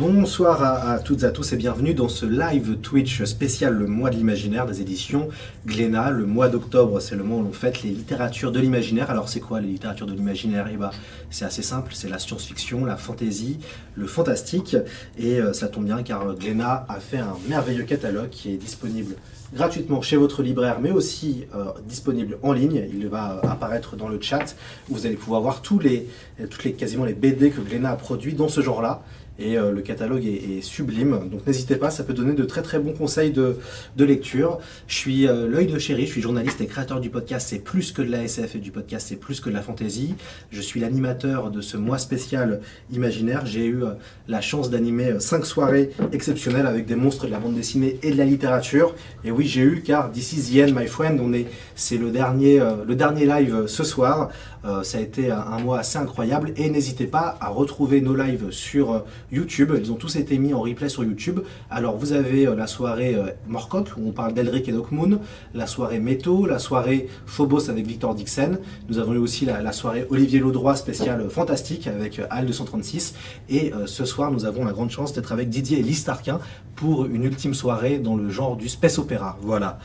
Bonsoir à, toutes et à tous et bienvenue dans ce live Twitch spécial le mois de l'imaginaire des éditions Glénat. Le mois d'octobre, c'est le mois où l'on fête les littératures de l'imaginaire. Alors c'est quoi les littératures de l'imaginaire? Eh ben, c'est assez simple, c'est la science-fiction, la fantasy, le fantastique. Et euh, ça tombe bien car Glénat a fait un merveilleux catalogue qui est disponible gratuitement chez votre libraire, mais aussi euh, disponible en ligne. Il va apparaître dans le chat. Vous allez pouvoir voir tous les, toutes les, quasiment les BD que Glénat a produits dans ce genre-là et euh, le catalogue est, sublime. Donc n'hésitez pas, ça peut donner de très très bons conseils de, lecture. Je suis euh, l'œil de chéri, je suis journaliste et créateur du podcast C'est plus que de la SF et du podcast C'est plus que de la fantasy. Je suis l'animateur de ce mois spécial imaginaire. J'ai eu euh, la chance d'animer cinq soirées exceptionnelles avec des monstres de la bande dessinée et de la littérature. Et oui, j'ai eu car This is the end, my friend. On est, c'est le dernier live ce soir. Ça a été un, mois assez incroyable et n'hésitez pas à retrouver nos lives sur YouTube. Ils ont tous été mis en replay sur YouTube. Alors vous avez euh, la soirée euh, Morcock où on parle d'Elric et d'Ockmoon, la soirée Métaux, la soirée Phobos avec Victor Dixon. Nous avons eu aussi la, soirée Olivier Laudroy spéciale fantastique avec euh, Al 236. Et ce soir, nous avons la grande chance d'être avec Didier et Lise Tarquin pour une ultime soirée dans le genre du space opéra. Voilà.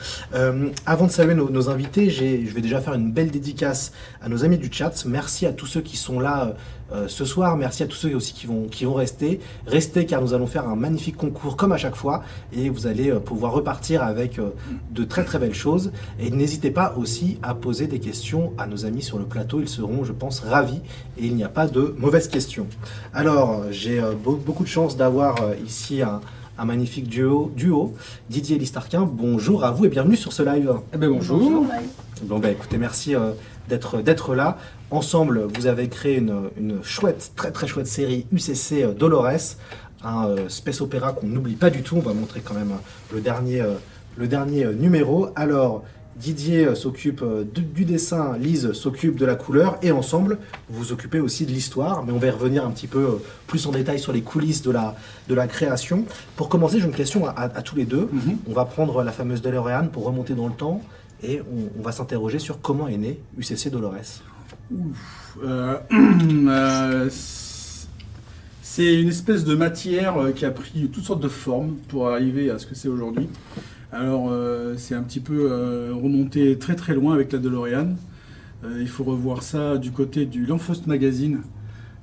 avant de saluer nos, nos invités, je vais déjà faire une belle dédicace à nos amis du chat. Merci à tous ceux qui sont là euh, ce soir. Merci à tous ceux aussi qui vont, qui vont rester. Restez car nous allons faire un magnifique concours comme à chaque fois et vous allez euh, pouvoir repartir avec euh, de très très belles choses. Et n'hésitez pas aussi à poser des questions à nos amis sur le plateau. Ils seront, je pense, ravis et il n'y a pas de mauvaises questions. Alors, j'ai beaucoup de chance d'avoir ici un, magnifique duo, duo Didier Listarquin. Bonjour à vous et bienvenue sur ce live. Eh ben, bonjour. Bon, bah, écoutez, merci d'être là. Ensemble, vous avez créé une, chouette, très très chouette série UCC euh, Dolores, un euh, space opéra qu'on n'oublie pas du tout. On va montrer quand même euh, le dernier, le dernier numéro. Alors, Didier s'occupe du dessin, Lise s'occupe de la couleur, et ensemble, vous vous occupez aussi de l'histoire, mais on va y revenir un petit peu plus en détail sur les coulisses de la, de la création. Pour commencer, j'ai une question à, tous les deux. Mhm. On va prendre la fameuse DeLorean pour remonter dans le temps, et on, va s'interroger sur comment est né UCC Dolores. Euh, euh, c'est une espèce de matière euh, qui a pris toutes sortes de formes pour arriver à ce que c'est aujourd'hui. Alors, c'est un petit peu remonté très très loin avec la DeLorean. il faut revoir ça du côté du Lanfeust Magazine,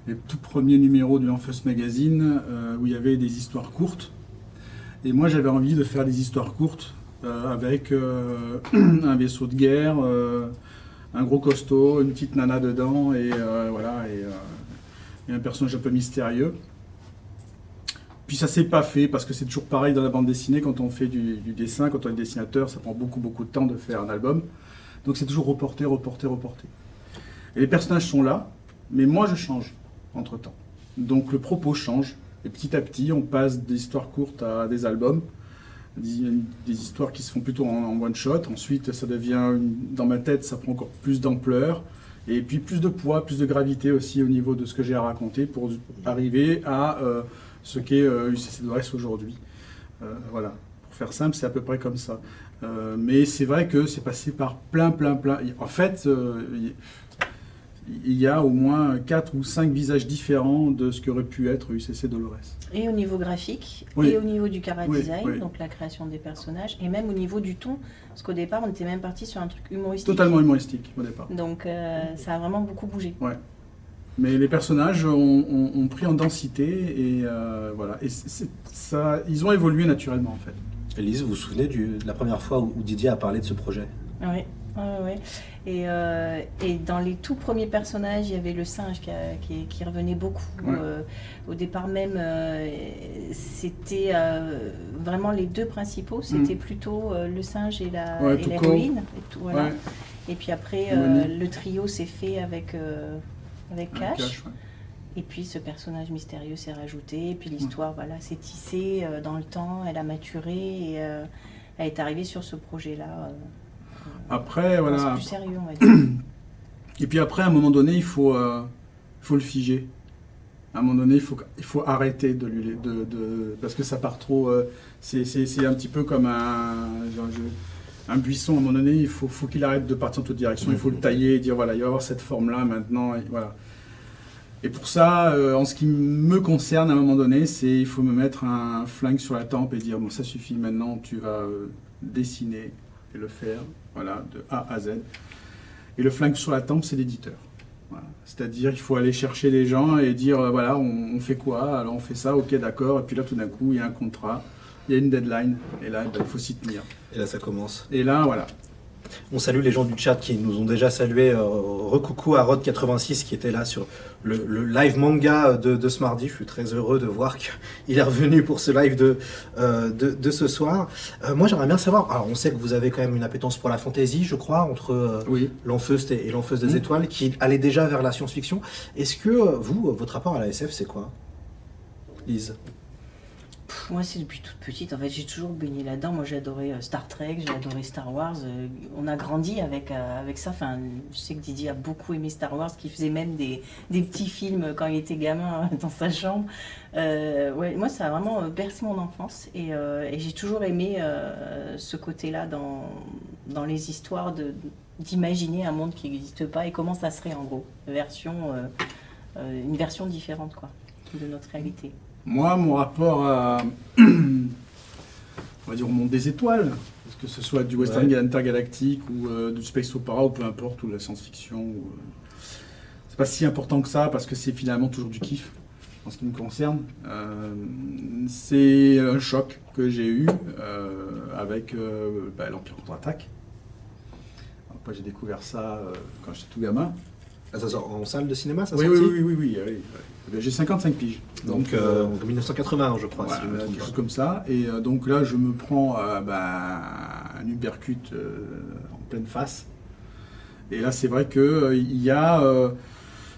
les tout premiers numéros du Lanfeust Magazine, où il y avait des histoires courtes. Et moi, j'avais envie de faire des histoires courtes avec un vaisseau de guerre un gros costaud, une petite nana dedans et euh, voilà euh, et, un personnage un peu mystérieux. Puis ça s'est pas fait parce que c'est toujours pareil dans la bande dessinée quand on fait du, dessin, quand on est dessinateur, ça prend beaucoup beaucoup de temps de faire un album. Donc c'est toujours reporté, reporté, reporté. Et les personnages sont là, mais moi je change entre temps. Donc le propos change et petit à petit on passe des histoires courtes à des albums des histoires qui se font plutôt en, one shot. Ensuite, ça devient, dans ma tête, ça prend encore plus d'ampleur. Et puis plus de poids, plus de gravité aussi au niveau de ce que j'ai à raconter pour arriver à euh, ce qu'est euh, UCC Dolores aujourd'hui. Euh, voilà. Pour faire simple, c'est à peu près comme ça. mais c'est vrai que c'est passé par plein, plein, plein. En fait, il y a au moins 4 ou 5 visages différents de ce qu'aurait pu être UCC Dolores. Et au niveau graphique, et au niveau du cara design, donc la création des personnages, et même au niveau du ton, parce qu'au départ, on était même parti sur un truc humoristique. Totalement humoristique au départ. Donc euh, ça a vraiment beaucoup bougé. Ouais. Mais les personnages ont, pris en densité et euh, voilà. Et ça, ils ont évolué naturellement en fait. Elise, vous vous souvenez de la première fois où Didier a parlé de ce projet? Oui. Ouais, Et, euh, et, dans les tout premiers personnages, il y avait le singe qui, qui, revenait beaucoup. Euh, au départ même, euh, c'était vraiment les deux principaux. C'était mm. plutôt le singe et l'héroïne. et, voilà. et puis après, le trio s'est fait avec, avec Cash. Et puis ce personnage mystérieux s'est rajouté. Et puis l'histoire voilà, s'est tissée dans le temps. Elle a maturé et elle est arrivée sur ce projet-là. Après, voilà. Plus sérieux, on va dire. Et puis après, à un moment donné, il faut, euh, faut le figer. À un moment donné, il faut, il faut arrêter de lui. De, de parce que ça part trop. Euh, c'est un petit peu comme un, un buisson. À un moment donné, il faut, faut qu'il arrête de partir en toute direction. Il faut le tailler et dire voilà, il va avoir cette forme-là maintenant. Et voilà. Et pour ça, euh, en ce qui me concerne, à un moment donné, c'est il faut me mettre un flingue sur la tempe et dire bon, ça suffit, maintenant tu vas euh, dessiner et le faire, voilà, de A à Z. Et le flingue sur la tempe, c'est l'éditeur. Voilà. C'est-à-dire, il faut aller chercher les gens et dire euh, voilà, on, on fait quoi? Alors on fait ça, ok, d'accord. Et puis là, tout d'un coup, il y a un contrat, il y a une deadline, et là, ben, il faut s'y tenir. Et là, ça commence. Et là, voilà. On salue les gens du chat qui nous ont déjà salué. Euh, recoucou à Rod86 qui était là sur le, le live manga de, de, ce mardi. Je suis très heureux de voir qu'il est revenu pour ce live de, euh, de, de, ce soir. Euh, moi, j'aimerais bien savoir. Alors, on sait que vous avez quand même une appétence pour la fantasy, je crois, entre euh, Oui. l'Enfeust et, et l'Enfeust des Mhm. Étoiles, qui allait déjà vers la science-fiction. Est-ce que vous, votre rapport à la SF, c'est quoi Lise? Moi, c'est depuis toute petite. En fait, j'ai toujours baigné là-dedans. Moi, j'ai adoré euh, Star Trek, j'ai adoré Star Wars. euh, on a grandi avec, euh, avec ça. Enfin, je sais que Didier a beaucoup aimé Star Wars, qui faisait même des, des petits films quand il était gamin dans sa chambre. Ouais, moi, ça a vraiment bercé mon enfance. Et, j'ai toujours aimé ce côté-là dans, dans les histoires de d'imaginer un monde qui n'existe pas et comment ça serait en gros version une version différente quoi de notre réalité Moi, mon rapport à, on va dire au monde des étoiles, que ce soit du western Ouais. intergalactique ou euh, du space opera ou peu importe, ou de la science-fiction, ou, euh, c'est pas si important que ça parce que c'est finalement toujours du kiff en ce qui me concerne. Euh, c'est un choc que j'ai eu euh, avec euh, bah, l'Empire contre-attaque. Après, j'ai découvert ça quand j'étais tout gamin. Ah, Ça sort en salle de cinéma, ça oui, oui, oui, oui, oui, oui. J'ai 55 piges. Donc, euh, en 1980, je crois, si Voilà, je me trompe quelque chose comme ça. Et euh, donc là, je me prends euh, bah, un uppercut euh, en pleine face. Et là, c'est vrai que euh, il y a, euh,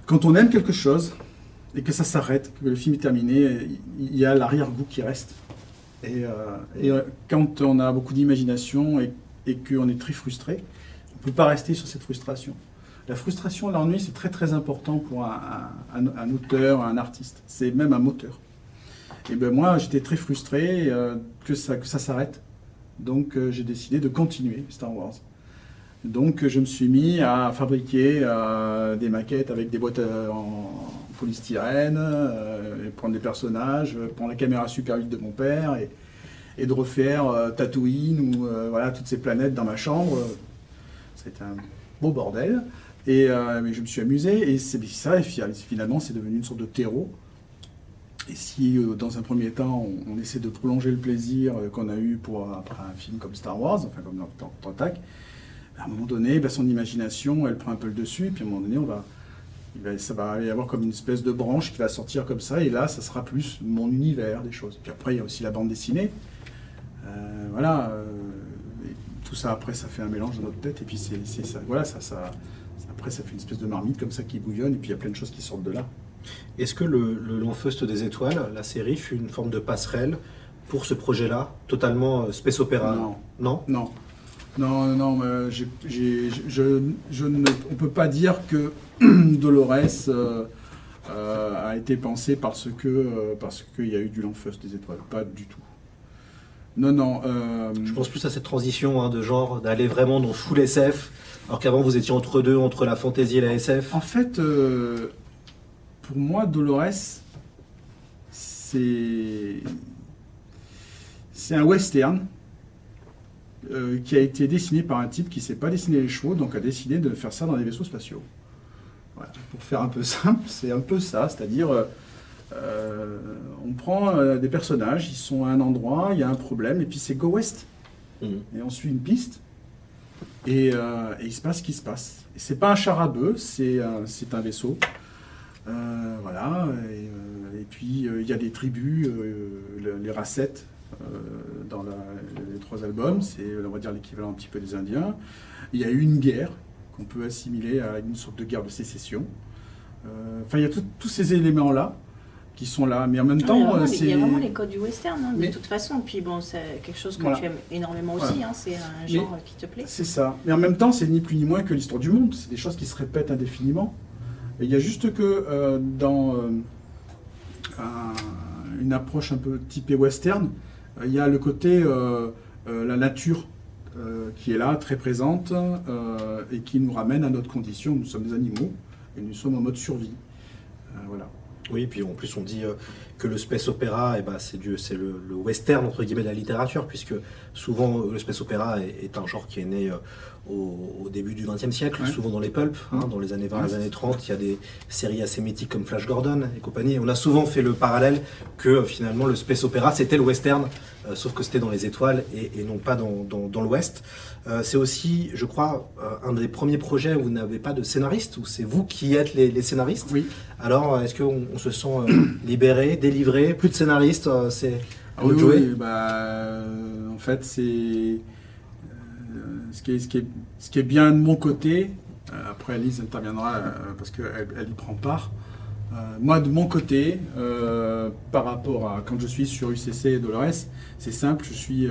quand on aime quelque chose et que ça s'arrête, que le film est terminé, il y a l'arrière-goût qui reste. Et, euh, et, euh, quand on a beaucoup d'imagination et, et qu'on est très frustré, on ne peut pas rester sur cette frustration. La frustration, l'ennui, c'est très très important pour un, auteur, un artiste. C'est même un moteur. Et ben moi, j'étais très frustré euh, que ça, s'arrête. Donc euh, j'ai décidé de continuer Star Wars. Donc je me suis mis à fabriquer euh, des maquettes avec des boîtes en polystyrène, prendre des personnages, prendre la caméra Super 8 de mon père et, de refaire Tatooine ou voilà toutes ces planètes dans ma chambre. C'était un beau bordel. Et euh, mais je me suis amusé et c'est ça. Et fi- finalement, c'est devenu une sorte de terreau. Et si, euh, dans un premier temps, on, essaie de prolonger le plaisir euh, qu'on a eu pour après un film comme Star Wars, enfin comme dans Attack, à un moment donné, ben, son imagination, elle prend un peu le dessus, et puis à un moment donné, on va, ça va y avoir comme une espèce de branche qui va sortir comme ça, et là, ça sera plus mon univers, des choses. Puis après, il y a aussi la bande dessinée. Voilà. tout ça, après, ça fait un mélange dans notre tête, et puis c'est ça. Voilà, ça, ça, après, ça fait une espèce de marmite comme ça qui bouillonne, et puis il y a plein de choses qui sortent de là. Est-ce que le, le des Étoiles, la série, fut une forme de passerelle pour ce projet-là, totalement euh, space opéra? Non. Non? Non. Non, non, mais je, je ne, on peut pas dire que Dolores euh, euh, a été pensé parce que euh, parce qu'il y a eu du L'Enfeust des étoiles, pas du tout. Non, non. Je pense plus à cette transition hein, de genre, d'aller vraiment dans full SF, alors qu'avant vous étiez entre deux, entre la fantasy et la SF. En fait, euh, pour moi, Dolores, c'est c'est un western euh, qui a été dessiné par un type qui ne sait pas dessiner les chevaux, donc a décidé de faire ça dans des vaisseaux spatiaux. Voilà. Pour faire un peu simple, c'est un peu ça, c'est-à-dire euh, on prend des personnages, ils sont à un endroit, il y a un problème, et puis c'est go west Mhm. et on suit une piste et, euh, et il se passe ce qui se passe. C'est pas un char à bœuf, c'est c'est un vaisseau. Euh, voilà, et, euh, puis euh, il y a des tribus, euh, le- les racettes euh, dans les trois albums, c'est on va dire l'équivalent un petit peu des Indiens. Il y a eu une guerre qu'on peut assimiler à une sorte de guerre de sécession. Euh, Enfin, il y a tous ces éléments-là qui sont là, mais en même temps, euh, les- il c'est y a vraiment les codes du western, hein, de Mais- toute façon. Puis bon, c'est quelque chose que Voilà. tu aimes énormément aussi. Voilà. hein, c'est un Mais- genre qui te plaît. C'est ça. Mais en même temps, c'est ni plus ni moins que l'histoire du monde. C'est des choses qui se répètent indéfiniment. Il y a juste que euh, dans euh, un- une approche un peu typée western, euh, il y a le côté euh, euh, la nature euh, qui est là, très présente, euh, et qui nous ramène à notre condition. Nous sommes des animaux et nous sommes en mode survie. Euh, voilà. Oui, puis en plus on dit que le space opéra, eh ben, c'est c'est le, le, western entre guillemets de la littérature, puisque souvent le space opéra est, un genre qui est né au, début du XXe siècle, souvent dans les pulps, hein, dans les années 20, les années 30, il y a des séries assez mythiques comme Flash Gordon et compagnie. On a souvent fait le parallèle que finalement le space opéra c'était le western, sauf que c'était dans les étoiles et, non pas dans, dans, l'ouest. c'est aussi, je crois, un des premiers projets où vous n'avez pas de scénariste, où c'est vous qui êtes les, scénaristes. Oui. Alors, est-ce qu'on on se sent libéré, délivré, plus de scénaristes C'est ah oui, oui, bah, en fait, c'est ce qui, est, ce, qui est, ce qui est bien de mon côté, euh, après Alice interviendra euh, parce qu'elle elle y prend part. Euh, moi, de mon côté, par rapport à quand je suis sur UCC et Dolores, c'est simple, je suis,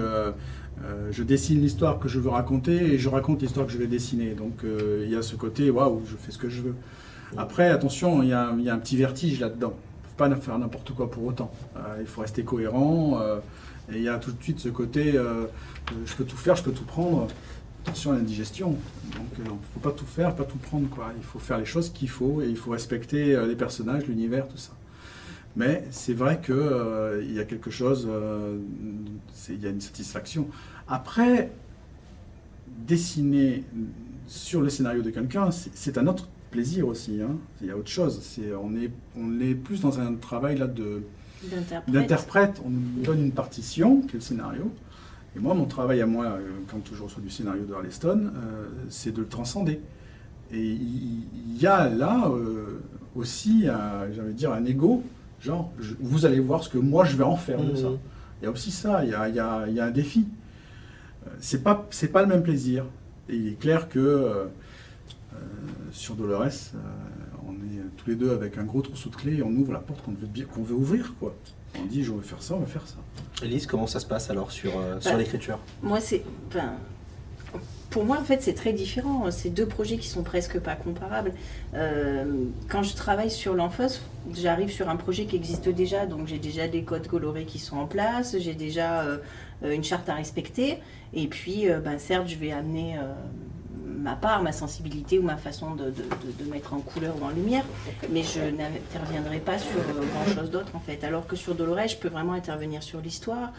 je dessine l'histoire que je veux raconter et je raconte l'histoire que je vais dessiner. Donc il y a ce côté, waouh, je fais ce que je veux. Après, attention, il y, a, il y a un petit vertige là-dedans. Il ne faut pas faire n'importe quoi pour autant. il faut rester cohérent. et il y a tout de suite ce côté, je peux tout faire, je peux tout prendre attention à l'indigestion. Donc il euh, ne faut pas tout faire, pas tout prendre. Quoi. Il faut faire les choses qu'il faut et il faut respecter euh, les personnages, l'univers, tout ça. Mais c'est vrai qu'il euh, y a quelque chose, il y a une satisfaction. Après, dessiner sur le scénario de quelqu'un, c'est un autre plaisir aussi. Hein. Il y a autre chose. on, est, on est plus dans un travail là de d'interprète. On nous donne une partition, qui est le scénario, et moi, mon travail à moi, euh, quand je reçois du scénario de Harleston, euh, c'est de le transcender. Et il y a là euh, aussi, j'allais dire, un ego, genre, vous allez voir ce que moi je vais en faire de ça. Mhm. Il y a aussi ça, il y a, y a, y a un défi. C'est pas, c'est pas le même plaisir. Et il est clair que sur Dolores, on est tous les deux avec un gros trousseau de clés et on ouvre la porte qu'on veut, qu'on veut ouvrir, quoi. On dit, je veux faire ça, on va faire ça. Elise, comment ça se passe alors sur, euh, sur bah, l'écriture? Moi, c'est. pour moi, en fait, c'est très différent. C'est deux projets qui sont presque pas comparables. Euh, quand je travaille sur l'Enfos, j'arrive sur un projet qui existe déjà, donc j'ai déjà des codes colorés qui sont en place, j'ai déjà euh, une charte à respecter, et puis, ben, certes, je vais amener ma part, ma sensibilité ou ma façon de, mettre en couleur ou en lumière, mais je n'interviendrai pas sur euh, grand-chose d'autre en fait. Alors que sur Dolores, je peux vraiment intervenir sur l'histoire.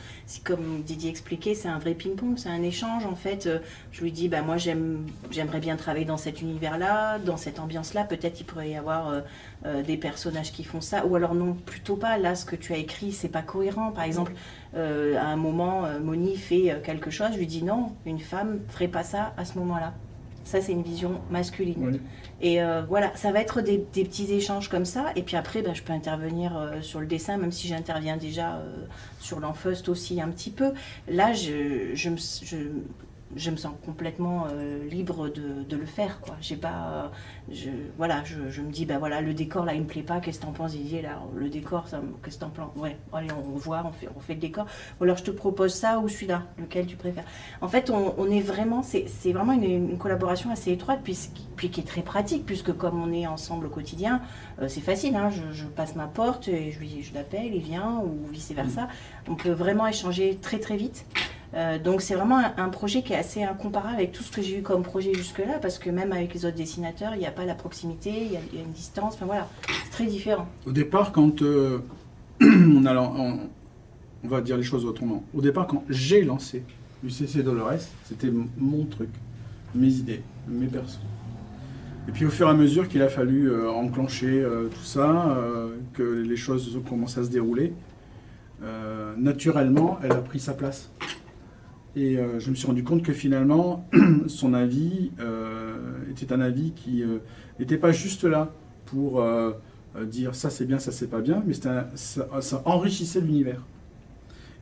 Comme Didier expliquait, c'est un vrai ping-pong, c'est un échange en fait. Euh, je lui dis, bah, moi j'aimerais bien travailler dans cet univers-là, dans cette ambiance-là. Peut-être il pourrait y avoir euh, des personnages qui font ça, ou alors non, plutôt pas. Là, ce que tu as écrit, c'est pas cohérent. Par exemple, à un moment, Moni fait quelque chose, je lui dis non, une femme ferait pas ça à ce moment-là. Ça, c'est une vision masculine. Et euh, voilà, ça va être des, petits échanges comme ça. Et puis après, ben, je peux intervenir euh, sur le dessin, même si j'interviens déjà euh, sur l'enfust aussi un petit peu. Là, je, je, je, je me sens complètement euh, libre de, de, le faire. Quoi. J'ai pas, je, voilà, je, je, me dis, ben voilà, le décor là, il me plaît pas. Qu'est-ce que t'en penses, Didier là Le décor, ça, qu'est-ce que t'en penses? Ouais, allez, on voit, on fait, on fait le décor. Ou alors je te propose ça ou celui-là, lequel tu préfères? En fait, on, on est vraiment, c'est, c'est vraiment une, une, collaboration assez étroite, puis, puis qui est très pratique, puisque comme on est ensemble au quotidien, euh, c'est facile. Hein, je, passe ma porte et je lui, je l'appelle, il vient ou vice versa. On peut vraiment échanger très très vite. Euh, donc c'est vraiment un, projet qui est assez incomparable avec tout ce que j'ai eu comme projet jusque-là, parce que même avec les autres dessinateurs, il n'y a pas la proximité, il y, a une distance, enfin voilà, c'est très différent. Au départ, quand euh, on, va dire les choses autrement, au départ, quand j'ai lancé UCC Dolores, c'était mon truc, mes idées, mes persos. Et puis au fur et à mesure qu'il a fallu euh, enclencher tout ça, que les choses commencent à se dérouler, naturellement, elle a pris sa place. Et euh, je me suis rendu compte que finalement, son avis euh, était un avis qui euh, n'était pas juste là pour dire ça c'est bien, ça c'est pas bien, mais ça, enrichissait l'univers.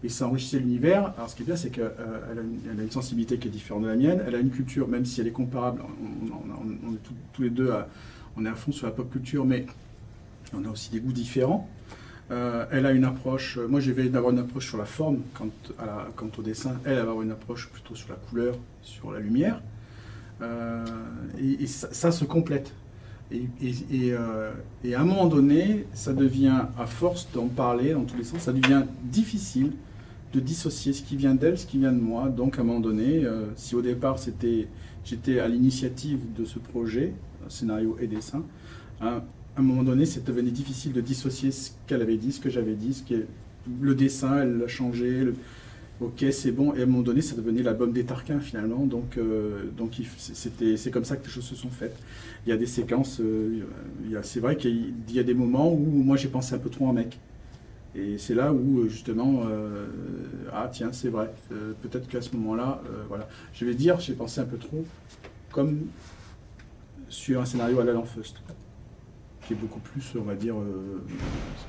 Et ça enrichissait l'univers. Alors ce qui est bien, c'est qu'elle a, une sensibilité qui est différente de la mienne. Elle a une culture, même si elle est comparable, on, est tous les deux, on est à fond sur la pop culture, mais on a aussi des goûts différents. Euh, elle a une approche, euh, moi j'ai d'avoir une approche sur la forme quant, au dessin, elle, va avoir une approche plutôt sur la couleur, sur la lumière. Euh, et, ça, se complète. Et, à un moment donné, ça devient, à force d'en parler dans tous les sens, ça devient difficile de dissocier ce qui vient d'elle, ce qui vient de moi. Donc à un moment donné, si au départ j'étais à l'initiative de ce projet, scénario et dessin, hein, à un moment donné, c'est devenu difficile de dissocier ce qu'elle avait dit, ce que j'avais dit, le dessin, elle l'a changé. Ok, c'est bon. Et à un moment donné, ça devenait l'album des Tarquins finalement. Donc, euh, donc c'était, c'est comme ça que les choses se sont faites. Il y a des séquences. euh, c'est vrai qu'il y a des moments où moi j'ai pensé un peu trop en mec. Et c'est là où euh, justement, ah tiens, c'est vrai. Peut-être qu'à ce moment-là, voilà, je vais dire, j'ai pensé un peu trop comme sur un scénario à la Lanfeust, qui est beaucoup plus, on va dire, euh,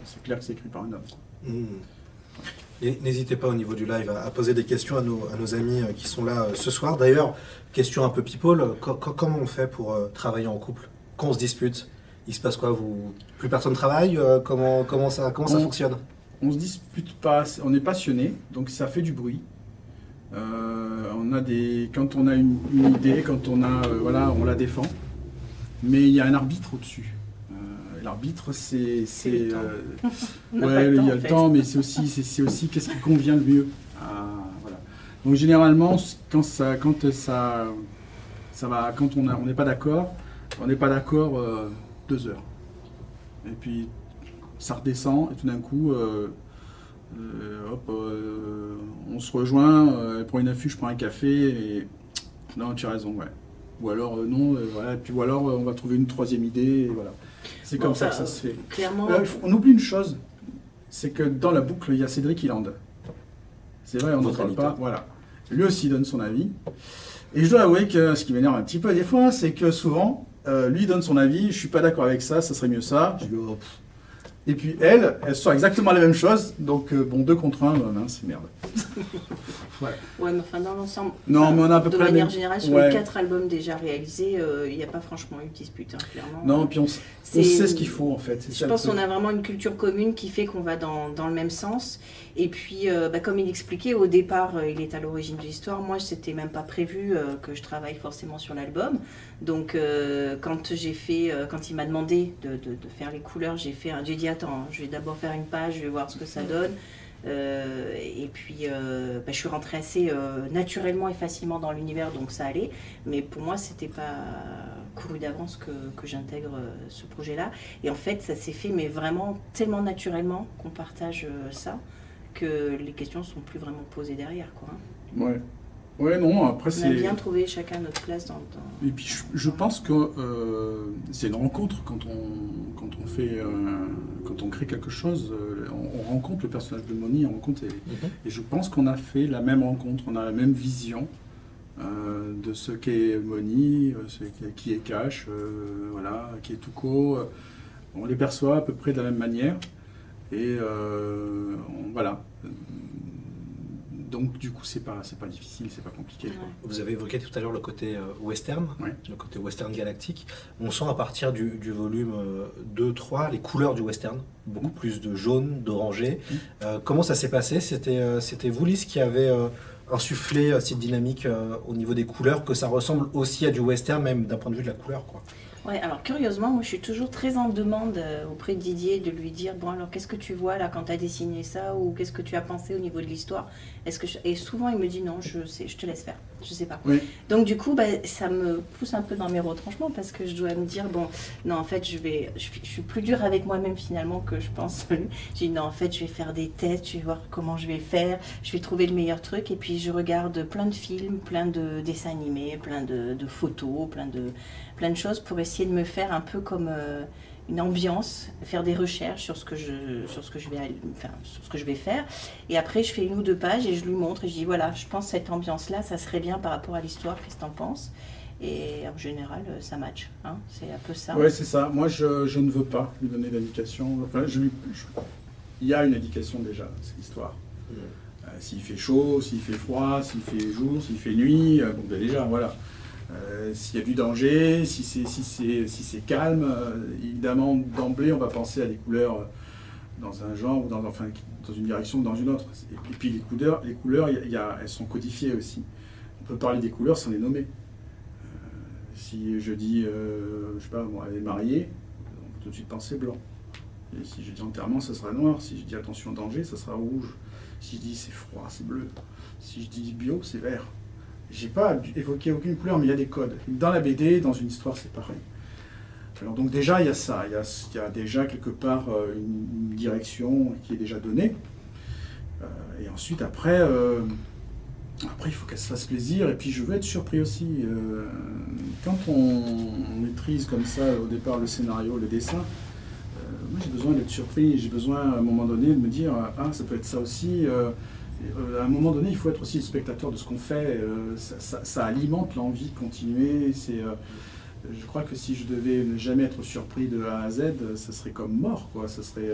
c'est clair que c'est écrit par un homme. Hmm. N'hésitez pas au niveau du live à, à poser des questions à nos, à nos amis euh, qui sont là euh, ce soir. D'ailleurs, question un peu people, co- co- comment on fait pour euh, travailler en couple Quand on se dispute, il se passe quoi? Vous... Plus personne travaille Euh, comment, comment ça, comment ça On- fonctionne? On se dispute pas, on est passionné, donc ça fait du bruit. On a des, quand on a une, une idée, quand on a, voilà, on la défend. Mais il y a un arbitre au-dessus. L'arbitre, c'est, C'est euh, ouais, il y a le temps, mais c'est aussi, c'est, aussi qu'est-ce qui convient le mieux. Ah, voilà. Donc généralement, quand ça, quand ça, ça va, quand on n'est pas d'accord, on n'est pas d'accord euh, deux heures. Et puis ça redescend et tout d'un coup, euh, hop, on se rejoint, elle prend une affiche, je prends un café et non, tu as raison, ouais. Ou alors non, voilà, et puis ou alors on va trouver une troisième idée, et voilà. C'est Bon, comme ça que ça se fait. Clairement, Euh, on oublie une chose, c'est que dans la boucle, il y a Cédric Hilland. C'est vrai, on n'en parle pas. Voilà. Lui aussi donne son avis. Et je dois avouer que ce qui m'énerve un petit peu des fois, c'est que souvent, euh, lui donne son avis, je suis pas d'accord avec ça, ça serait mieux ça. Je dis, oh, pff. Et puis elle, elle sort exactement la même chose. Donc, euh, bon, deux contre un, euh, mince, merde. ouais, mais enfin dans l'ensemble. Non, mais on a à peu de près manière même- générale, sur Ouais. les quatre albums déjà réalisés, euh, il n'y a pas franchement eu de dispute, hein, clairement. Non, puis on, on sait ce qu'il faut en fait. Je pense qu'on a vraiment une culture commune qui fait qu'on va dans, dans le même sens. Et puis, euh, bah, comme il expliquait, au départ, euh, il est à l'origine de l'histoire. Moi, c'était même pas prévu euh, que je travaille forcément sur l'album. Donc, quand j'ai fait, quand il m'a demandé de, de- de faire les couleurs, j'ai fait, un- j'ai dit attends, je vais d'abord faire une page, je vais voir ce que ça donne. Euh, et puis, euh, bah, je suis rentrée assez euh, naturellement et facilement dans l'univers, donc ça allait. Mais pour moi, c'était pas couru d'avance que, que j'intègre ce projet-là. Et en fait, ça s'est fait, mais vraiment tellement naturellement qu'on partage ça que les questions sont plus vraiment posées derrière. Quoi. hein. Ouais. Ouais, non, après On a c'est. bien trouvé chacun notre place dans. dans- Et puis je, je pense que euh, c'est une rencontre quand on, quand on fait, euh, quand on crée quelque chose, euh, on, on rencontre le personnage de Moni, on rencontre et, Mhm. et je pense qu'on a fait la même rencontre, on a la même vision euh, de ce qu'est Moni, ce qui est Cash, euh, voilà, qui est Tuco. euh, on les perçoit à peu près de la même manière et euh, on- voilà. Donc du coup c'est pas c'est pas difficile, c'est pas compliqué. quoi. Vous avez évoqué tout à l'heure le côté euh, western, Ouais. le côté western galactique. On sent à partir du, du volume euh, 2-3 les couleurs du western, beaucoup plus de jaune, d'orangé. Mhm. Euh, comment ça s'est passé? C'était c'était vous, Lys, qui avez euh, insufflé cette dynamique au niveau des couleurs, que ça ressemble aussi à du western, même d'un point de vue de la couleur. Quoi? Ouais, alors curieusement, moi je suis toujours très en demande euh, auprès de Didier de lui dire bon alors qu'est-ce que tu vois là quand tu as dessiné ça ou qu'est-ce que tu as pensé au niveau de l'histoire? Est-ce que je- et souvent il me dit non, je sais, je te laisse faire, je sais pas. Oui. Donc du coup, bah, ça me pousse un peu dans mes retranchements parce que je dois me dire bon non en fait je vais je, suis- je suis plus dure avec moi-même finalement que je pense. J'ai dit non en fait je vais faire des tests, je vais voir comment je vais faire, je vais trouver le meilleur truc et puis je regarde plein de films, plein de dessins animés, plein de, de photos, plein de plein de choses pour essayer de me faire un peu comme euh, une ambiance, faire des recherches sur ce que je sur ce que je vais aller- enfin, sur ce que je vais faire et après je fais une ou deux pages et je lui montre et je dis voilà je pense cette ambiance là ça serait bien par rapport à l'histoire qu'est-ce que t'en penses? Et en général euh, ça match hein, c'est un peu ça Ouais, c'est ça. Moi, je, je ne veux pas lui donner d'indication. Enfin, je lui- je- il y a une indication déjà, c'est l'histoire. Mhm. Euh, s'il fait chaud, s'il fait froid, s'il fait jour, s'il fait nuit, euh, bon, ben déjà, voilà. Euh, s'il y a du danger, si c'est si si c'est calme, euh, évidemment, d'emblée, on va penser à des couleurs euh, dans un genre ou dans, dans une direction ou dans une autre. Et, puis- les couleurs, les couleurs elles sont codifiées aussi. On peut parler des couleurs sans les nommer. Si je dis, je sais pas, moi, elle est mariée, on peut tout de suite penser blanc. Et si je dis enterrement, ça sera noir. Si je dis attention danger, ça sera rouge. Si je dis c'est froid, c'est bleu. Si je dis bio, c'est vert. J'ai pas évoqué aucune couleur, mais il y a des codes. Dans la BD, dans une histoire, c'est pareil. Alors donc déjà, il y a ça, il y a, déjà quelque part euh, une, direction qui est déjà donnée. Euh, et ensuite, après, euh, après, il faut qu'elle se fasse plaisir. Et puis, je veux être surpris aussi. Quand on maîtrise comme ça, au départ, le scénario, le dessin, moi, j'ai besoin d'être surpris. J'ai besoin, à un moment donné, de me dire Ah, ça peut être ça aussi. Euh, à un moment donné, il faut être aussi le spectateur de ce qu'on fait. Euh, ça, alimente l'envie de continuer. C'est, euh, je crois que si je devais ne jamais être surpris de A à Z, ça serait comme mort. Ça serait,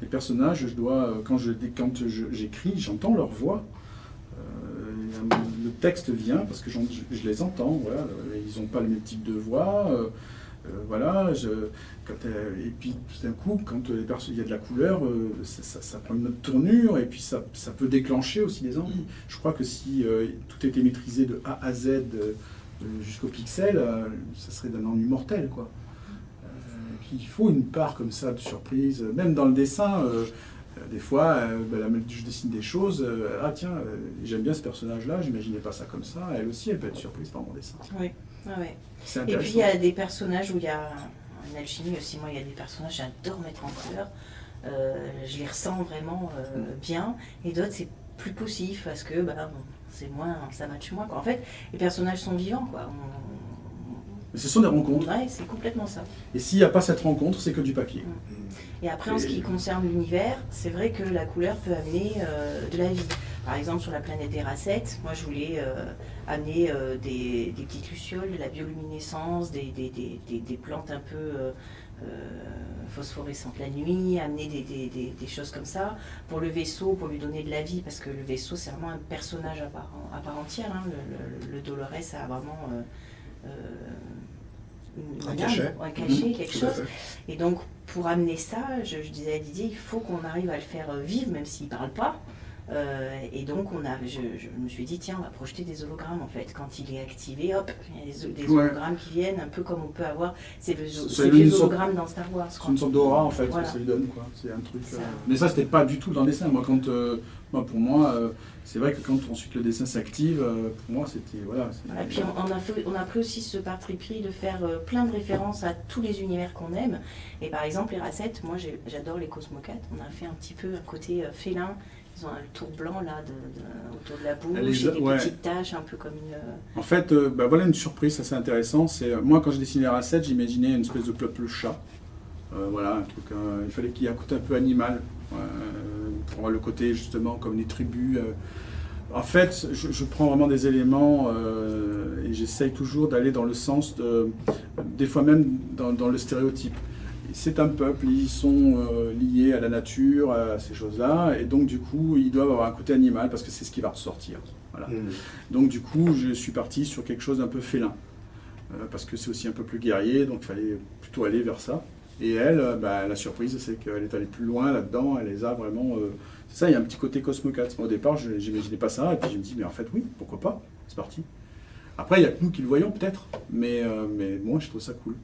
les personnages, je dois, quand je, quand j'écris, j'entends leur voix. Le texte vient parce que je, les entends. Ils n'ont pas le même type de voix. Euh, euh, voilà, euh, et puis tout d'un coup, quand perso- il y a de la couleur, euh, ça, prend une autre tournure et puis ça, peut déclencher aussi des envies. Je crois que si euh, tout était maîtrisé de A à Z euh, euh, jusqu'au pixel, euh, ça serait d'un ennui mortel. Quoi. Euh, il faut une part comme ça de surprise, même dans le dessin. euh, euh, des fois, euh, ben, je dessine des choses. euh, ah tiens, euh, j'aime bien ce personnage-là. J'imaginais pas ça comme ça. Elle aussi, elle peut être surprise par mon dessin. Oui, ouais. C'est Et puis il y a des personnages où il y a une alchimie aussi. Moi, il y a des personnages j'adore mettre en couleur. Euh, je les ressens vraiment euh, Mm. bien. Et d'autres, c'est plus poussif parce que bah, bon, c'est moins, ça match moins. Quoi. En fait, les personnages sont vivants. Quoi. On- ce sont des rencontres. Ouais, c'est complètement ça. Et s'il n'y a pas cette rencontre, c'est que du papier. Et après, en ce qui concerne l'univers, c'est vrai que la couleur peut amener euh, de la vie. Par exemple, sur la planète des racettes, moi je voulais euh, amener euh, des, des petites lucioles, de la bioluminescence, des, des- des- plantes un peu euh, euh, phosphorescentes la nuit, amener des, des- des- des choses comme ça. Pour le vaisseau, pour lui donner de la vie, parce que le vaisseau c'est vraiment un personnage à part, à part entière. hein. Le, le- le Dolores a vraiment euh, une- Un cachet. un cachet, Mhm, quelque chose. Et donc, pour amener ça, je, je disais à Didier, il faut qu'on arrive à le faire vivre, même s'il ne parle pas. Euh, et donc, on a, je, je me suis dit, tiens, on va projeter des hologrammes en fait. Quand il est activé, hop, il y a des, des Ouais. hologrammes qui viennent, un peu comme on peut avoir ces, ces vieux sorte- hologrammes dans Star Wars. C'est une sorte d'aura en fait Voilà. que ça lui donne quoi. C'est un truc. euh, Ça- Mais ça c'était pas du tout dans le dessin. Moi quand, euh, moi pour moi, euh, c'est vrai que quand ensuite le dessin s'active, euh, pour moi c'était voilà. Voilà, puis on, on a fait- on a pris aussi ce parti pris de faire euh, plein de références à tous les univers qu'on aime. Et par exemple, les racettes, moi j'adore les Cosmocat. On a fait un petit peu un côté euh, félin. Ils ont un tour blanc là de, de- autour de la bouche Les- et des ouais. petites taches, un peu comme une. euh, En fait, euh, bah, voilà une surprise assez intéressante. C'est euh, moi quand je dessinais Racette, j'imaginais une espèce de peuple chat. Euh, voilà, un truc. il fallait qu'il y ait un côté un peu animal pour avoir le côté justement comme des tribus. En fait, je, je prends vraiment des éléments euh, et j'essaye toujours d'aller dans le sens de, des fois même dans, dans le stéréotype. C'est un peuple, ils sont euh, liés à la nature, à ces choses-là, et donc du coup, ils doivent avoir un côté animal parce que c'est ce qui va ressortir. Voilà. Mm. Donc du coup, je suis parti sur quelque chose d'un peu félin. Euh, parce que c'est aussi un peu plus guerrier, donc il fallait plutôt aller vers ça. Et elle, euh, bah, la surprise, c'est qu'elle est allée plus loin là-dedans, elle les a vraiment... c'est ça, il y a un petit côté Cosmocat. Au départ, je n'imaginais pas ça, et puis je me dis, mais en fait, oui, pourquoi pas, c'est parti. Après, il n'y a que nous qui le voyons peut-être, mais, mais moi, je trouve ça cool.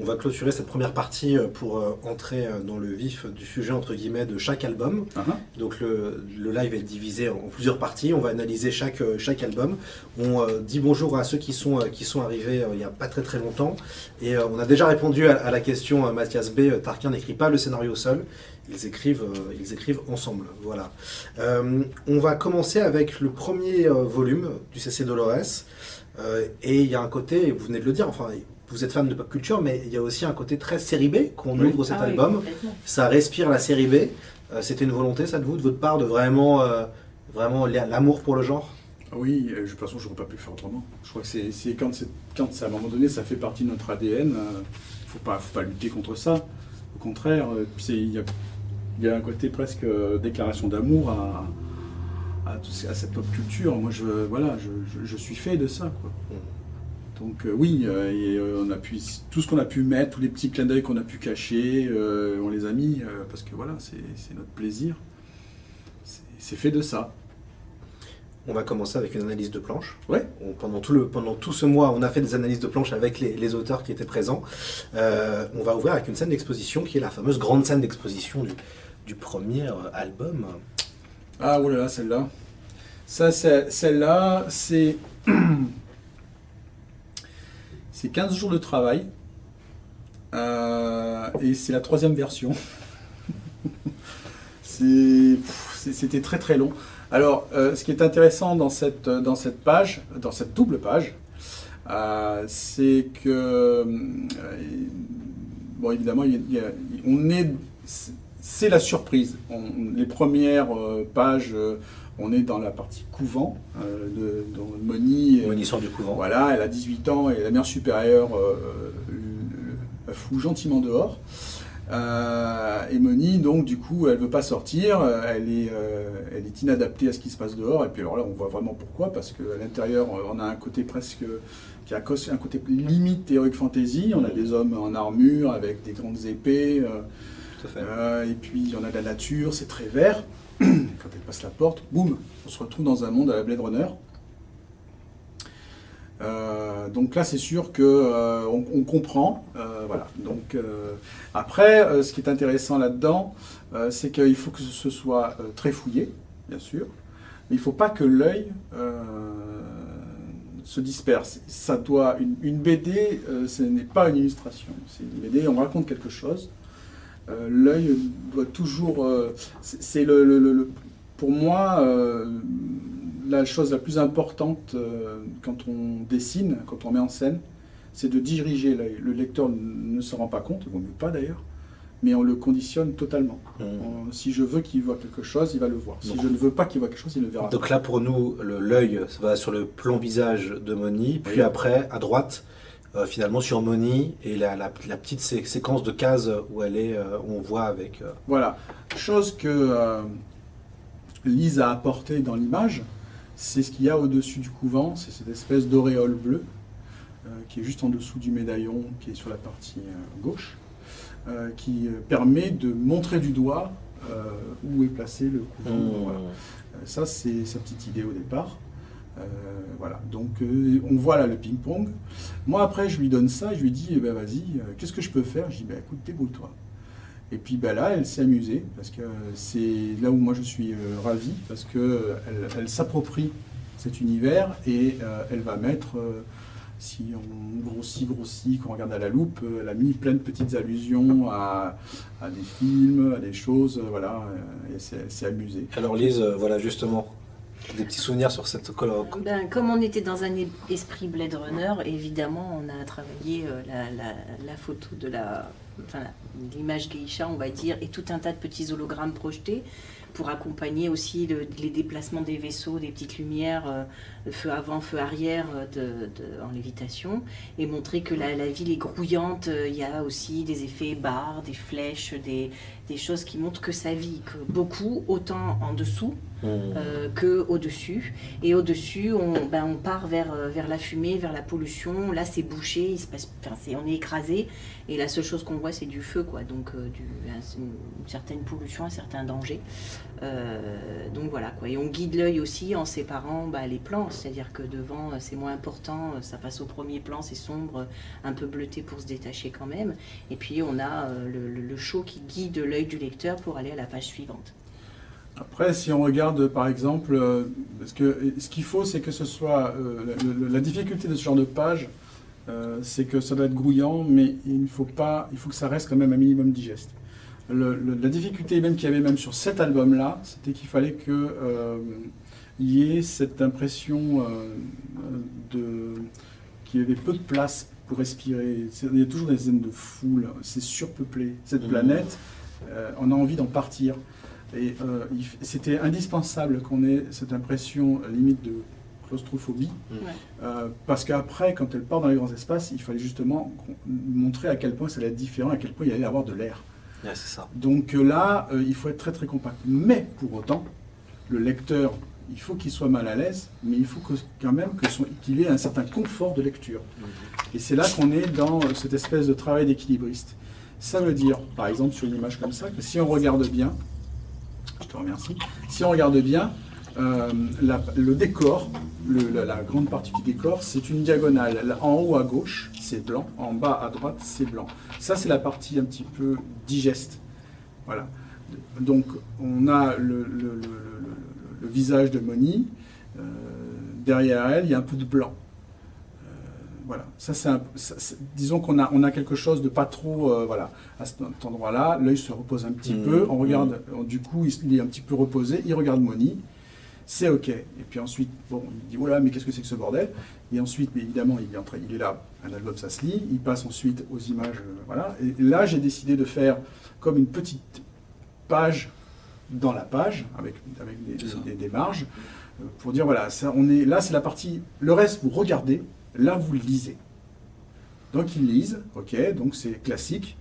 On va clôturer cette première partie euh, pour euh, entrer euh, dans le vif du sujet entre guillemets de chaque album. Ah, ah. Donc le, le live est divisé en plusieurs parties. On va analyser chaque, chaque album. On dit bonjour à ceux qui sont, qui sont arrivés il n'y a pas très très longtemps. Et on a déjà répondu à, à la question Mathias B. Tarquin n'écrit pas le scénario seul. Ils écrivent, ils écrivent ensemble. Voilà. Euh, on va commencer avec le premier volume du CC Dolores. Euh, et il y a un côté, vous venez de le dire, enfin, vous êtes fan de pop culture, mais il y a aussi un côté très série B qu'on Oui. ouvre cet Ah album. Ça respire la série B. Euh, C'était une volonté, ça, de vous, de votre part, de vraiment, euh, vraiment l'a- l'amour pour le genre? Oui, euh, de toute façon, je n'aurais pas pu le faire autrement. Je crois que c'est quand, c'est- quand à un moment donné, ça fait partie de notre ADN. Il ne faut pas, faut pas lutter contre ça. Au contraire, euh, il y a, il y a un côté presque euh, déclaration d'amour à, cette pop culture. Moi, je, voilà, je, je- je suis fait de ça. Quoi. Donc euh, oui, euh, et, euh, on a pu, tout ce qu'on a pu mettre, tous les petits clins d'œil qu'on a pu cacher, on les a mis parce que voilà, c'est notre plaisir. C'est fait de ça. On va commencer avec une analyse de planche. Ouais. On- pendant, tout le, pendant tout ce mois, on a fait des analyses de planche avec les, les auteurs qui étaient présents. Euh, on va ouvrir avec une scène d'exposition qui est la fameuse grande scène d'exposition du, du premier album. Ah, oh là là, celle-là. Ça, celle-là, c'est. c'est 15 jours de travail et c'est la troisième version. C'était très très long. Alors, euh, ce qui est intéressant dans cette, page, dans cette double page, euh, c'est que, euh, bon, évidemment, on est, c'est la surprise. Les premières euh, pages, euh, on est dans la partie couvent euh, de, dont Moni. euh, Moni sort du couvent. voilà, elle a 18 ans et la mère supérieure euh, la fout gentiment dehors. Euh, et Moni, donc, du coup, elle veut pas sortir, elle est, euh, elle est inadaptée à ce qui se passe dehors. Et puis alors là, on voit vraiment pourquoi, parce qu'à l'intérieur, on a un côté presque, qui a un côté limite théorique fantasy. On a des hommes en armure avec des grandes épées. euh, Tout à fait. et puis on a de la nature, c'est très vert. Quand elle passe la porte, boum, on se retrouve dans un monde à la Blade Runner. Euh, donc là, c'est sûr que euh, comprend. euh, voilà. Donc après, ce qui est intéressant là-dedans, c'est qu'il faut que ce soit très fouillé, bien sûr, mais il ne faut pas que l'œil se disperse. Ça doit une, BD, ce n'est pas une illustration. C'est une BD, on raconte quelque chose. Euh, l'œil doit toujours. euh, c'est le, le- le- le- pour moi euh, la chose la plus importante quand on dessine, quand on met en scène, c'est de diriger l'œil. Le lecteur ne se rend pas compte, il vaut mieux pas d'ailleurs, mais on le conditionne totalement. Mmh. On- si je veux qu'il voit quelque chose, il va le voir. Si Donc- je ne veux pas qu'il voit quelque chose, il ne le verra pas. Donc là, pour nous, l'œil va sur le plan visage de Moni, puis Oui. après, à droite, euh, finalement sur Moni, et la, la- la petite sé- séquence de cases où elle est, euh, où on voit avec. euh, Voilà. Chose que Lise a apporté dans l'image, c'est ce qu'il y a au-dessus du couvent, c'est cette espèce d'auréole bleue qui est juste en dessous du médaillon qui est sur la partie gauche, qui permet de montrer du doigt où est placé le couvent. Mmh. Voilà. Ça, c'est sa petite idée au départ. Euh, voilà, donc euh, on voit là le ping-pong. Moi, après, je lui donne ça, je lui dis, eh ben, vas-y, euh, qu'est-ce que je peux faire? Je dis, ben, écoute, débrouille-toi. Et puis ben, là, elle s'est amusée, parce que c'est là où moi je suis euh, ravi, parce qu'elle elle, s'approprie cet univers et elle va mettre, si on grossit, grossit, qu'on regarde à la loupe, elle a mis plein de petites allusions à, des films, à des choses, voilà, et elle s'est- elle amusée. Alors Lise, voilà justement, des petits souvenirs sur cette colloque. Ben, comme on était dans un esprit Blade Runner, évidemment, on a travaillé euh, la, photo de la, enfin, l'image geisha, on va dire, et tout un tas de petits hologrammes projetés pour accompagner aussi le- les déplacements des vaisseaux, des petites lumières, euh, feu avant, feu arrière euh, en lévitation, et montrer que la, la ville est grouillante. euh, Il y a aussi des effets barres, des flèches, des, des choses qui montrent que ça vit, que beaucoup, autant en dessous Mmh. euh, que au-dessus. Et au-dessus, on, ben, on part vers, euh, vers la fumée, vers la pollution. Là, c'est bouché, il se passe, enfin, c'est, on est écrasé. Et la seule chose qu'on voit, c'est du feu, quoi. Donc, euh, une, certaine pollution, un certain danger. Euh, donc voilà, quoi. Et on guide l'œil aussi en séparant bah, les plans. C'est-à-dire que devant, euh, c'est moins important, ça passe au premier plan, c'est sombre, un peu bleuté pour se détacher quand même. Et puis, on a le, le, show qui guide l'œil du lecteur pour aller à la page suivante. Après, si on regarde par exemple, parce que ce qu'il faut, c'est que ce soit la difficulté de ce genre de page, euh, c'est que ça doit être grouillant, mais il faut pas, il faut que ça reste quand même un minimum digeste. Le- le- la difficulté même qu'il y avait même sur cet album-là, c'était qu'il fallait que euh, y ait cette impression euh, de qu'il y avait peu de place pour respirer. Il y a toujours des zones de foule, c'est surpeuplé. Cette Mhm. planète, euh, on a envie d'en partir. Et euh, c'était indispensable qu'on ait cette impression limite de claustrophobie, Mm. Ouais. euh, parce qu'après, quand elle part dans les grands espaces, il fallait justement montrer à quel point ça allait être différent, à quel point il allait y avoir de l'air. Ouais, c'est ça. Donc euh, là, euh, il faut être très très compact. Mais pour autant, le lecteur, il faut qu'il soit mal à l'aise, mais il faut que, quand même qu'il ait un certain confort de lecture. Et c'est là qu'on est dans euh, cette espèce de travail d'équilibriste. Ça veut dire, par exemple, sur une image comme ça, que si on regarde bien, je te remercie, si on regarde bien, euh, la- le décor, le- la, la grande partie du décor, c'est une diagonale. En haut à gauche, c'est blanc, en bas à droite, c'est blanc. Ça, c'est la partie un petit peu digeste. Voilà. Donc, on a le, visage de Moni. euh, derrière elle, il y a un peu de blanc. Euh, voilà, ça c'est, disons qu'on a, on a quelque chose de pas trop, euh, voilà, à cet endroit-là, l'œil se repose un petit Mmh, peu, on regarde, du coup il, est un petit peu reposé, il regarde Moni, c'est ok. Et puis ensuite, bon, il dit, voilà, mais qu'est-ce que c'est que ce bordel? Et ensuite, mais évidemment, il est, il là, un album ça se lit, il passe ensuite aux images, euh, voilà. Et là, j'ai décidé de faire comme une petite page dans la page, avec, avec des- des marges, euh, pour dire, voilà, ça, on est, là c'est la partie, le reste vous regardez, là vous lisez. Donc ils lisent, ok, donc c'est classique.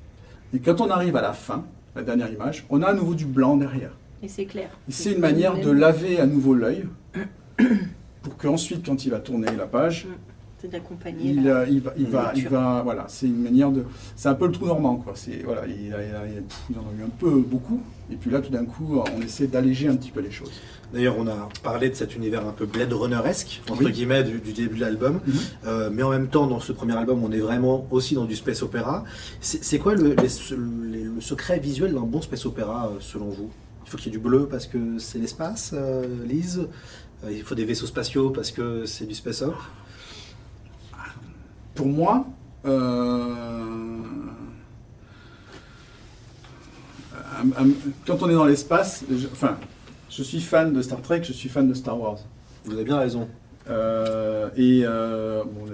Et quand on arrive à la fin, la dernière image, on a à nouveau du blanc derrière. Et c'est clair. C'est une manière de laver à nouveau l'œil, pour qu'ensuite, quand il va tourner la page, d'accompagner. il, la- il va, il va, il lecture. va, voilà, c'est une manière de, c'est un peu le trou normand, quoi. C'est voilà, il, a- il en a eu un peu beaucoup, et puis là, tout d'un coup, on essaie d'alléger un petit peu les choses. D'ailleurs, on a parlé de cet univers un peu Blade Runner-esque, entre Oui. guillemets, du, du début de l'album. Mhm. Euh, mais en même temps, dans ce premier album, on est vraiment aussi dans du space opéra. C'est quoi le, les- les- le secret visuel d'un bon space opéra, euh, selon vous? Il faut qu'il y ait du bleu parce que c'est l'espace, euh, Lise Euh, Il faut des vaisseaux spatiaux parce que c'est du space op Pour moi, euh, quand on est dans l'espace, je- enfin, je suis fan de Star Trek, je suis fan de Star Wars. Vous avez bien raison. Euh, et, euh, bon,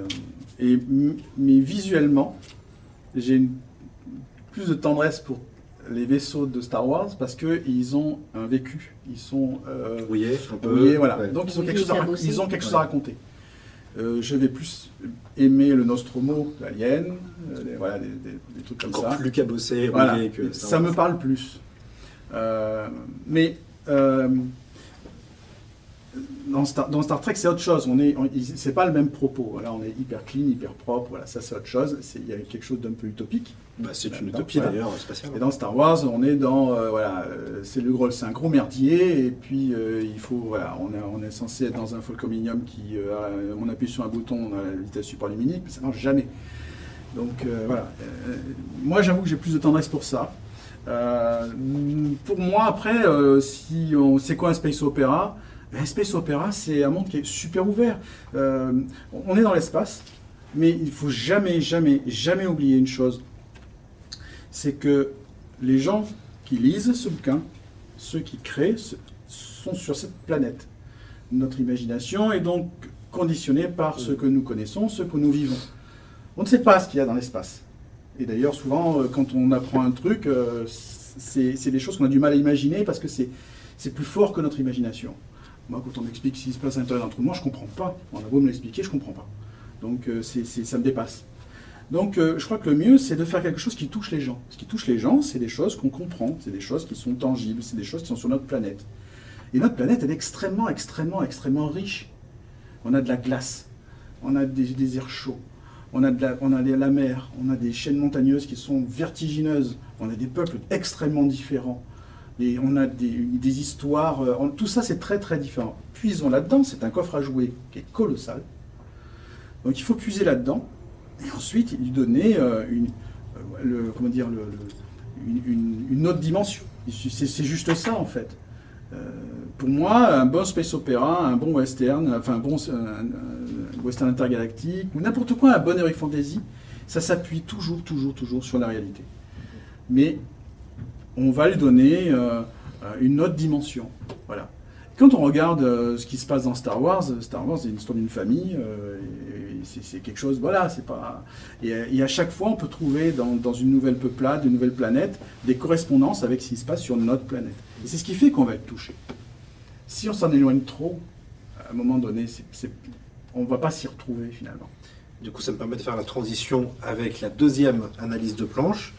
et m- mais visuellement, j'ai une- plus de tendresse pour les vaisseaux de Star Wars parce qu'ils ont un vécu. Ils sont euh, Rouillé, un peu. rouillés, voilà. ouais. Donc ils ont quelque chose à, rac- cabossés. ils ont quelque chose Ouais. à raconter. Euh, je vais plus aimer le Nostromo, l'Alien, euh, les- voilà, des, des- des trucs comme Encore ça. plus cabossé, Voilà. rouillé que Star ça me parle plus. Euh, mais euh, dans, Star, dans Star Trek, c'est autre chose. On est, c'est pas le même propos. Là, on est hyper clean, hyper propre. Voilà, ça c'est autre chose. Il y a quelque chose d'un peu utopique. Bah, c'est une utopie voilà. d'ailleurs, spatiale. Et dans Star Wars, on est dans euh, voilà, euh, c'est le gros, c'est un gros merdier. Et puis euh, il faut voilà, on, est- on est censé être dans un Falcominium qui, euh, a- on appuie sur un bouton, on a la vitesse supraluminique, mais ça marche jamais. Donc voilà. Moi, j'avoue que j'ai plus de tendresse pour ça. Pour moi, après, si on, c'est quoi un space opéra? Un space opéra, c'est un monde qui est super ouvert. Euh, on est dans l'espace, mais il faut jamais, jamais, jamais oublier une chose. C'est que les gens qui lisent ce bouquin, ceux qui créent, sont sur cette planète. Notre imagination est donc conditionnée par ce que nous connaissons, ce que nous vivons. On ne sait pas ce qu'il y a dans l'espace. Et d'ailleurs, souvent, euh, quand on apprend un truc, euh, c'est des choses qu'on a du mal à imaginer parce que c'est plus fort que notre imagination. Moi, quand on m'explique ce qui se passe à l'intérieur d'un trou noir, je comprends pas. On a beau me l'expliquer, je comprends pas. Donc, euh, c'est ça me dépasse. Donc, euh, je crois que le mieux, c'est de faire quelque chose qui touche les gens. Ce qui touche les gens, c'est des choses qu'on comprend, c'est des choses qui sont tangibles, c'est des choses qui sont sur notre planète. Et notre planète, elle est extrêmement, extrêmement, extrêmement riche. On a de la glace, on a des déserts chauds, on a, on a de la mer, on a des chaînes montagneuses qui sont vertigineuses, on a des peuples extrêmement différents, on a des, histoires, euh, tout ça c'est très très différent. Puisons là-dedans, c'est un coffre à jouer qui est colossal. Donc il faut puiser là-dedans, et ensuite lui donner euh, une, euh, comment dire, une, autre dimension. C'est juste ça en fait. Pour moi, un bon space opéra, un bon western, enfin un bon western intergalactique, ou n'importe quoi, un bon heroic fantasy, ça s'appuie toujours, toujours, toujours sur la réalité. Mais on va lui donner euh, euh, une autre dimension. Voilà. Quand on regarde euh, ce qui se passe dans Star Wars, Star Wars c'est une histoire d'une famille, c'est quelque chose, voilà, c'est pas. Et, à chaque fois, on peut trouver dans, une nouvelle peuplade, une nouvelle planète, des correspondances avec ce qui se passe sur notre planète. C'est ce qui fait qu'on va être touché. Si on s'en éloigne trop, à un moment donné, on ne va pas s'y retrouver finalement. Du coup, ça me permet de faire la transition avec la deuxième analyse de planche,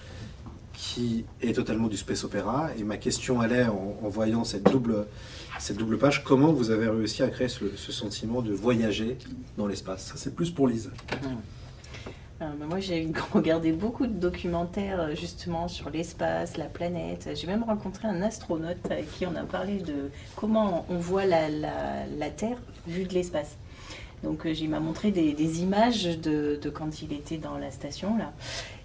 qui est totalement du space opéra. Et ma question allait, en, en voyant cette double, cette double page, comment vous avez réussi à créer ce, sentiment de voyager dans l'espace? Ça, c'est plus pour Lise. Euh, bah, moi, j'ai regardé beaucoup de documentaires euh, justement sur l'espace, la planète. J'ai même rencontré un astronaute avec qui on a parlé de comment on voit la, la- la Terre vue de l'espace. Donc, euh, il m'a montré des, des images de, de quand il était dans la station là.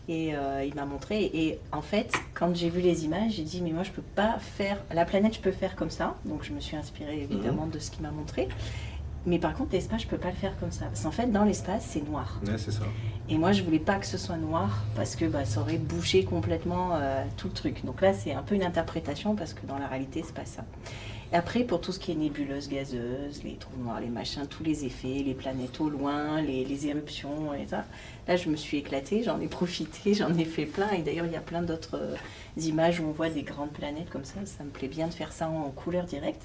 Et euh, il m'a montré. Et en fait, quand j'ai vu les images, j'ai dit mais moi je peux pas faire la planète, je peux faire comme ça. Donc, je me suis inspirée évidemment de ce qu'il m'a montré. Mais par contre, l'espace, je peux pas le faire comme ça. Parce qu'en fait, dans l'espace, c'est noir. Ouais, c'est ça. Et moi, je voulais pas que ce soit noir parce que bah, ça aurait bouché complètement euh, tout le truc. Donc là, c'est un peu une interprétation parce que dans la réalité, c'est pas ça. Après, pour tout ce qui est nébuleuse gazeuse, les trous noirs, les machins, tous les effets, les planètes au loin, les, les éruptions et ça, là, je me suis éclatée, j'en ai profité, j'en ai fait plein. Et d'ailleurs, il y a plein d'autres euh, images où on voit des grandes planètes comme ça. Ça me plaît bien de faire ça en couleur directe.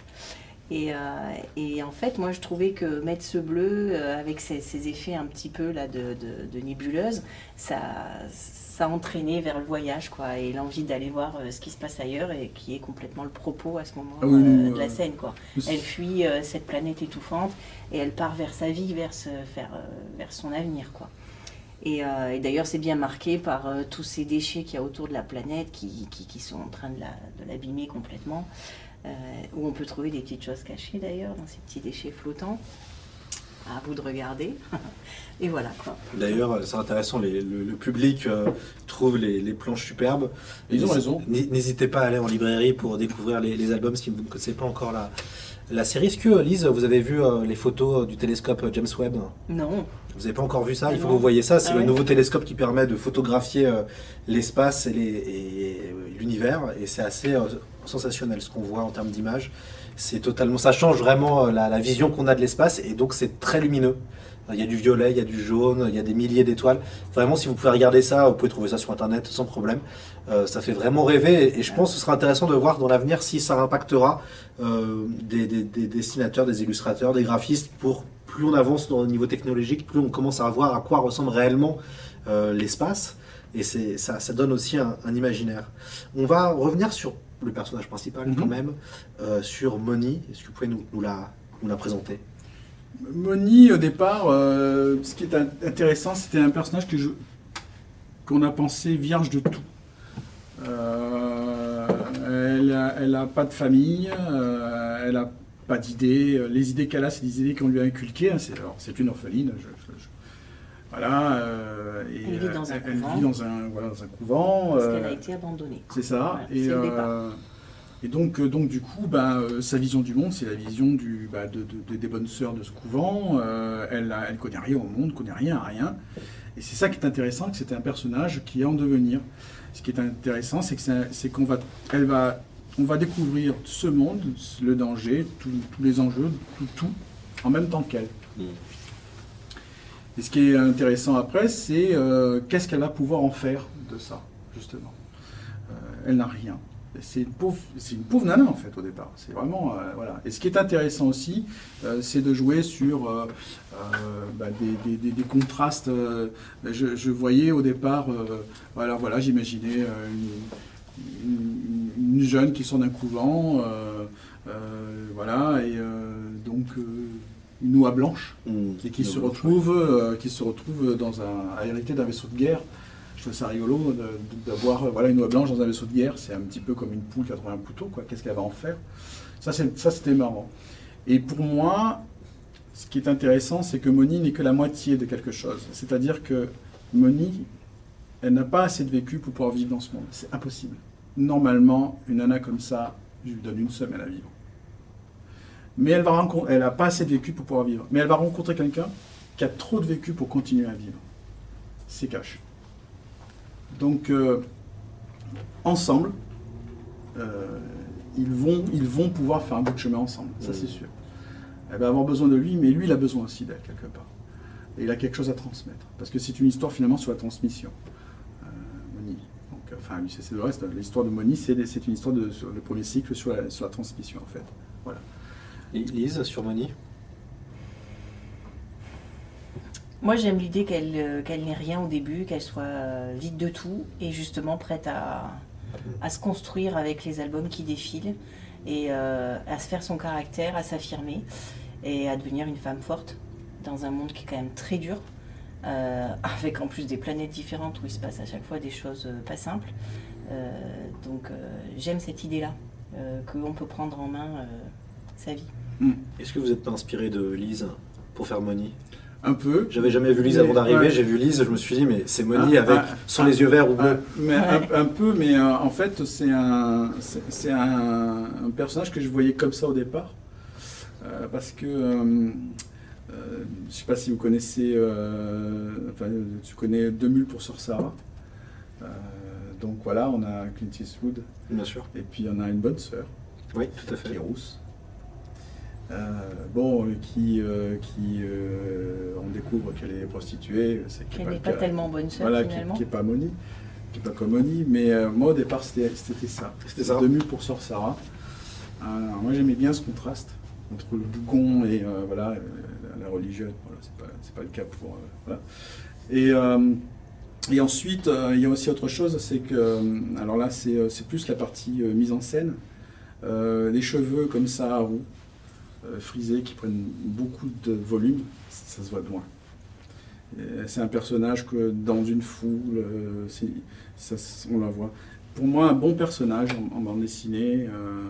Et, euh, et, en fait, moi, je trouvais que mettre ce bleu euh, avec ces, ces, effets un petit peu là de, de, de nébuleuse, ça, ça entraînait vers le voyage, quoi, et l'envie d'aller voir euh, ce qui se passe ailleurs et qui est complètement le propos à ce moment Ah oui, de la scène, quoi. Elle fuit cette planète étouffante et elle part vers sa vie, vers, ce, vers, vers son avenir, quoi. Et, euh, et d'ailleurs, c'est bien marqué par euh, tous ces déchets qu'il y a autour de la planète qui, qui, qui sont en train de la- de l'abîmer complètement. Euh, où on peut trouver des petites choses cachées d'ailleurs, dans ces petits déchets flottants. À vous de regarder. et voilà quoi. D'ailleurs, c'est intéressant, les- le, le public euh, trouve les, les planches superbes. Ils ont raison. n'hé- N'hésitez pas à aller en librairie pour découvrir les, les albums si vous ne connaissez pas encore la, la série. Est-ce que, Lise, vous avez vu euh, les photos du télescope James Webb? Non, Vous n'avez pas encore vu ça? Il faut Non. que vous voyez ça. C'est Ah le ouais nouveau télescope qui permet de photographier euh, l'espace et euh, l'univers. Et c'est assez euh, sensationnel ce qu'on voit en termes d'images. C'est totalement, ça change vraiment euh, la, la vision qu'on a de l'espace et donc c'est très lumineux. Il y a du violet, il y a du jaune, il y a des milliers d'étoiles. Vraiment, si vous pouvez regarder ça, vous pouvez trouver ça sur Internet sans problème. Euh, ça fait vraiment rêver et, je pense que ce sera intéressant de voir dans l'avenir si ça impactera euh, des, des- des dessinateurs, des illustrateurs, des graphistes pour plus on avance dans le niveau technologique, plus on commence à voir à quoi ressemble réellement euh, l'espace et ça, ça donne aussi un, un imaginaire. On va revenir sur le personnage principal Mhm. quand même, euh, sur Moni. Est-ce que vous pouvez nous, nous la, nous la présenter? Moni, au départ, euh, ce qui est in- intéressant, c'était un personnage que je- qu'on a pensé vierge de tout. Euh, elle, a, elle a pas de famille, euh, elle a pas d'idées. Les idées qu'elle a, c'est des idées qu'on lui a inculquées. hein. C'est, alors, c'est une orpheline. je- je- je- voilà. et, Elle vit dans un elle couvent. vit dans un, voilà, dans un couvent. parce qu'elle a été abandonnée. c'est ça. Voilà, et, c'est le départ. Et donc, euh, donc, du coup, bah, euh, sa vision du monde, c'est la vision du, bah, de, de- de- des bonnes sœurs de ce couvent. Euh, elle, elle connaît rien au monde, connaît rien à rien. Et c'est ça qui est intéressant, que c'était un personnage qui est en devenir. Ce qui est intéressant, c'est qu'on va, elle va, on va découvrir ce monde, le danger, tous les enjeux, tout, tout, en même temps qu'elle. Et ce qui est intéressant après, c'est euh, qu'est-ce qu'elle va pouvoir en faire de ça, justement? Euh, elle n'a rien. C'est une, pauvre, c'est une pauvre nana en fait au départ. C'est vraiment euh, voilà. Et ce qui est intéressant aussi, euh, c'est de jouer sur euh, bah, des, des- des- des contrastes. je, je voyais au départ, voilà, voilà, j'imaginais une, une- une jeune qui sort d'un couvent, voilà, et donc une oie blanche et qui se retrouve, qui se retrouve dans un, à hériter d'un vaisseau de guerre. Je trouve ça rigolo d'avoir euh, voilà, une oie blanche dans un vaisseau de guerre. C'est un petit peu comme une poule qui a trouvé un couteau. quoi. Qu'est-ce qu'elle va en faire? Ça, c'était marrant. Et pour moi, ce qui est intéressant, c'est que Moni n'est que la moitié de quelque chose. C'est-à-dire que Moni, elle n'a pas assez de vécu pour pouvoir vivre dans ce monde. C'est impossible. Normalement, une nana comme ça, je lui donne une semaine à vivre. Mais elle va elle n'a pas assez de vécu pour pouvoir vivre. Mais elle va rencontrer quelqu'un qui a trop de vécu pour continuer à vivre. C'est cash. Donc, euh, ensemble, euh, ils, vont, ils vont pouvoir faire un bout de chemin ensemble, ça c'est sûr. Elle va avoir besoin de lui, mais lui, il a besoin aussi d'elle, quelque part. Et il a quelque chose à transmettre. Parce que c'est une histoire finalement sur la transmission. Euh, Moni. Donc, euh, enfin, lui, c'est le reste. L'histoire de Moni, c'est c'est une histoire de, sur le premier cycle sur la, sur la transmission, en fait. Voilà. Lise, sur Moni? Moi, j'aime l'idée qu'elle euh, qu'elle n'ait rien au début, qu'elle soit euh, vide de tout et justement prête à, se construire avec les albums qui défilent et euh, à se faire son caractère, à s'affirmer et à devenir une femme forte dans un monde qui est quand même très dur, avec en plus des planètes différentes où il se passe à chaque fois des choses pas simples. Donc, j'aime cette idée-là, qu'on peut prendre en main sa vie. Est-ce que vous êtes pas inspiré de Lise pour faire Moni? Un peu. J'avais jamais vu Lise Mais, avant d'arriver, ouais. j'ai vu Lise, je me suis dit, mais c'est Moni Ah, avec ah, sans ah, les yeux verts ou Ah, bleus. mais un, un peu, mais euh, en fait, c'est un, c'est un, un personnage que je voyais comme ça au départ. Euh, parce que euh, euh, je ne sais pas si vous connaissez, enfin, tu connais Deux mules pour Sœur Sarah. Donc voilà, on a Clint Eastwood Bien sûr. et puis on a une bonne sœur Oui, tout à qui est fait. rousse. Euh, bon, qui, euh, qui euh, on découvre qu'elle est prostituée, c'est Qu'elle le n'est pas tellement bonne sœur Voilà, qui finalement. n'est pas Moni, qui n'est pas comme Moni, mais euh, moi au départ c'était c'était ça. C'était ça. Deux mules pour Sœur Sarah. Euh, alors, moi j'aimais bien ce contraste entre le bougon et euh, voilà, la, la religieuse. Voilà, c'est pas, c'est pas le cas pour. euh, voilà. Et, euh, et ensuite, euh, il y a aussi autre chose, c'est que. Alors là, c'est c'est plus la partie euh, mise en scène. Euh, les cheveux comme ça, roux, euh, frisés, qui prennent beaucoup de volume, ça, se voit de loin. C'est un personnage que dans une foule, euh, ça, on la voit. Pour moi, un bon personnage en, en bande dessinée, euh,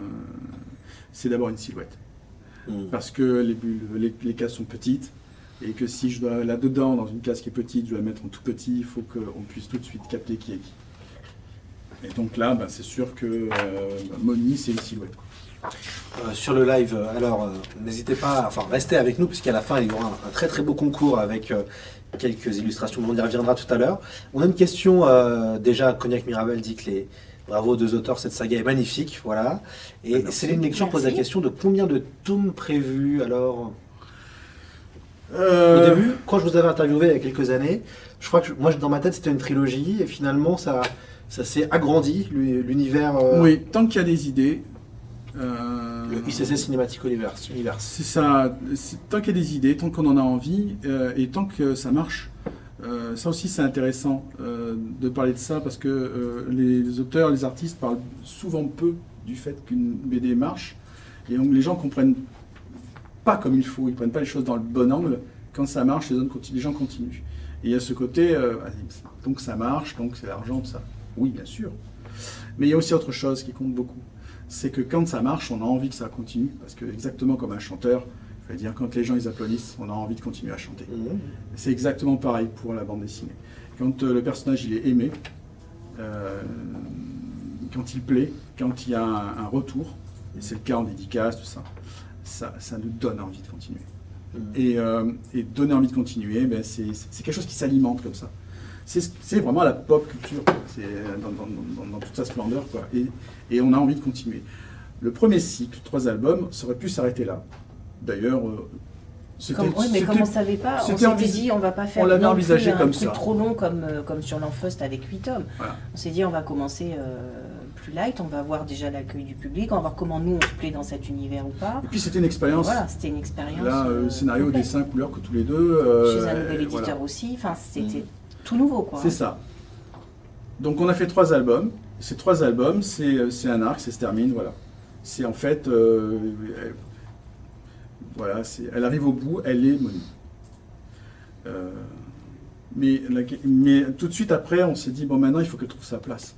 c'est d'abord une silhouette. Mm. Parce que les, bulles, les, les cases sont petites, et que si je dois là-dedans, dans une case qui est petite, je dois la mettre en tout petit, il faut qu'on puisse tout de suite capter qui est qui. Et donc là, ben, c'est sûr que euh, Moni, c'est une silhouette. quoi. Euh, sur le live, euh, alors euh, n'hésitez pas, enfin restez avec nous puisqu'à la fin il y aura un, un très très beau concours avec euh, quelques illustrations, on y reviendra tout à l'heure. On a une question, euh, déjà Cognac Mirabel dit que les bravo aux deux auteurs, cette saga est magnifique, voilà. Et Merci. Céline Lecture pose la question de combien de tomes prévus alors? Euh, Au début, quand je vous avais interviewé il y a quelques années, je crois que je- moi dans ma tête c'était une trilogie et finalement ça, ça s'est agrandi, l'u- l'univers, euh, Oui, tant qu'il y a des idées. Euh, le ICC Cinematic Universe. C'est ça, tant qu'il y a des idées, tant qu'on en a envie, euh, et tant que ça marche. Euh, ça aussi, c'est intéressant euh, de parler de ça parce que les, les auteurs, les artistes parlent souvent peu du fait qu'une BD marche. Et donc, les gens comprennent pas comme il faut, ils prennent pas les choses dans le bon angle. Quand ça marche, les, autres continuent- les gens continuent. Et il y a ce côté, donc ça marche, donc c'est l'argent, ça. Oui, bien sûr. Mais il y a aussi autre chose qui compte beaucoup. C'est que quand ça marche, on a envie que ça continue. Parce que exactement comme un chanteur, je veux dire, quand les gens ils applaudissent, on a envie de continuer à chanter. Mhm. C'est exactement pareil pour la bande dessinée. Quand euh, le personnage il est aimé, euh, quand il plaît, quand il y a un, un retour, et c'est le cas en dédicace, tout ça, ça, ça nous donne envie de continuer. Mhm. Et, euh, et donner envie de continuer, ben, c'est quelque chose qui s'alimente comme ça. C'est vraiment la pop culture, c'est euh, dans, dans- dans- dans toute sa splendeur. Quoi. Et, et on a envie de continuer. Le premier cycle, trois albums, ça aurait pu s'arrêter là. D'ailleurs, euh, c'était- Comme, oui, mais comme on savait pas, on s'était dit on va pas faire on l'avait non plus envisagé un comme truc ça. trop long comme, euh, comme sur l'Enfust avec 8 tomes. Voilà. On s'est dit on va commencer euh, plus light, on va voir déjà l'accueil du public, on va voir comment nous on se plaît dans cet univers ou pas. Et puis c'était une expérience. Voilà, c'était une expérience. Là, euh, scénario, complète. dessin, couleur que tous les deux. euh, Chez un nouvel éditeur voilà. aussi, enfin c'était tout nouveau quoi. C'est ça. Donc on a fait trois albums. Ces trois albums, c'est euh, c'est un arc, ça se termine, voilà. C'est en fait, euh, elle, voilà, c'est- elle arrive au bout, elle est Moni. Euh, mais, la- mais tout de suite après, on s'est dit bon maintenant il faut qu'elle trouve sa place,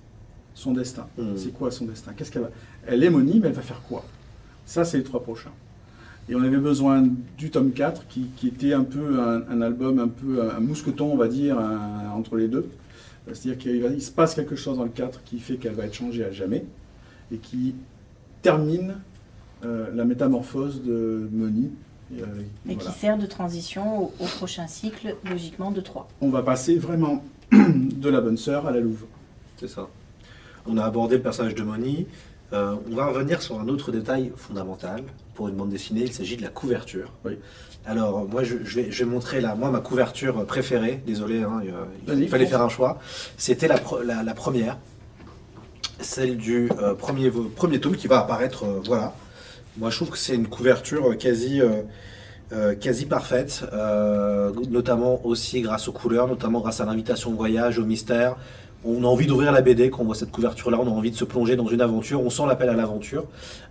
son destin. Mhm. C'est quoi son destin? Qu'est-ce qu'elle va Elle est Moni, mais elle va faire quoi? Ça, c'est les trois prochains. Et on avait besoin du tome 4, qui, qui était un peu un, un album, un peu un mousqueton, on va dire, un- entre les deux. C'est-à-dire qu'il se passe quelque chose dans le 4 qui fait qu'elle va être changée à jamais, et qui termine euh, la métamorphose de Moni. Et, euh, Et voilà. qui sert de transition au, au prochain cycle, logiquement de 3. On va passer vraiment de la bonne sœur à la louve. C'est ça. On a abordé le personnage de Moni. Euh, on va revenir sur un autre détail fondamental pour une bande dessinée. Il s'agit de la couverture. Oui. Alors, moi, je, je vais, je vais montrer là, moi, ma couverture préférée. Désolé, hein, euh, il, Vas-y, fallait faire un choix. C'était la, pro- la, la première, celle du euh, premier, premier tome qui va apparaître. euh, voilà. Moi, je trouve que c'est une couverture quasi. euh, euh, quasi parfaite, euh, notamment aussi grâce aux couleurs, notamment grâce à l'invitation de voyage, au mystère, on a envie d'ouvrir la BD quand on voit cette couverture-là, on a envie de se plonger dans une aventure, on sent l'appel à l'aventure.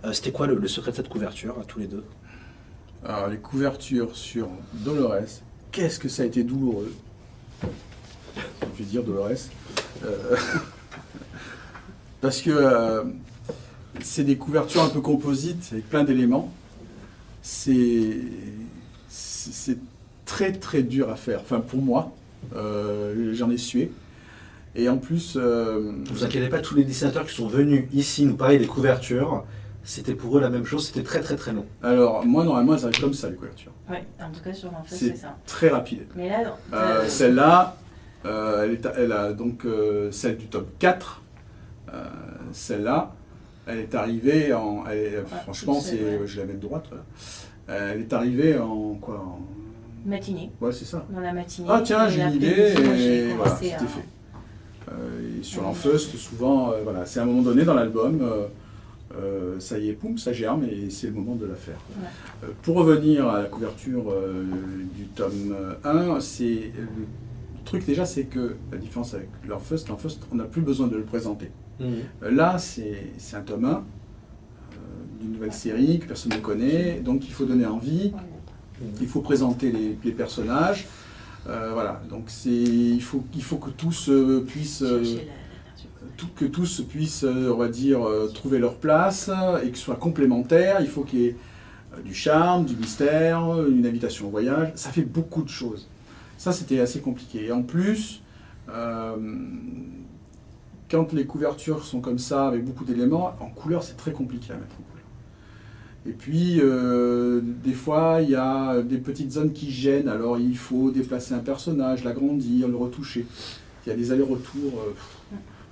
Euh, C'était quoi le, secret de cette couverture, à tous les deux? Alors, les couvertures sur Dolores, qu'est-ce que ça a été douloureux? Je vais dire Dolores. Euh, parce que euh, c'est des couvertures un peu composites, avec plein d'éléments. C'est très très dur à faire. Enfin, pour moi, j'en ai sué. Et en plus, euh, Ne vous inquiétez pas, tous les dessinateurs qui sont venus ici nous parler des couvertures c'était pour eux la même chose, c'était très très très long. Alors, moi, normalement, elles arrivent comme ça, les couvertures. Oui, en tout cas sur l'enfant, C'est c'est ça. très rapide. Mais là, non. Euh, Euh, Celle-là, euh, elle, est à- elle a donc euh, celle du top 4. euh, Celle-là, elle est arrivée en. elle est- franchement, c'est c'est, vrai. je la mets de droite. Voilà. Euh, elle est arrivée en quoi? En- matinée, Ouais, c'est ça. dans la matinée. Ah tiens, j'ai une idée et voilà, c'était à- fait. Euh, et sur Ouais. l'enfeust, souvent, euh, voilà, c'est à un moment donné dans l'album, euh, euh, ça y est, poum, ça germe et c'est le moment de la faire. Ouais. Euh, pour revenir à la couverture euh, du tome 1, c'est le truc déjà, c'est que la différence avec l'enfeust, l'enfeust, on n'a plus besoin de le présenter. Euh, Là, c'est c'est un tome 1 euh, d'une nouvelle série que personne ne connaît, donc il faut donner envie. Il faut présenter les, les personnages. Euh, voilà, donc c'est il faut, il faut que tous euh, puissent euh, que tous puissent, on va dire, trouver leur place et que ce soit complémentaire. Il faut qu'il y ait du charme, du mystère, une invitation au voyage. Ça fait beaucoup de choses. Ça, c'était assez compliqué. Et en plus, euh, quand les couvertures sont comme ça, avec beaucoup d'éléments, en couleur, c'est très compliqué à mettre. Et puis, euh, des fois, il y a des petites zones qui gênent. Alors, il faut déplacer un personnage, l'agrandir, le retoucher. Il y a des allers-retours. euh.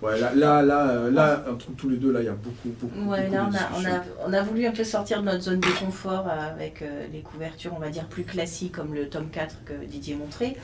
Ouais, là, là, là, euh, là, entre tous les deux, là, il y a beaucoup, beaucoup, Ouais, beaucoup là, de on a, on, a, on a voulu un peu sortir de notre zone de confort euh, avec euh, les couvertures, on va dire, plus classiques, comme le tome 4 que Didier montrait.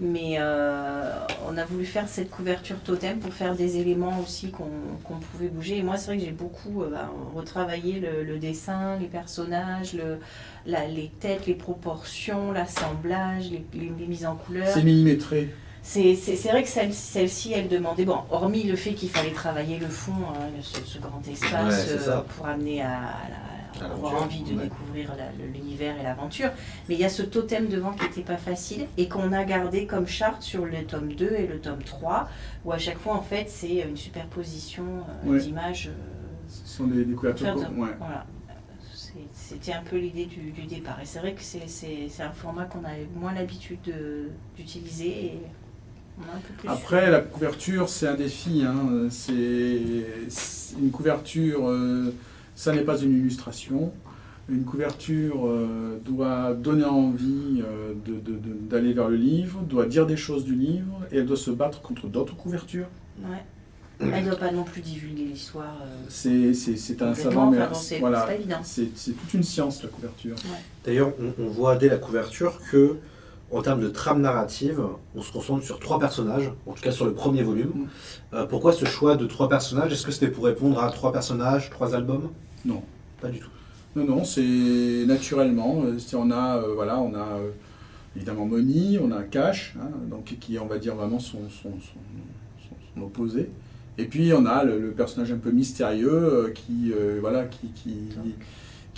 Mais euh, on a voulu faire cette couverture totem pour faire des éléments aussi qu'on pouvait bouger. Et moi, c'est vrai que j'ai beaucoup euh, bah, retravaillé le, le dessin, les personnages, le, la- les têtes, les proportions, l'assemblage, les, les- les mises en couleur. C'est millimétré. C'est vrai que celle- celle-ci, elle demandait, bon, hormis le fait qu'il fallait travailler le fond, hein, ce, ce grand espace, euh, pour amener à, à la- À avoir envie de ouais. découvrir l'univers et l'aventure. Mais il y a ce totem devant qui n'était pas facile et qu'on a gardé comme charte sur le tome 2 et le tome 3, où à chaque fois, en fait, c'est une superposition euh, Ouais. d'images. euh, Ce sont des, des couvertures. de- voilà. C'était un peu l'idée du, du départ. Et c'est vrai que c'est- un format qu'on a moins l'habitude de- d'utiliser et Après, la couverture, c'est un défi. hein. C'est une couverture, euh, ça n'est pas une illustration. Une couverture euh, doit donner envie euh, de- de- de- d'aller vers le livre, doit dire des choses du livre, et elle doit se battre contre d'autres couvertures. Ouais. Elle ne doit pas non plus divulguer l'histoire. euh, C'est c'est- c'est un savant, mais c'est c'est voilà, pas évident. c'est c'est toute une science, la couverture. D'ailleurs, on, on voit dès la couverture que, en termes de trame narrative, on se concentre sur trois personnages, en tout cas sur le premier volume. Mm. Euh, pourquoi ce choix de trois personnages? Est-ce que c'était pour répondre à trois personnages, trois albums? Non. Pas du tout. Non, non, c'est naturellement. euh, On a, euh, voilà, on a euh, évidemment Moni, on a Cash, hein, donc qui est, on va dire, vraiment son, son, son- son- son opposé. Et puis on a le, le personnage un peu mystérieux qui, voilà, qui, qui,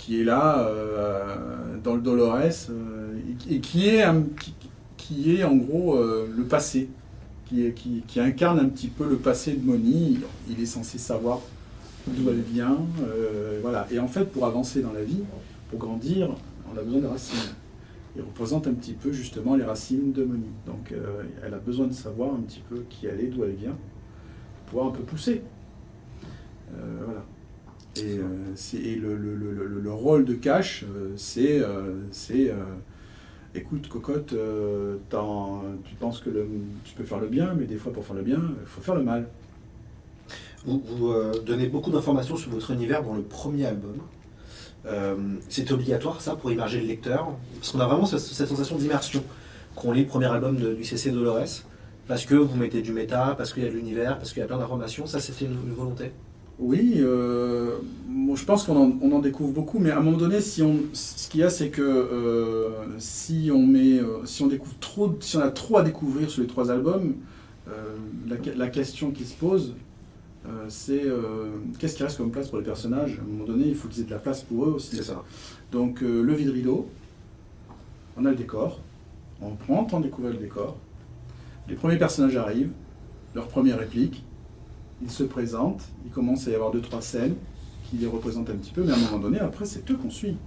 qui est là euh, dans le Dolores euh, et, qui- est, un- qui, qui est en gros euh, le passé, qui, qui, qui incarne un petit peu le passé de Moni. Il est censé savoir d'où elle vient, voilà. Et en fait, pour avancer dans la vie, pour grandir, on a besoin de racines. Il représente un petit peu justement les racines de Moni. Donc, elle a besoin de savoir un petit peu qui elle est, d'où elle vient, pour pouvoir un peu pousser. Voilà. Et, euh, le, le- le- le- le rôle de Cash, euh, c'est, euh, écoute, cocotte, tu penses que tu peux faire le bien, mais des fois pour faire le bien, il faut faire le mal. Vous, vous, donnez beaucoup d'informations sur votre univers dans le premier album. C'est obligatoire ça pour immerger le lecteur? Parce qu'on a vraiment cette, sensation d'immersion qu'on lit le premier album du CC Dolores. Parce que vous mettez du méta, parce qu'il y a de l'univers, parce qu'il y a plein d'informations. Ça, c'était une volonté? Oui, euh, je pense qu'on en, on en découvre beaucoup, mais à un moment donné, si on, ce qu'il y a, c'est que euh, si on met, euh, si on découvre trop, si on a trop à découvrir sur les trois albums, la, que- la question qui se pose, c'est qu'est-ce qui reste comme place pour les personnages? À un moment donné, il faut qu'ils aient de la place pour eux aussi. C'est ça. Donc le vide-rideau, on a le décor, on prend le temps de découvrir le décor, les premiers personnages arrivent, leur première réplique, ils se présentent, il commence à y avoir deux trois scènes qui les représentent un petit peu, mais à un moment donné, après c'est eux qu'on suit.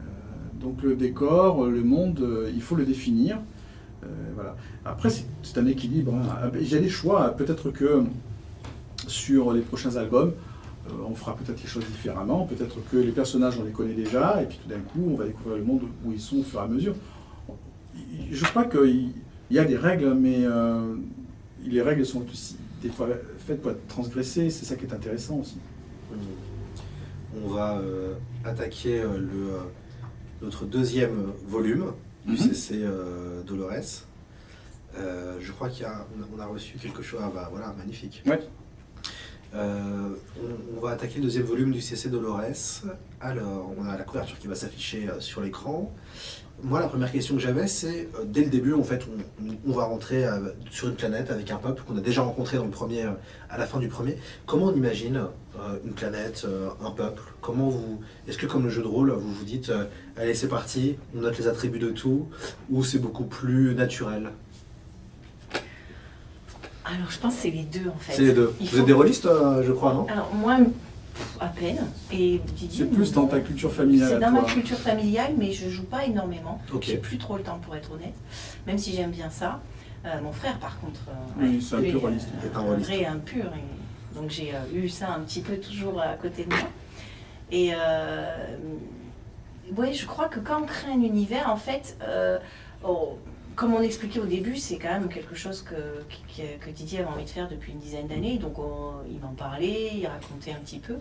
Euh, donc le décor, le monde, euh, il faut le définir. Euh, voilà. Après c'est un équilibre. hein. J'ai des choix. Peut-être que sur les prochains albums, on fera peut-être les choses différemment, peut-être que les personnages on les connaît déjà, et puis tout d'un coup on va découvrir le monde où ils sont au fur et à mesure. Je crois qu'il y a des règles, mais les règles sont aussi des fois faites pour être transgressées, c'est ça qui est intéressant aussi. On va attaquer le, notre deuxième volume du CC mhm. Dolores. je crois qu'on a, on a reçu quelque chose. Ah bah voilà, magnifique. Ouais. Euh, on, va attaquer le deuxième volume du CC Dolores. Alors, on a la couverture qui va s'afficher euh, sur l'écran. Moi, la première question que j'avais, c'est euh, dès le début, en fait, on, va rentrer sur une planète avec un peuple qu'on a déjà rencontré dans le premier, à la fin du premier. Comment on imagine une planète, un peuple? Comment vous, est-ce que comme le jeu de rôle, vous vous dites, allez, c'est parti, on note les attributs de tout, ou c'est beaucoup plus naturel? Alors, je pense que c'est les deux, en fait. C'est les deux. Vous êtes des rôlistes, euh, je crois, non Alors, moi, à peine. Et C'est plus dans ta culture familiale. C'est dans ma culture familiale, mais je joue pas énormément. J'ai plus trop le temps, pour être honnête. Même si j'aime bien ça. Euh, mon frère, par contre. Euh, oui, c'est un pur rôliste. un vrai, un pur. donc, j'ai eu ça un petit peu toujours à côté de moi. Et. ouais, je crois que quand on crée un univers, en fait. Oh, comme on expliquait au début, c'est quand même quelque chose que, Didier avait envie de faire depuis une dizaine d'années. Donc il m'en parlait, il racontait un petit peu.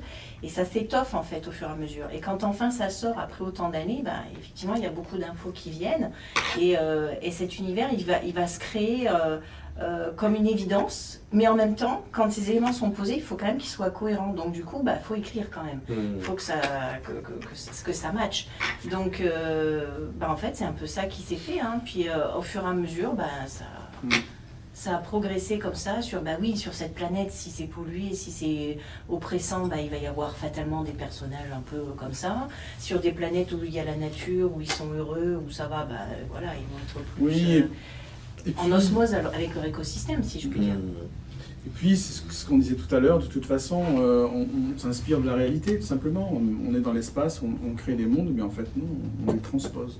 Et ça s'étoffe en fait au fur et à mesure. Et quand enfin ça sort après autant d'années, ben, effectivement, il y a beaucoup d'infos qui viennent. Et, euh, et, cet univers, il va, il va se créer. Euh, euh, comme une évidence, mais en même temps, quand ces éléments sont posés, il faut quand même qu'ils soient cohérents. Donc du coup, il bah, faut écrire quand même. Hmm. Il faut que ça, que, que, que, ça matche. Donc euh, bah, en fait, c'est un peu ça qui s'est fait. Hein. Puis euh, au fur et à mesure, bah, ça, hmm. ça a progressé comme ça sur, bah oui, sur cette planète, si c'est pollué, si c'est oppressant, bah, il va y avoir fatalement des personnages un peu comme ça. Sur des planètes où il y a la nature, où ils sont heureux, où ça va, bah, voilà, ils vont être plus... Oui en osmose avec leur écosystème, si je puis dire. Hmm. Et puis, c'est ce qu'on disait tout à l'heure, de toute façon, euh, on, s'inspire de la réalité, tout simplement. On, est dans l'espace, on, crée des mondes, mais en fait, non, on les transpose.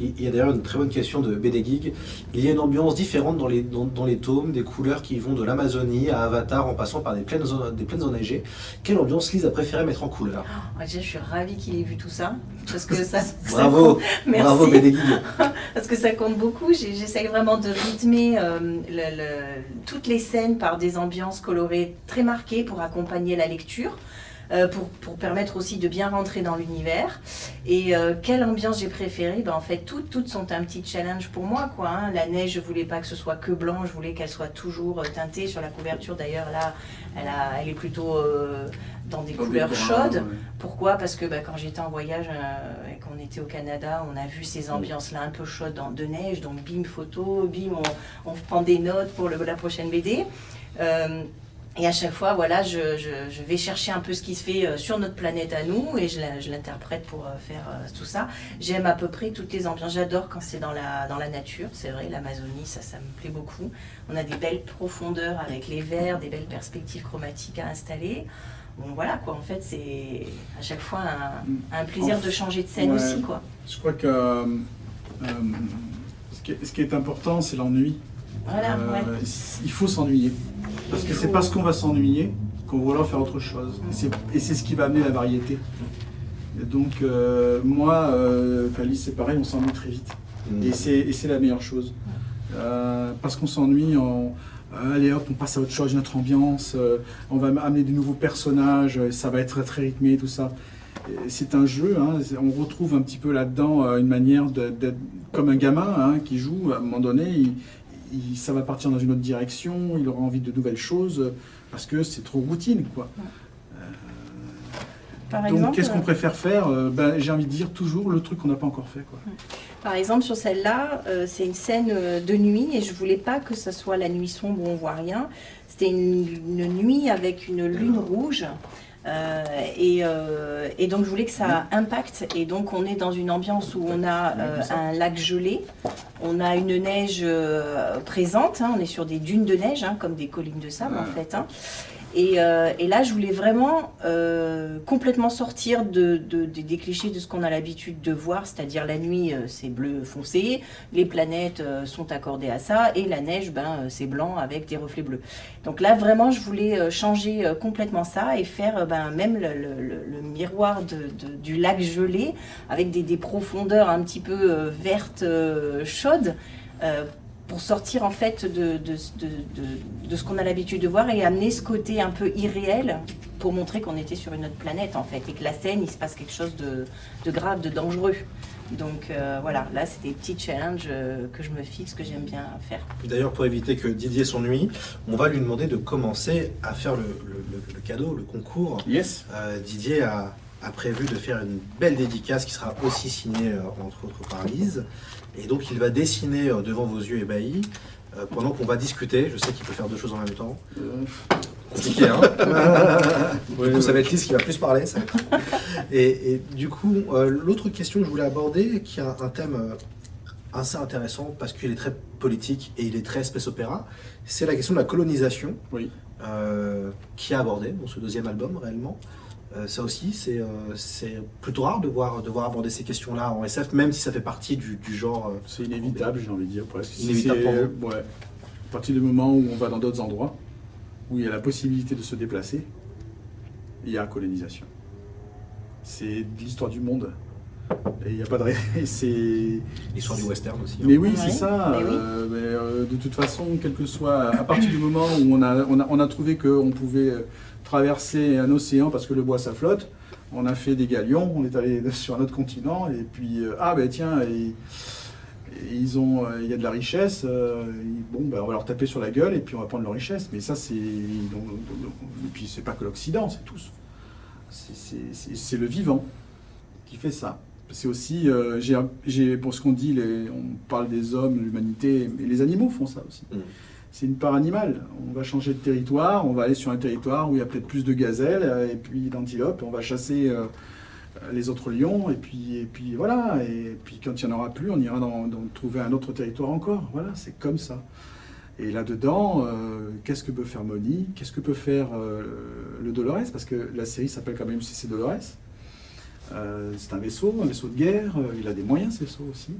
Il y a d'ailleurs une très bonne question de BD Geek. Il y a une ambiance différente dans les, dans, les tomes, des couleurs qui vont de l'Amazonie à Avatar en passant par des plaines, des plaines enneigées. Quelle ambiance Lise a préféré mettre en couleur? Oh, Déjà, je suis ravie qu'il ait vu tout ça. Parce que ça, bravo, bravo BD Geek. parce que ça compte beaucoup. J'essaye vraiment de rythmer euh, toutes les scènes par des ambiances colorées très marquées pour accompagner la lecture. Euh, pour, pour, permettre aussi de bien rentrer dans l'univers. Et euh, quelle ambiance j'ai préférée? Ben, En fait, toutes, toutes sont un petit challenge pour moi. Quoi, hein. La neige, je voulais pas que ce soit que blanc, je voulais qu'elle soit toujours euh, teintée. Sur la couverture, d'ailleurs, là, elle, a, elle est plutôt dans des couleurs chaudes. Pourquoi? Parce que ben, quand j'étais en voyage et qu'on était au Canada, on a vu ces ambiances-là un peu chaudes de neige. Donc, bim, photo, bim, on, on prend des notes pour le, la prochaine BD. Et à chaque fois, voilà, je, vais chercher un peu ce qui se fait euh, sur notre planète à nous et je l'interprète pour euh, faire euh, tout ça. J'aime à peu près toutes les ambiances. J'adore quand c'est dans la, dans la nature, c'est vrai, l'Amazonie, ça, ça me plaît beaucoup. On a des belles profondeurs avec les verts, des belles perspectives chromatiques à installer. Bon, voilà, quoi, en fait, c'est à chaque fois un, plaisir de changer de scène aussi, quoi. Je crois que ce qui est important, c'est l'ennui. Euh, il faut s'ennuyer. Parce que c'est parce qu'on va s'ennuyer qu'on va vouloir faire autre chose. Et c'est ce qui va amener la variété. donc, euh, moi, euh, c'est pareil, on s'ennuie très vite. Mm. Et c'est la meilleure chose. Euh, parce qu'on s'ennuie, on, allez hop, on passe à autre chose, une autre ambiance, on va amener de nouveaux personnages, ça va être très rythmé, tout ça. C'est un jeu, hein, on retrouve un petit peu là-dedans une manière d'être comme un gamin hein, qui joue, à un moment donné, il, ça va partir dans une autre direction, il aura envie de nouvelles choses, parce que c'est trop routine, quoi. Euh, donc, qu'est-ce qu'on préfère faire? Euh, ben, J'ai envie de dire toujours le truc qu'on n'a pas encore fait. Quoi. Par exemple, sur celle-là, euh, c'est une scène de nuit et je voulais pas que ça soit la nuit sombre où on voit rien. C'était une, une, nuit avec une lune rouge. Euh, euh, et, donc je voulais que ça impacte. Et donc on est dans une ambiance où on a euh, un lac gelé, on a une neige présente, hein. on est sur des dunes de neige, hein, comme des collines de sable en fait. Hein. Et, euh, et là, je voulais vraiment euh, complètement sortir de, de- de- des clichés de ce qu'on a l'habitude de voir, c'est-à-dire la nuit, euh, c'est bleu foncé, les planètes sont accordées à ça, et la neige, ben, c'est blanc avec des reflets bleus. Donc là, vraiment, je voulais changer complètement ça et faire ben, même le, miroir du lac gelé avec des, profondeurs un petit peu vertes, chaudes. Pour sortir en fait de, de, de, de- de ce qu'on a l'habitude de voir et amener ce côté un peu irréel pour montrer qu'on était sur une autre planète en fait et que la scène il se passe quelque chose de, de grave, de dangereux. Donc euh, voilà, là c'est des petits challenges euh, que je me fixe, que j'aime bien faire. D'ailleurs, pour éviter que Didier s'ennuie, on va lui demander de commencer à faire le, le- le- le cadeau, le concours. Yes. Euh, Didier a, a prévu de faire une belle dédicace qui sera aussi signée, euh, entre autres, par Lise. Et donc, il va dessiner euh, devant vos yeux ébahis euh, pendant qu'on va discuter. Je sais qu'il peut faire deux choses en même temps. Compliqué, hein Du coup, ça va être Lise qui va plus parler. ça Et, et du coup, euh, l'autre question que je voulais aborder, qui a un thème assez intéressant parce qu'il est très politique et il est très space opéra, c'est la question de la colonisation Oui. euh, qui est abordée dans ce deuxième album réellement. Euh, ça aussi, c'est euh, c'est plutôt rare de voir, de voir aborder ces questions-là en SF, même si ça fait partie du, du genre. euh, C'est inévitable, j'ai envie de dire presque. Inévitable C'est- pour Ouais. À partir du moment où on va dans d'autres endroits, où il y a la possibilité de se déplacer, il y a colonisation. C'est de l'histoire du monde. Et il n'y a pas de. C'est. l'histoire du western aussi. hein. Mais oui, c'est ça. mais oui. euh, mais, euh, de toute façon, quel que soit, à partir du moment où on a, on a, on a trouvé qu'on pouvait euh, traverser un océan parce que le bois ça flotte, on a fait des galions, on est allé sur un autre continent et puis euh, ah ben tiens, et- et ils ont, euh, il y a de la richesse. euh, et bon, ben, on va leur taper sur la gueule et puis on va prendre leur richesse. Mais ça c'est, et puis c'est pas que l'Occident, c'est tous. C'est- le vivant qui fait ça. C'est aussi, j'ai, j'ai- pour ce qu'on dit, on parle des hommes, l'humanité, mais les animaux font ça aussi. Mm. C'est une part animale. On va changer de territoire, on va aller sur un territoire où il y a peut-être plus de gazelles euh, et puis d'antilopes, on va chasser euh, les autres lions, et puis, et puis voilà. Et puis quand il n'y en aura plus, on ira dans, trouver un autre territoire encore. Voilà, c'est comme ça. Et là-dedans, euh, qu'est-ce que peut faire Moni? Qu'est-ce que peut faire le Dolores? Parce que la série s'appelle quand même CC Dolores. C'est un vaisseau, un vaisseau de guerre. il a des moyens, ce vaisseau aussi.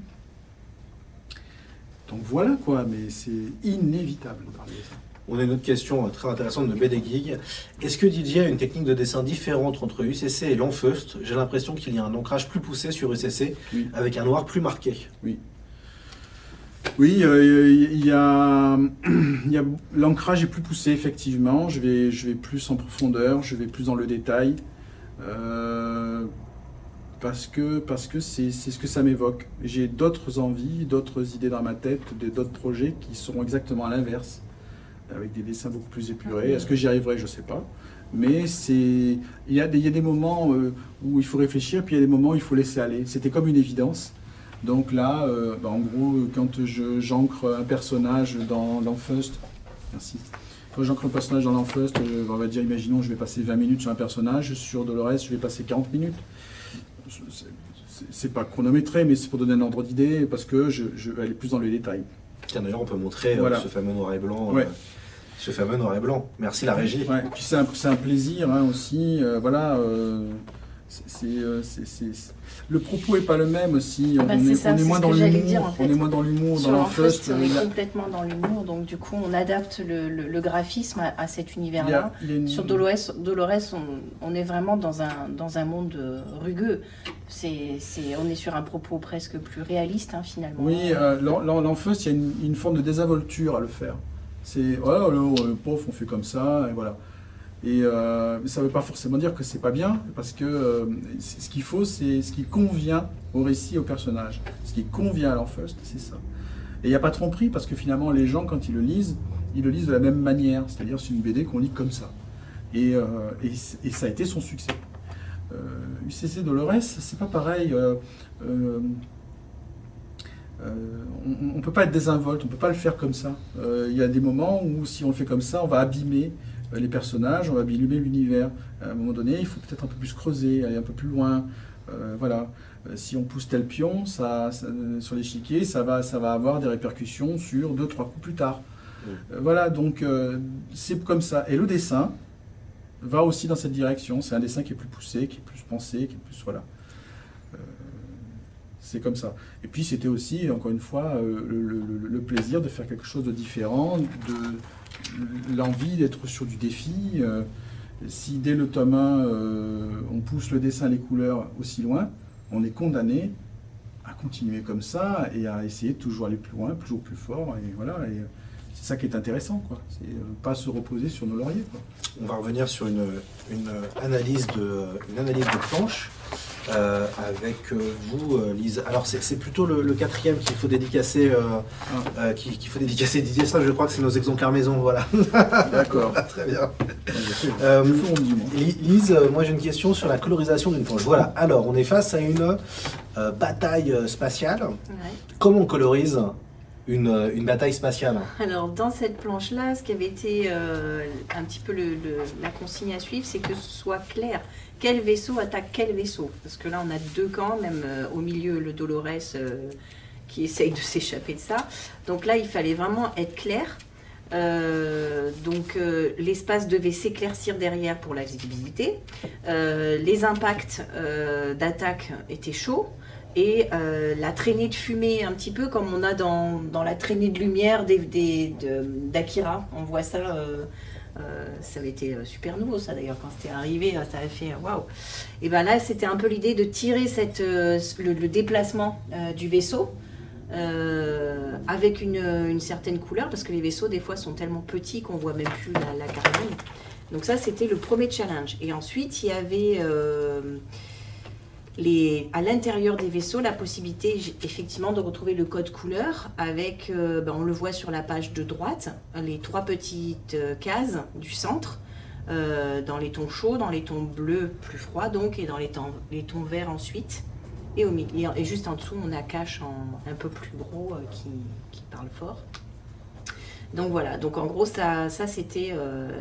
Donc voilà quoi, mais c'est inévitable de parler de ça. On a une autre question euh, très intéressante de Geek. Est-ce que Didier a une technique de dessin différente entre UCC et Lanfeust? J'ai l'impression qu'il y a un ancrage plus poussé sur UCC Oui. avec un noir plus marqué. Oui, euh, il y a, il y a- l'ancrage est plus poussé effectivement. Je vais, je vais plus en profondeur, je vais plus dans le détail, euh, parce que parce que c'est ce que ça m'évoque. J'ai d'autres envies, d'autres idées dans ma tête, d'autres projets qui seront exactement à l'inverse, avec des dessins beaucoup plus épurés. Est-ce que j'y arriverai? Je sais pas. Mais c'est, il y a des, il y a des moments euh, où il faut réfléchir, puis il y a des moments où il faut laisser aller. C'était comme une évidence. Donc là, euh, bah, en gros, quand j'ancre un personnage dans l'Enfust, merci. Quand j'ancre un personnage dans euh, on va dire, imaginons, je vais passer 20 minutes sur un personnage, sur Dolores, je vais passer 40 minutes. C'est- pas chronométré, mais c'est pour donner un ordre d'idée, parce que je, je vais aller plus dans les détails. Tiens, d'ailleurs, on peut montrer euh, Voilà. ce fameux noir et blanc. Ouais. euh, ce fameux noir et blanc. Merci la régie. Ouais, et puis c'est un, c'est un plaisir hein, aussi. euh, voilà. Euh, c'est, Le propos est pas le même aussi. On, Bah, est, c'est ça, on est moins dans l'humour. en fait. On est moins dans l'humour, dans l'Enfust. on est complètement dans l'humour, donc du coup on adapte le, le- le graphisme à, à cet univers-là. une- Sur Dolores, Dolores on, on est vraiment dans un, dans un monde euh, rugueux. C'est, c'est, on est sur un propos presque plus réaliste hein, finalement. Oui, euh, l'en- l'en- l'Enfust, il y a une, une forme de désinvolture à le faire. C'est, ouais, alors, euh, pauvre, on fait comme ça, et voilà. Et euh, ça ne veut pas forcément dire que c'est pas bien, parce que euh, ce qu'il faut, c'est ce qui convient au récit, au personnage. Ce qui convient à l'Enfust, c'est ça. Et il n'y a pas de tromperie, parce que finalement, les gens, quand ils le lisent, ils le lisent de la même manière. C'est-à-dire, c'est une BD qu'on lit comme ça. Et, euh, et, ça a été son succès. UCC Dolores, c'est pas pareil. on ne peut pas être désinvolte, on ne peut pas le faire comme ça. Il y a des moments où si on le fait comme ça, on va abîmer les personnages, on va abîmer l'univers. À un moment donné, il faut peut-être un peu plus creuser, aller un peu plus loin. Euh, voilà. Euh, si on pousse tel pion ça, ça- euh, sur l'échiquier, ça va, ça va avoir des répercussions sur deux, trois coups plus tard. Euh, voilà, donc euh, c'est comme ça. Et le dessin, va aussi dans cette direction. C'est un dessin qui est plus poussé, qui est plus pensé, qui est plus voilà. Euh, c'est comme ça. Et puis c'était aussi, encore une fois, euh, le, le- le plaisir de faire quelque chose de différent, de l'envie d'être sur du défi. euh, si dès le tome 1, euh, on pousse le dessin, les couleurs aussi loin, on est condamné à continuer comme ça et à essayer de toujours aller plus loin, toujours plus fort. Et voilà. Et c'est ça qui est intéressant, quoi. C'est euh, pas se reposer sur nos lauriers. On va revenir sur une, une analyse, de, une analyse de planche euh, avec euh, vous, euh, Lise. Alors, c'est plutôt le, le quatrième qu'il faut dédicacer, euh, euh, qu'il faut dédicacer Didier. Ça, je crois que c'est nos exemplaires maison. Voilà, D'accord. très bien. Euh, Lise, moi j'ai une question sur la colorisation d'une planche. Voilà, alors on est face à une euh, bataille spatiale. Ouais. Comment on colorise une, une bataille spatiale? Alors, dans cette planche-là, ce qui avait été euh, un petit peu le- le- la consigne à suivre, c'est que ce soit clair. Quel vaisseau attaque quel vaisseau Parce que là, on a deux camps, même euh, au milieu, le Dolores euh, qui essaye de s'échapper de ça. Donc là, il fallait vraiment être clair. Euh, donc l'espace devait s'éclaircir derrière pour la visibilité. Les impacts d'attaque étaient chauds. Et la traînée de fumée, un petit peu comme on a dans, la traînée de lumière des- des- de- d'Akira. On voit ça. Euh, ça avait été euh, super nouveau, ça d'ailleurs, quand c'était arrivé, euh, ça avait fait waouh. Et bien là, c'était un peu l'idée de tirer cette, le, déplacement du vaisseau avec une, certaine couleur, parce que les vaisseaux, des fois, sont tellement petits qu'on voit même plus la, la. Donc, ça, c'était le premier challenge. Et ensuite, il y avait. À l'intérieur des vaisseaux la possibilité effectivement de retrouver le code couleur avec, euh, ben, on le voit sur la page de droite, les trois petites euh, cases du centre, euh, dans les tons chauds, dans les tons bleus plus froids donc, et dans les tons, verts ensuite. Et, au milieu, et juste en dessous, on a cache en, un peu plus gros qui, parle fort. Donc voilà, donc en gros, ça, c'était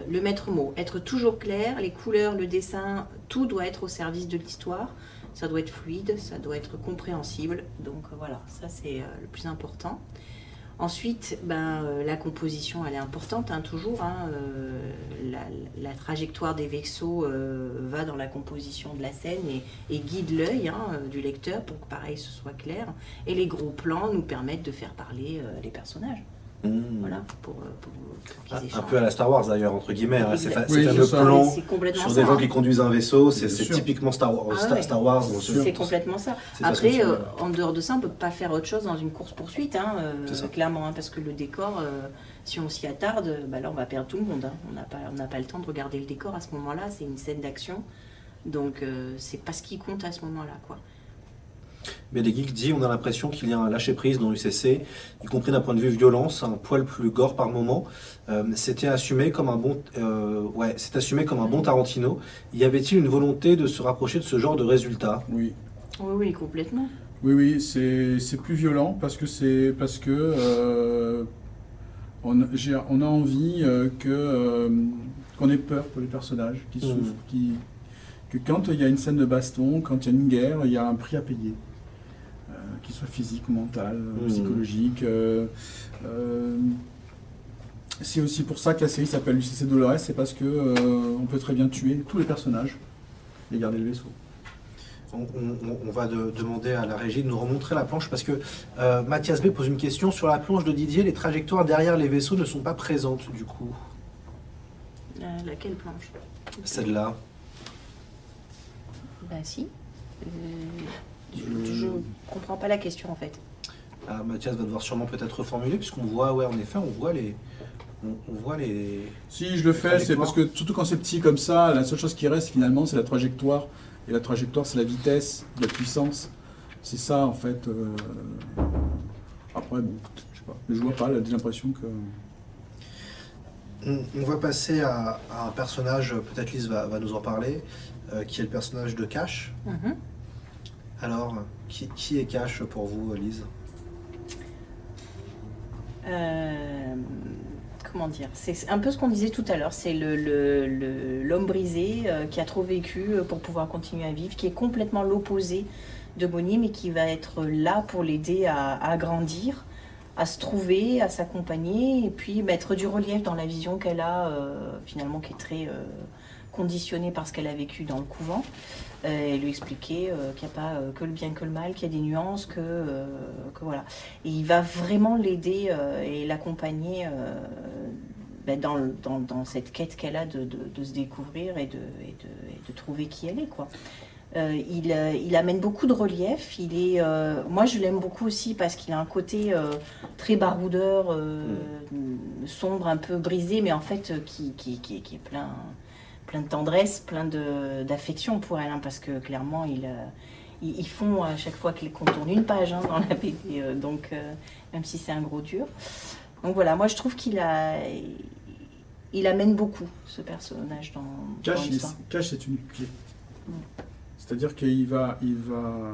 le maître mot. Être toujours clair, les couleurs, le dessin, tout doit être au service de l'histoire. Ça doit être fluide, ça doit être compréhensible. Donc euh, voilà, ça c'est euh, le plus important. Ensuite, ben, euh, la composition, elle est importante, hein, toujours. hein, la, trajectoire des vaisseaux va dans la composition de la scène et, guide l'œil hein, du lecteur pour que pareil ce soit clair. Et les gros plans nous permettent de faire parler les personnages. Mmh. Voilà, pour, euh, pour- pour qu'ils Ah, Un peu à la Star Wars d'ailleurs, entre guillemets. hein, Ces, fa- Oui, fameux plans sur ça. des gens hein. qui conduisent un vaisseau, c'est typiquement Star Wars. Ah Star, ouais. Star Wars. C'est complètement ça. Après, euh, en dehors de ça, on peut pas faire autre chose dans une course-poursuite, hein, euh, clairement, hein, parce que le décor, euh, si on s'y attarde, euh, bah là, on va perdre tout le monde. hein. On n'a pas, on n'a pas le temps de regarder le décor à ce moment-là. C'est une scène d'action, donc euh, c'est pas ce qui compte à ce moment-là, quoi. Mais des geeks dit on a l'impression qu'il y a un lâcher-prise dans l'UCC, y compris d'un point de vue violence, un poil plus gore par moment. Euh, c'était assumé comme un bon, euh, ouais, c'est assumé comme un bon Tarantino. Y avait-il une volonté de se rapprocher de ce genre de résultat? Oui. Oui, oui, complètement. Oui, oui, c'est c'est plus violent parce que c'est parce que euh, on, j'ai- on a envie euh, que euh, qu'on ait peur pour les personnages qui Mhm. souffrent, qui, que quand il y a une scène de baston, quand il y a une guerre, il y a un prix à payer, qu'il soit physique ou mental, euh, Mhm. psychologique. euh, euh, c'est aussi pour ça que la série s'appelle UCC Dolores, c'est parce que euh, on peut très bien tuer tous les personnages et garder le vaisseau. on, on- on va de- demander à la régie de nous remontrer la planche parce que euh, Mathias B pose une question sur la planche de Didier. Les trajectoires derrière les vaisseaux ne sont pas présentes du coup. Euh, laquelle planche? Celle-là. Bah si. Euh, je, je comprends pas la question en fait. Ah, Mathias va devoir sûrement peut-être reformuler puisqu'on voit, ouais, en effet, on voit les, on, on voit les. Si je le fais, c'est parce que surtout quand c'est petit comme ça, la seule chose qui reste finalement, c'est la trajectoire. Et la trajectoire, c'est la vitesse, la puissance. C'est ça en fait. euh, Après, bon, je sais pas. Mais je vois pas, j'ai l'impression que. On, on va passer à, à un personnage, peut-être Lise va, va nous en parler, euh, qui est le personnage de Cash. Mhm. Alors, qui, est Cash pour vous, Lise Euh, comment dire C'est un peu ce qu'on disait tout à l'heure. C'est le- le- l'homme brisé euh, qui a trop vécu euh, pour pouvoir continuer à vivre, qui est complètement l'opposé de Bonnie, mais qui va être là pour l'aider à, grandir, à se trouver, à s'accompagner, et puis mettre du relief dans la vision qu'elle a, finalement, qui est très conditionnée par ce qu'elle a vécu dans le couvent. Euh, et lui expliquer euh, qu'il n'y a pas euh, que le bien que le mal, qu'il y a des nuances, que, que voilà. Et il va vraiment l'aider et l'accompagner ben, dans, dans, dans, cette quête qu'elle a de, de, se découvrir et de, et de, trouver qui elle est. Quoi. il, il, amène beaucoup de relief. Il est, moi, je l'aime beaucoup aussi parce qu'il a un côté très baroudeur, mm. sombre, un peu brisé, mais en fait qui, qui, qui, qui est plein, plein de tendresse, plein d'affection pour elle, hein, parce que clairement, ils, euh, ils, font à chaque fois qu'ils contournent une page hein, dans la BD, euh, donc euh, même si c'est un gros dur. Donc voilà, moi je trouve qu'il a, il amène beaucoup ce personnage dans, Cash, Cash c'est une clé. Mm. C'est-à-dire qu'il va, il va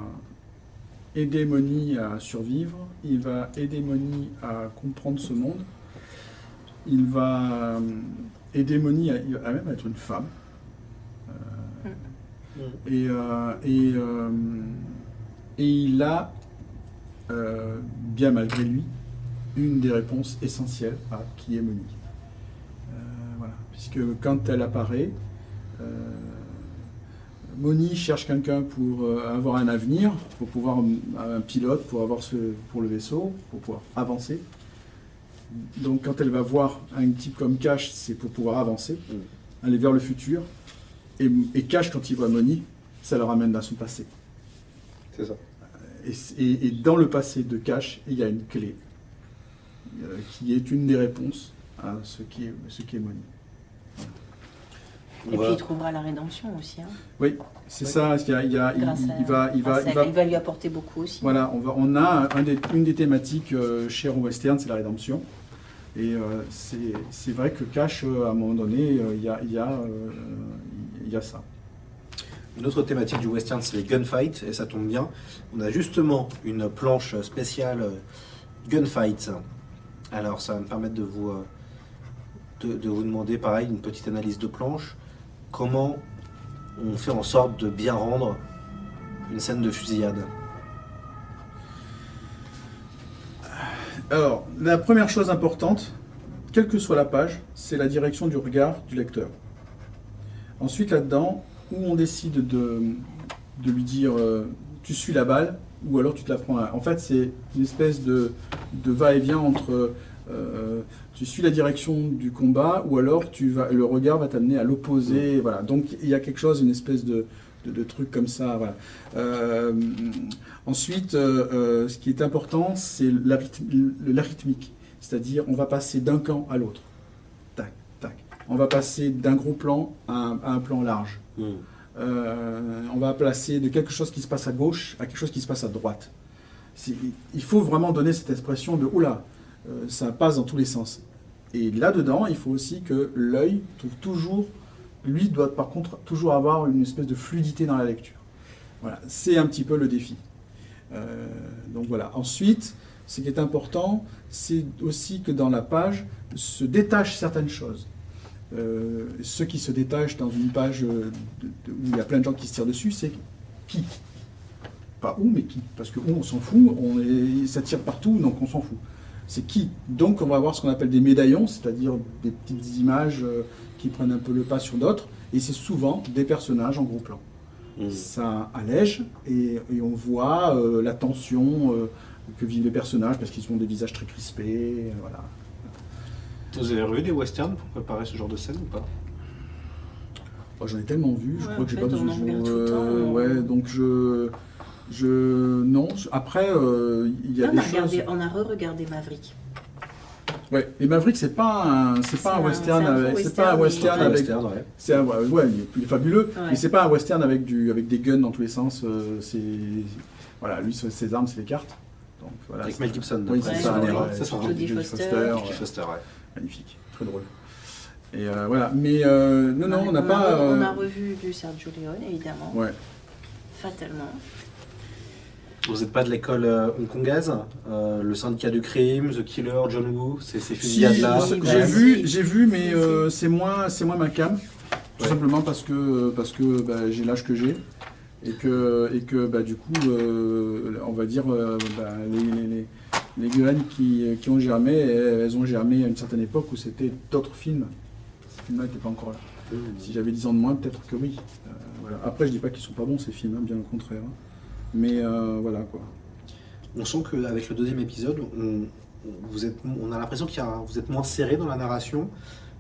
aider Moni à survivre, il va aider Moni à comprendre ce monde, il va et Démonie a, même être une femme. Euh, et, euh, euh, et, il a, bien malgré lui, une des réponses essentielles à qui est Moni. voilà. Puisque quand elle apparaît, Moni cherche quelqu'un pour avoir un avenir, pour pouvoir un pilote, pour avoir ce, pour le vaisseau, pour pouvoir avancer. Donc quand elle va voir un type comme Cash, c'est pour pouvoir avancer, mm. aller vers le futur. Et, Cash, quand il voit Moni, ça le ramène dans son passé. C'est ça. Et, dans le passé de Cash, il y a une clé euh, qui est une des réponses à ce qui est, ce qui est Moni. Et puis il trouvera la rédemption aussi. Hein. Oui, c'est ça. Il, il, va, il, va, il, va, lui apporter beaucoup aussi. Voilà, on, va, on a une des thématiques euh, chères au western, c'est la rédemption. Et euh, c'est vrai que Cash, euh, à un moment donné, euh, il y a, y, a, ça. Une autre thématique du western, c'est les gunfights, et ça tombe bien. On a justement une planche spéciale gunfights. Alors, ça va me permettre de vous, de, vous demander, pareil, une petite analyse de planche. Comment on fait en sorte de bien rendre une scène de fusillade? Alors, la première chose importante, quelle que soit la page, c'est la direction du regard du lecteur. Ensuite, là-dedans, où on décide de, lui dire euh, tu suis la balle ou alors tu te la prends. En fait, c'est une espèce de, va-et-vient entre euh, tu suis la direction du combat ou alors tu vas, le regard va t'amener à l'opposé. Voilà. Donc, il y a quelque chose, une espèce de, de, trucs comme ça. Euh, ensuite, euh, euh, ce qui est important, c'est la rythmique. C'est-à-dire, on va passer d'un camp à l'autre. Tac, tac. On va passer d'un gros plan à un, plan large. Hmm. on va placer de quelque chose qui se passe à gauche à quelque chose qui se passe à droite. Il faut vraiment donner cette expression de oula, ça passe dans tous les sens. Et là-dedans, il faut aussi que l'œil trouve toujours lui doit par contre toujours avoir une espèce de fluidité dans la lecture. Voilà, c'est un petit peu le défi. Euh, donc voilà. Ensuite, ce qui est important, c'est aussi que dans la page se détachent certaines choses. Euh, ce qui se détache dans une page où il y a plein de gens qui se tirent dessus, c'est qui? Pas où, mais qui Parce que où, on s'en fout, ça tire partout, donc on s'en fout. C'est qui? Donc on va avoir ce qu'on appelle des médaillons, c'est-à-dire des petites images euh, qui prennent un peu le pas sur d'autres, et c'est souvent des personnages en gros plan. Mmh. Ça allège et, on voit euh, la tension euh, que vivent les personnages parce qu'ils ont des visages très crispés. Euh, voilà. Vous avez revu des westerns pour préparer ce genre de scène ou pas? Oh, J'en ai tellement vu, je crois que j'ai pas besoin de. ouais, donc je. Je non. Après, il y a des choses. On a re-regardé Maverick. Ouais, et Maverick c'est pas un c'est pas un, western avec c'est pas un western avec c'est un ouais, il est fabuleux, mais c'est pas un western avec du avec des guns dans tous les sens, euh, c'est voilà, lui ses armes c'est les cartes. Donc voilà. Avec Mel Gibson. Oui, c'est ça, ça, ça, Jodie Foster, Foster, ouais. magnifique, très drôle. Et euh, voilà, mais euh, non non, on n'a pas on a revu du Sergio Leone évidemment. Ouais. Fatalement. Vous n'êtes pas de l'école euh, hongkongaise euh, Le syndicat du crime, The Killer, John Woo, ces, ces fusillades-là J'ai vu, j'ai vu, mais euh, c'est moins, c'est moins ma cam. Tout simplement parce que, parce que bah, j'ai l'âge que j'ai. Et que, et que bah, du coup, on va dire, bah, les, les, les qui, qui, ont germé, elles ont germé à une certaine époque où c'était d'autres films. Ces films-là n'étaient pas encore là. Si j'avais 10 ans de moins, peut-être que oui. Voilà. Après, je dis pas qu'ils sont pas bons ces films, hein, bien au contraire. hein. Mais euh, voilà quoi. On sent qu'avec le deuxième épisode, on, vous êtes, on a l'impression que vous êtes moins serré dans la narration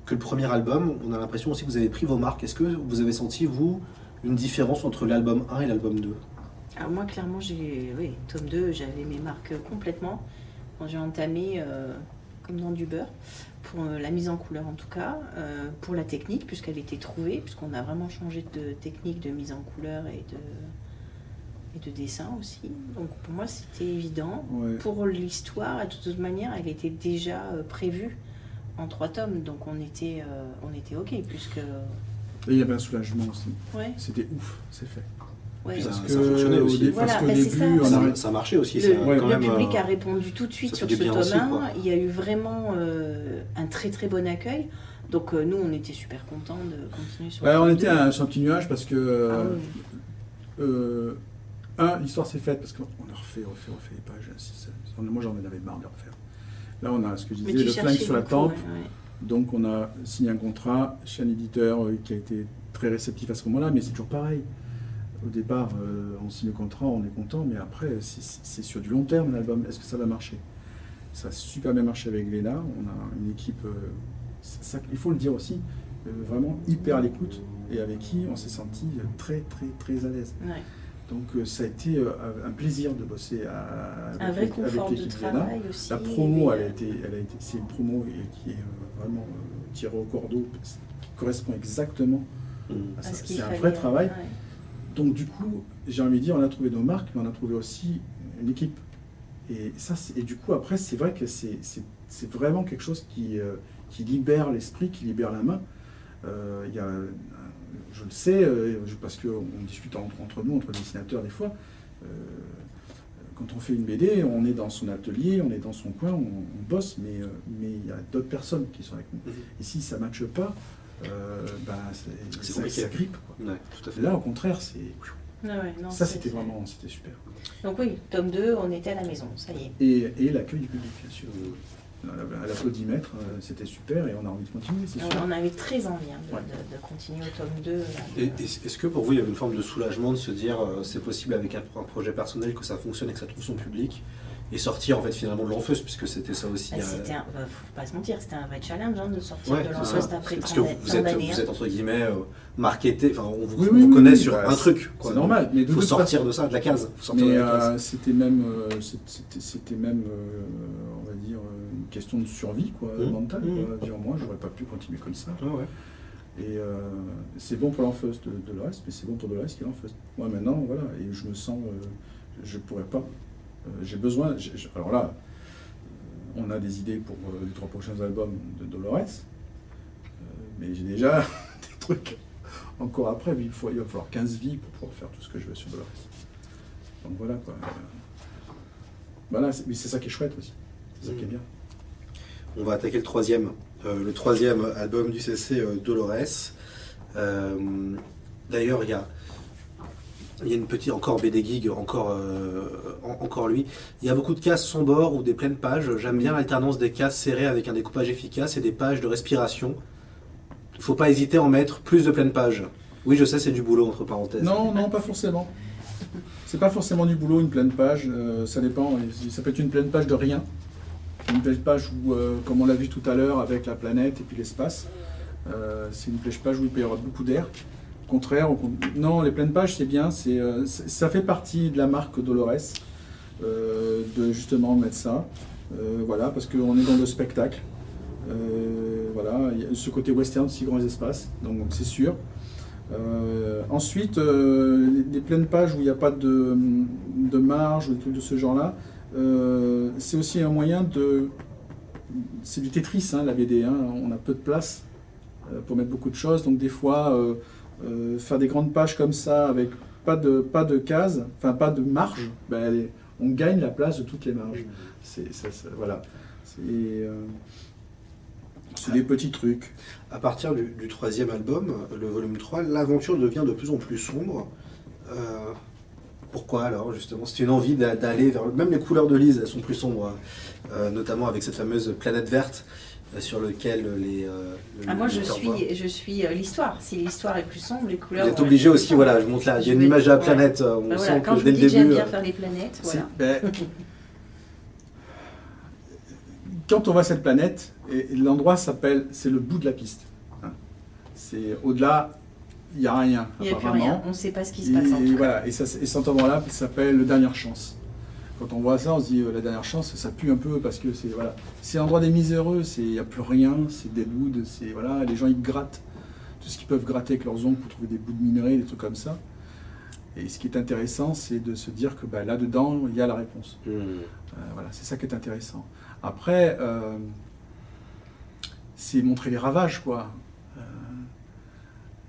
que le premier album. On a l'impression aussi que vous avez pris vos marques. Est-ce que vous avez senti, vous, une différence entre l'album 1 et l'album 2 Alors moi, clairement, j'ai, oui, tome 2, j'avais mes marques complètement. Quand j'ai entamé, euh, comme dans du beurre, pour euh, la mise en couleur en tout cas, euh, pour la technique, puisqu'elle était trouvée, puisqu'on a vraiment changé de technique de mise en couleur et de, et de dessin aussi. Donc pour moi, c'était évident. Ouais. Pour l'histoire, de toute manière, elle était déjà euh, prévue en trois tomes, donc on était, euh, on était ok, puisque... Et il y avait un soulagement aussi. Ouais, C'était ouf, c'est fait. ouais. Parce Ça- que ça fonctionnait au aussi. dé- Voilà, parce qu'au bah, c'est début, ça. on ça, arrête- ça marchait aussi. Le, ça, ouais, quand le même, public euh, a répondu tout de suite sur ce tome aussi, 1. quoi. Il y a eu vraiment euh, un très très bon accueil. Donc euh, nous, on était super contents de continuer sur Ouais, le on était 2. à- sur un petit nuage parce que. Ah euh, oui. Un, l'histoire s'est faite parce qu'on a refait, refait, refait les pages. moi, j'en avais marre de refaire. Là, on a ce que je disais, le flingue sur la tempe. ouais, ouais. Donc, on a signé un contrat chez un éditeur euh, qui a été très réceptif à ce moment-là, mais c'est toujours pareil. Au départ, euh, on signe le contrat, on est content, mais après, c'est- sur du long terme l'album. Est-ce que ça va marcher? Ça a super bien marché avec Léna. On a une équipe, euh, ça, il faut le dire aussi, euh, vraiment hyper à l'écoute et avec qui on s'est senti très, très, très à l'aise. Ouais. Donc, euh, ça a été euh, un plaisir de bosser avec, vrai l'équipe- avec aussi. La promo, elle a euh, été, elle a été, c'est une promo qui est euh, vraiment euh, tirée au cordeau, qui correspond exactement mm. à ça. ce qu'il C'est un fallait, vrai travail. ouais. Donc du coup, j'ai envie de dire, on a trouvé nos marques, mais on a trouvé aussi une équipe. Et ça, et du coup, après, c'est vrai que c'est vraiment quelque chose qui, euh, qui libère l'esprit, qui libère la main. Euh, Il y a, je le sais, euh, parce qu'on discute entre, entre nous, entre dessinateurs des fois. euh, quand on fait une BD, on est dans son atelier, on est dans son coin, on, on bosse, mais euh, mais il y a d'autres personnes qui sont avec nous. Mhm. Et si ça ne matche pas, euh, ben, c'est- ça, grippe. quoi. Ouais, tout à fait. Là, au contraire, c'est Ouais, ouais, non, ça, c'était vraiment, c'était super. Donc oui, tome 2, on était à la maison, ça y est. Et, et l'accueil du public, bien sûr. À l'applaudimètre, euh, c'était super et on a envie de continuer, c'est. On, on avait très envie hein, de, Ouais. de- de continuer au tome 2. là, Et- de- Est-ce que pour vous, il y avait une forme de soulagement de se dire euh, c'est possible avec un, un projet personnel que ça fonctionne et que ça trouve son public et sortir en fait finalement de l'enfeuse puisque c'était ça aussi. Ah, C'était un, bah, faut pas se mentir, c'était un vrai challenge hein, de sortir Ouais, de ça. après Parce 30 que vous êtes, hein. êtes entre guillemets euh, marketé, enfin on vous, Oui, on oui, vous oui, connaît oui, sur bah, un truc. quoi. C'est normal, mais Il de faut sortir de ça, de la case. Faut sortir Mais de la case. euh, c'était même, euh, c'était même, question de survie quoi, Mmh. mentale. Mmh. Quoi. Dire, moi, j'aurais pas pu continuer comme ça. Ouais. Et euh, c'est bon pour l'enfeuse de, de l'Orest, mais c'est bon pour de l'Orest qui est l'enfeuse. Moi maintenant, voilà, et je me sens, euh, je pourrais pas. Euh, j'ai besoin. j'ai- j'ai- alors là, on a des idées pour les trois prochains albums de Dolores, mais j'ai déjà des trucs encore après. mais Il, faut, il va falloir 15 vies pour pouvoir faire tout ce que je veux sur Dolores. Donc voilà quoi. Voilà, c'est- mais c'est ça qui est chouette aussi. C'est ça qui est bien. On va attaquer le troisième, euh, le troisième album du CC euh, Dolores. Euh, D'ailleurs, il y a, y a une petite encore BD Gig, encore, en- encore lui. Il y a beaucoup de cases sans bord ou des pleines pages. J'aime bien l'alternance des cases serrées avec un découpage efficace et des pages de respiration. Il faut pas hésiter à en mettre plus de pleines pages. Oui, je sais, c'est du boulot entre parenthèses. Non, non, pas forcément. C'est pas forcément du boulot, une pleine page. ça dépend. Ça peut être une pleine page de rien. Une pleine page où, euh, comme on l'a vu tout à l'heure, avec la planète et puis l'espace, euh, c'est une pleine page où il peut y beaucoup d'air. Contraire, non, les pleines pages, c'est bien. Euh, c'est- ça fait partie de la marque Dolores, de justement mettre ça. Voilà, parce qu'on est dans le spectacle. Voilà, il y a ce côté western, si grands espaces, donc c'est sûr. Ensuite, les, les pleines pages où il n'y a pas de, de marge ou des trucs de ce genre-là, euh, c'est aussi un moyen de. C'est du Tetris, hein, la BD. hein. On a peu de place euh, pour mettre beaucoup de choses. Donc, des fois, euh, faire des grandes pages comme ça, avec pas de, pas de cases, enfin pas de marge, ben, on gagne la place de toutes les marges. C'est, voilà. C'est, c'est des petits trucs. À partir du, du troisième album, le volume 3, l'aventure devient de plus en plus sombre. Pourquoi alors justement C'est une envie d'a- d'aller vers... Même les couleurs de Lise, elles sont plus sombres, euh, notamment avec cette fameuse planète verte euh, sur lequel les. euh, le- Ah, moi, le je suis, je suis euh, l'histoire. Si l'histoire est plus sombre, les couleurs. Vous êtes obligé aussi, voilà, je montre là, il y a une image de la ouais. planète, on sent voilà, quand que je dès vous le dis que j'aime début. bien euh, faire des planètes, voilà. ben, quand on voit cette planète, et, et l'endroit s'appelle, c'est le bout de la piste. hein. C'est au-delà, il n'y a rien. Il n'y a plus apparemment. rien. On ne sait pas ce qui se Et, passe en et tout cas. voilà, et, ça, et cet endroit-là s'appelle le dernière chance. Quand on voit ça, on se dit euh, la dernière chance, ça pue un peu parce que c'est voilà, c'est l'endroit des miséreux, c'est il n'y a plus rien, c'est des bouts, c'est voilà, les gens ils grattent tout ce qu'ils peuvent gratter avec leurs ongles pour trouver des bouts de minerais, des trucs comme ça. Et ce qui est intéressant, c'est de se dire que bah, là-dedans, il y a la réponse. hmm. Euh, voilà, c'est ça qui est intéressant. Après, euh, c'est montrer les ravages, quoi. Euh,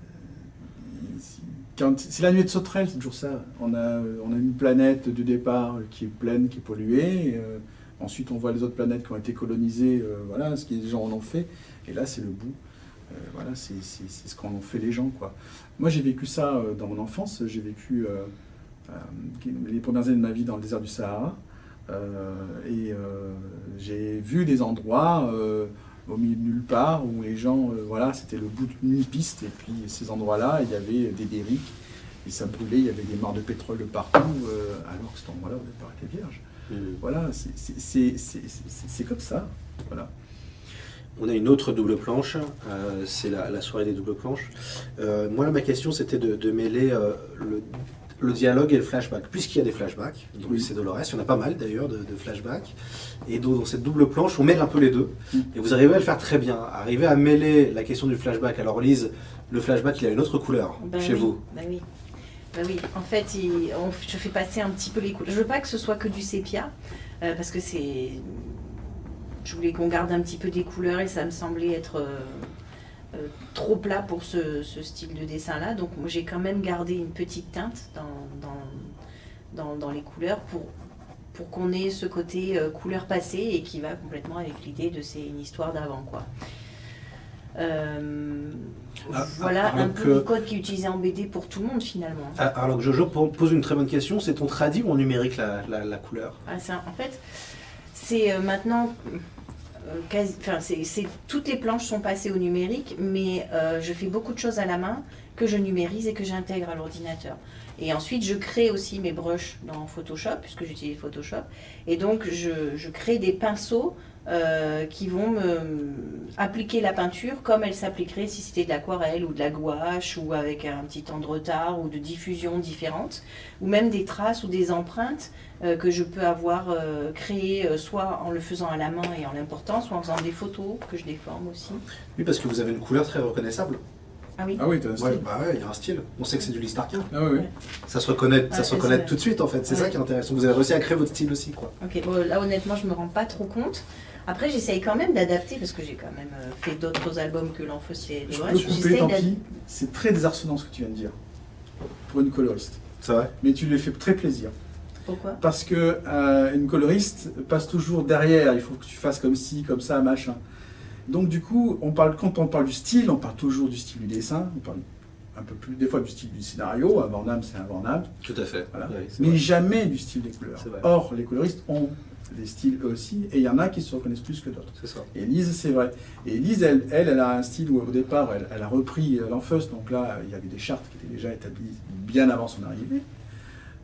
euh, si- quand- c'est la nuit de sauterelle, c'est toujours ça. On a, on a une planète de départ qui est pleine, qui est polluée. euh, ensuite, on voit les autres planètes qui ont été colonisées, euh, voilà, ce que les gens en ont fait. Et là, c'est le bout. Euh, voilà, c'est ce qu'en ont fait les gens, quoi. Moi, j'ai vécu ça euh, dans mon enfance. J'ai vécu euh, euh, les premières années de ma vie dans le désert du Sahara. Euh, et euh, j'ai vu des endroits euh, au milieu de nulle part où les gens, euh, voilà, c'était le bout d'une piste. Et puis ces endroits-là, il y avait des dériques, et ça brûlait, il y avait des mares de pétrole de partout, euh, alors que cet endroit-là, au départ, était vierge. Hmm. Voilà, c'est- comme ça. Voilà. On a une autre double planche, euh, c'est la, la soirée des doubles planches. Moi, là, ma question, c'était de, de mêler le, le dialogue et le flashback. Puisqu'il y a des flashbacks, donc Oui. c'est Dolores, il y en a pas mal d'ailleurs de, de flashbacks. Et donc, dans cette double planche, on mêle un peu les deux. Mm. Et vous arrivez à le faire très bien. Arriver à mêler la question du flashback. Alors, Lise, le flashback, il a une autre couleur Bah chez oui, vous. Bah oui. Bah oui. En fait, il- on- je fais passer un petit peu les couleurs. Je veux pas que ce soit que du sépia, euh, parce que c'est. Je voulais qu'on garde un petit peu des couleurs et ça me semblait être euh, trop plat pour ce, ce style de dessin-là. Donc j'ai quand même gardé une petite teinte dans, dans, dans, dans les couleurs pour, pour qu'on ait ce côté euh, couleur passée et qui va complètement avec l'idée de c'est une histoire d'avant, quoi. Euh, Ah, voilà un peu euh, le code qui est utilisé en BD pour tout le monde finalement. Ah, Alors que Jojo po- pose une très bonne question, c'est on traduit ou on numérique la, la- la couleur? Ah, en fait, c'est euh, maintenant. Euh, toutes les planches sont passées au numérique, mais euh, je fais beaucoup de choses à la main que je numérise et que j'intègre à l'ordinateur. Et ensuite, je crée aussi mes brushes dans Photoshop, puisque j'utilise Photoshop. Et donc, je crée des pinceaux euh, qui vont me appliquer la peinture comme elle s'appliquerait si c'était de l'aquarelle ou de la gouache ou avec un petit temps de retard ou de diffusion différente, ou même des traces ou des empreintes euh, que je peux avoir euh, créées euh, soit en le faisant à la main et en l'important, soit en faisant des photos que je déforme aussi. Oui, parce que vous avez une couleur très reconnaissable. Ah oui, Ah oui, Ouais, bah ouais, il y a un style. On sait que c'est du Listarkien. Ah oui, oui. Ça se reconnaît, ça se reconnaît tout de suite en fait. C'est Ouais. ça qui est intéressant. Vous avez réussi à créer votre style aussi, quoi. ok. Bon, là honnêtement, je me rends pas trop compte. Après, j'essaye quand même d'adapter parce que j'ai quand même euh, fait d'autres albums que l'Enfeu c'est Je peux couper, tant pis. C'est très désarçonnant ce que tu viens de dire. Pour une coloriste. C'est vrai Mais tu lui fais très plaisir. Pourquoi? Parce que euh, une coloriste passe toujours derrière. Il faut que tu fasses comme ci, comme ça, machin. Donc du coup, on parle, quand on parle du style, on parle toujours du style du dessin. On parle un peu plus, des fois, du style du scénario. Damme, c'est Damme. Tout à fait. Voilà. Oui, c'est Mais vrai. jamais du style des couleurs. Or, les coloristes ont des styles eux aussi. Et il y en a qui se reconnaissent plus que d'autres. C'est ça. Et Lise, c'est vrai. Et Lise, elle, elle, elle a un style où au départ, elle, elle a repris euh, l'Enfeust. Donc là, il y avait des chartes qui étaient déjà établies bien avant son arrivée.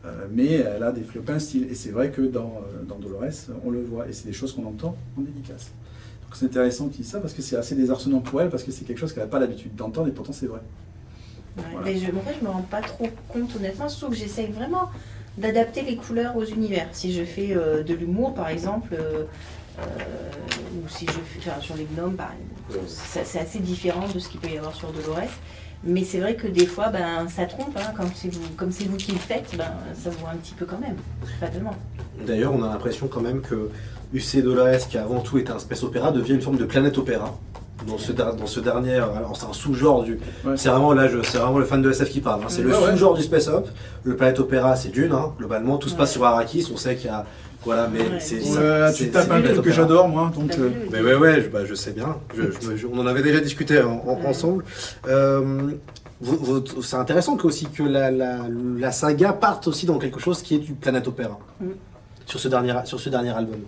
Euh, mais elle a développé un style. Et c'est vrai que dans, euh, dans Dolores, on le voit. Et c'est des choses qu'on entend en dédicace. Donc c'est intéressant qu'il dise ça parce que c'est assez désarçonnant pour elle parce que c'est quelque chose qu'elle n'a pas l'habitude d'entendre et pourtant c'est vrai. Ouais, Voilà. Mais je, en fait, je me rends pas trop compte honnêtement, sauf que j'essaye vraiment d'adapter les couleurs aux univers. Si je fais euh, de l'humour, par exemple, euh, euh, ou si je fais enfin, sur les gnomes, par exemple, ça- c'est assez différent de ce qu'il peut y avoir sur Dolores. Mais c'est vrai que des fois, ben, ça trompe, hein, comme c'est vous, comme c'est vous qui le faites, ben, ça se voit un petit peu quand même, fatalement. D'ailleurs, on a l'impression quand même que UC Dolores, qui avant tout était un space opéra, devient une forme de planète opéra. Dans ce, dans ce dernier, alors c'est un sous-genre du. Ouais. C'est vraiment là, c'est vraiment le fan de SF qui parle. hein. C'est le Ouais, sous-genre du space op. Le planète opéra, c'est Dune, hein, globalement. Tout se passe Ouais. sur Arrakis. On sait qu'il y a, voilà, mais Ouais. c'est. Tu tapes un truc que j'adore moi. Donc, euh, Mais ouais, ouais, je, bah, je sais bien. Je- je me- je- on en avait déjà discuté en- en- Ouais. ensemble. Euh, c'est intéressant que aussi que la, la, la saga parte aussi dans quelque chose qui est du planète opéra. Mm. Sur ce dernier, sur ce dernier album.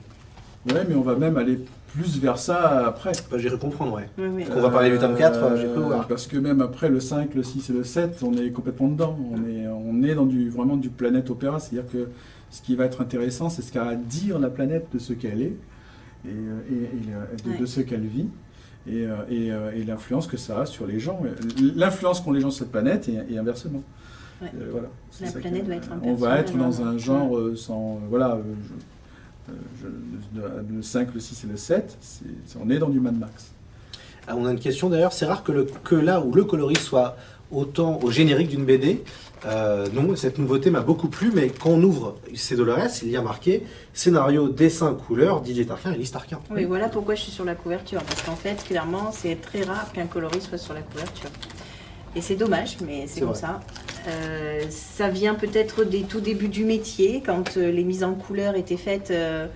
Ouais, mais on va même aller plus vers ça après. Bah, J'irai comprendre, ouais. Oui, oui. On va parler du tome 4, Euh, j'ai cru voir. Parce que même après le 5, le 6 et le 7, on est complètement dedans. On est, on est dans du, vraiment du planète opéra. C'est-à-dire que ce qui va être intéressant, c'est ce qu'a à dire la planète de ce qu'elle est et, euh, et- et la- de, Ouais. de ce qu'elle vit. Et, euh, et, et l'influence que ça a sur les gens, l'influence qu'ont les gens sur cette planète et, et inversement. Ouais. Euh, voilà, c'est La planète que- va être un On va être dans un genre sans. voilà, je- je- le- le 5, le 6 et le 7, c'est- c'est- on est dans du Mad Max. Ah, on a une question d'ailleurs, c'est rare que, le, que là où le coloriste soit autant au générique d'une BD. Euh, non, cette nouveauté m'a beaucoup plu, mais quand on ouvre ces Dolores, il y a marqué scénario, dessin, couleur, DJ Tarquin et Lise Tarquin. Oui, voilà pourquoi je suis sur la couverture. Parce qu'en fait, clairement, c'est très rare qu'un coloris soit sur la couverture. Et c'est dommage, mais c'est comme vrai. ça. Euh, ça vient peut-être des tout débuts du métier, quand euh, les mises en couleur étaient faites euh,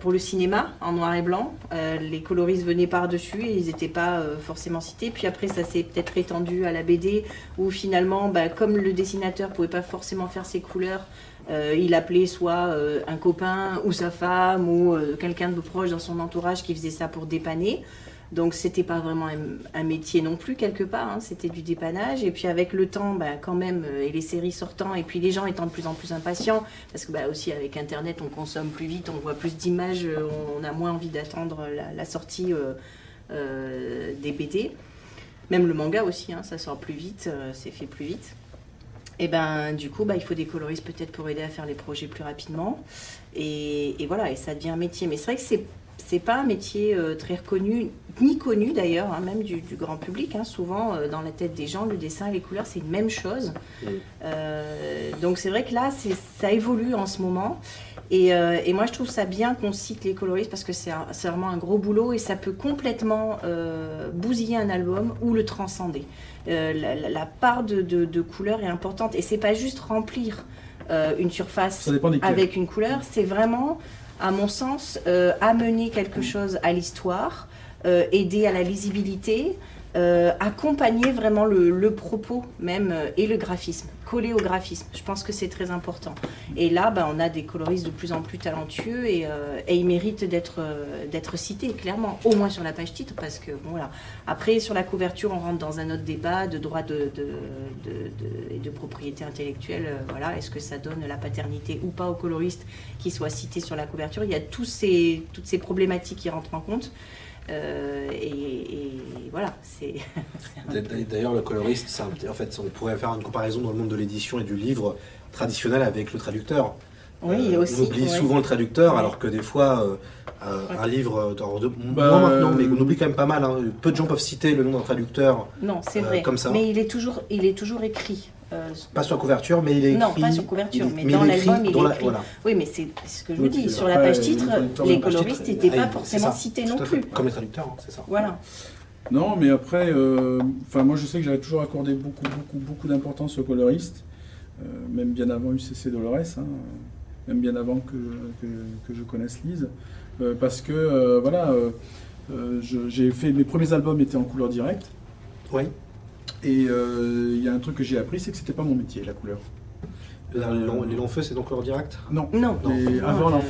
pour le cinéma, en noir et blanc. Les coloristes venaient par-dessus et ils n'étaient pas forcément cités. Puis après, ça s'est peut-être étendu à la BD, où finalement, bah, comme le dessinateur ne pouvait pas forcément faire ses couleurs, euh, il appelait soit euh, un copain ou sa femme ou euh, quelqu'un de proche dans son entourage qui faisait ça pour dépanner. Donc c'était pas vraiment un, métier non plus quelque part, hein, c'était du dépannage. Et puis avec le temps, bah, quand même, euh, et les séries sortant, et puis les gens étant de plus en plus impatients, parce que bah, aussi avec Internet, on consomme plus vite, on voit plus d'images, euh, on a moins envie d'attendre la, sortie euh, des BD. Même le manga aussi, hein, ça sort plus vite, c'est fait plus vite. Et ben du coup, bah, il faut des coloristes peut-être pour aider à faire les projets plus rapidement. Et, voilà, et ça devient un métier. Mais c'est vrai que c'est pas un métier très reconnu, ni connu d'ailleurs, hein, même du, du grand public. hein. Souvent, euh, dans la tête des gens, le dessin et les couleurs, c'est une même chose. Mm. Euh, donc c'est vrai que là, ça évolue en ce moment. Et, euh, et moi, je trouve ça bien qu'on cite les coloristes parce que c'est vraiment un gros boulot et ça peut complètement euh, bousiller un album ou le transcender. Euh, la, la- la part de, de, de couleurs est importante et c'est pas juste remplir euh, une surface avec une couleur, c'est vraiment, à mon sens, euh, amener quelque chose à l'histoire, aider à la lisibilité, euh, accompagner vraiment le, propos même euh, et le graphisme, coller au graphisme. Je pense que c'est très important. Et là, ben, on a des coloristes de plus en plus talentueux et, euh, ils méritent d'être euh, cités, clairement, au moins sur la page titre, parce que voilà. Après, sur la couverture, on rentre dans un autre débat de droit de, de, propriété intellectuelle. euh, voilà, est-ce que ça donne la paternité ou pas aux coloristes qui soient cités sur la couverture? Il y a toutes ces problématiques qui rentrent en compte. Euh, et, et voilà, c'est. D'ailleurs, le coloriste, en fait, on pourrait faire une comparaison dans le monde de l'édition et du livre traditionnel avec le traducteur. Oui, Euh, aussi. On oublie ouais. souvent le traducteur, Ouais. alors que des fois, euh, euh, Ouais. un livre, euh, dans- de- Bah, moins maintenant, mais on oublie quand même pas mal. hein. Peu de gens peuvent citer le nom d'un traducteur, Non, c'est euh, vrai. comme ça. Mais il est toujours, il est toujours écrit. Euh, pas sur la couverture, mais il est écrit. Non, pas sur couverture, est- mais dans l'album, il dans est la- écrit. voilà. Oui, mais c'est ce que je vous dis. Sur la page titre, les coloristes n'étaient ah, pas c'est forcément ça, cités non plus. Comme les traducteurs, hein, c'est ça. Voilà. Non, mais après, euh, enfin moi je sais que j'avais toujours accordé beaucoup, beaucoup, beaucoup d'importance aux coloristes, euh, même bien avant UCC Dolores, hein, même bien avant que, que, que je connaisse Lise, euh, parce que euh, voilà, j'ai fait mes premiers albums étaient en couleur directe, Oui. Et euh, il y a un truc que j'ai appris, c'est que c'était pas mon métier la couleur. Les longs- les longs feux, c'est donc leur direct? Non. Non. Non. Et Non, avant avant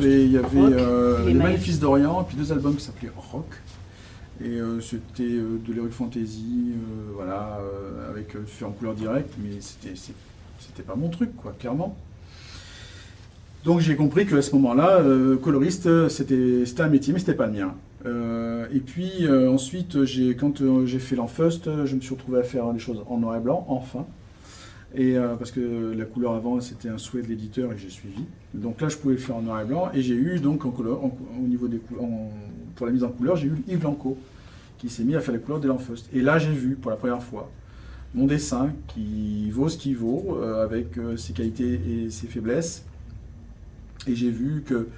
il y avait, euh, les Maléfices. D'Orient, puis deux albums qui s'appelaient Rock. Et euh, c'était euh, de l'heroic fantasy, euh, voilà, euh, avec euh, fait en couleur directe, mais c'était pas mon truc, quoi, clairement. Donc j'ai compris qu'à ce moment-là, euh, coloriste, c'était c'était un métier, mais c'était pas le mien. Euh, et puis euh, ensuite, quand euh, j'ai fait l'Enfeust, euh, je me suis retrouvé à faire des choses en noir et blanc, enfin. Et parce que la couleur avant, c'était un souhait de l'éditeur et j'ai suivi. Donc là, je pouvais le faire en noir et blanc. Et j'ai eu donc en couleur, au niveau des cou- en- pour la mise en couleur, j'ai eu Yves Blanco qui s'est mis à faire les couleurs de l'Enfeust. Et là, j'ai vu pour la première fois mon dessin qui vaut ce qu'il vaut, avec ses qualités et ses faiblesses. Et j'ai vu que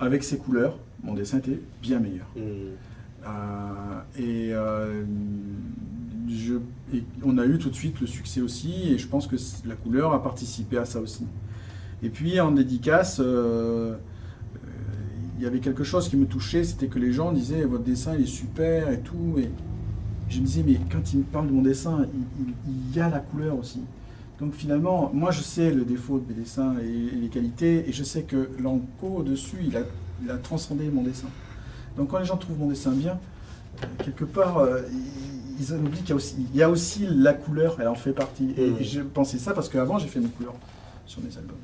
avec ces couleurs, mon dessin était bien meilleur. Hmm. Euh, et, euh, je- et on a eu tout de suite le succès aussi, et je pense que la couleur a participé à ça aussi. Et puis en dédicace, euh, il y avait quelque chose qui me touchait, c'était que les gens disaient votre dessin il est super et tout, et je me disais mais quand ils me parlent de mon dessin, il, il- il y a la couleur aussi. Donc finalement, moi je sais le défaut de mes dessins et, et les qualités, et je sais que l'enco dessus, il a, il a transcendé mon dessin. Donc quand les gens trouvent mon dessin bien, euh, quelque part, euh, ils, oublient qu'il y a aussi, il y a aussi la couleur, elle en fait partie. Et, et j'ai pensé ça parce qu'avant j'ai fait mes couleurs sur mes albums.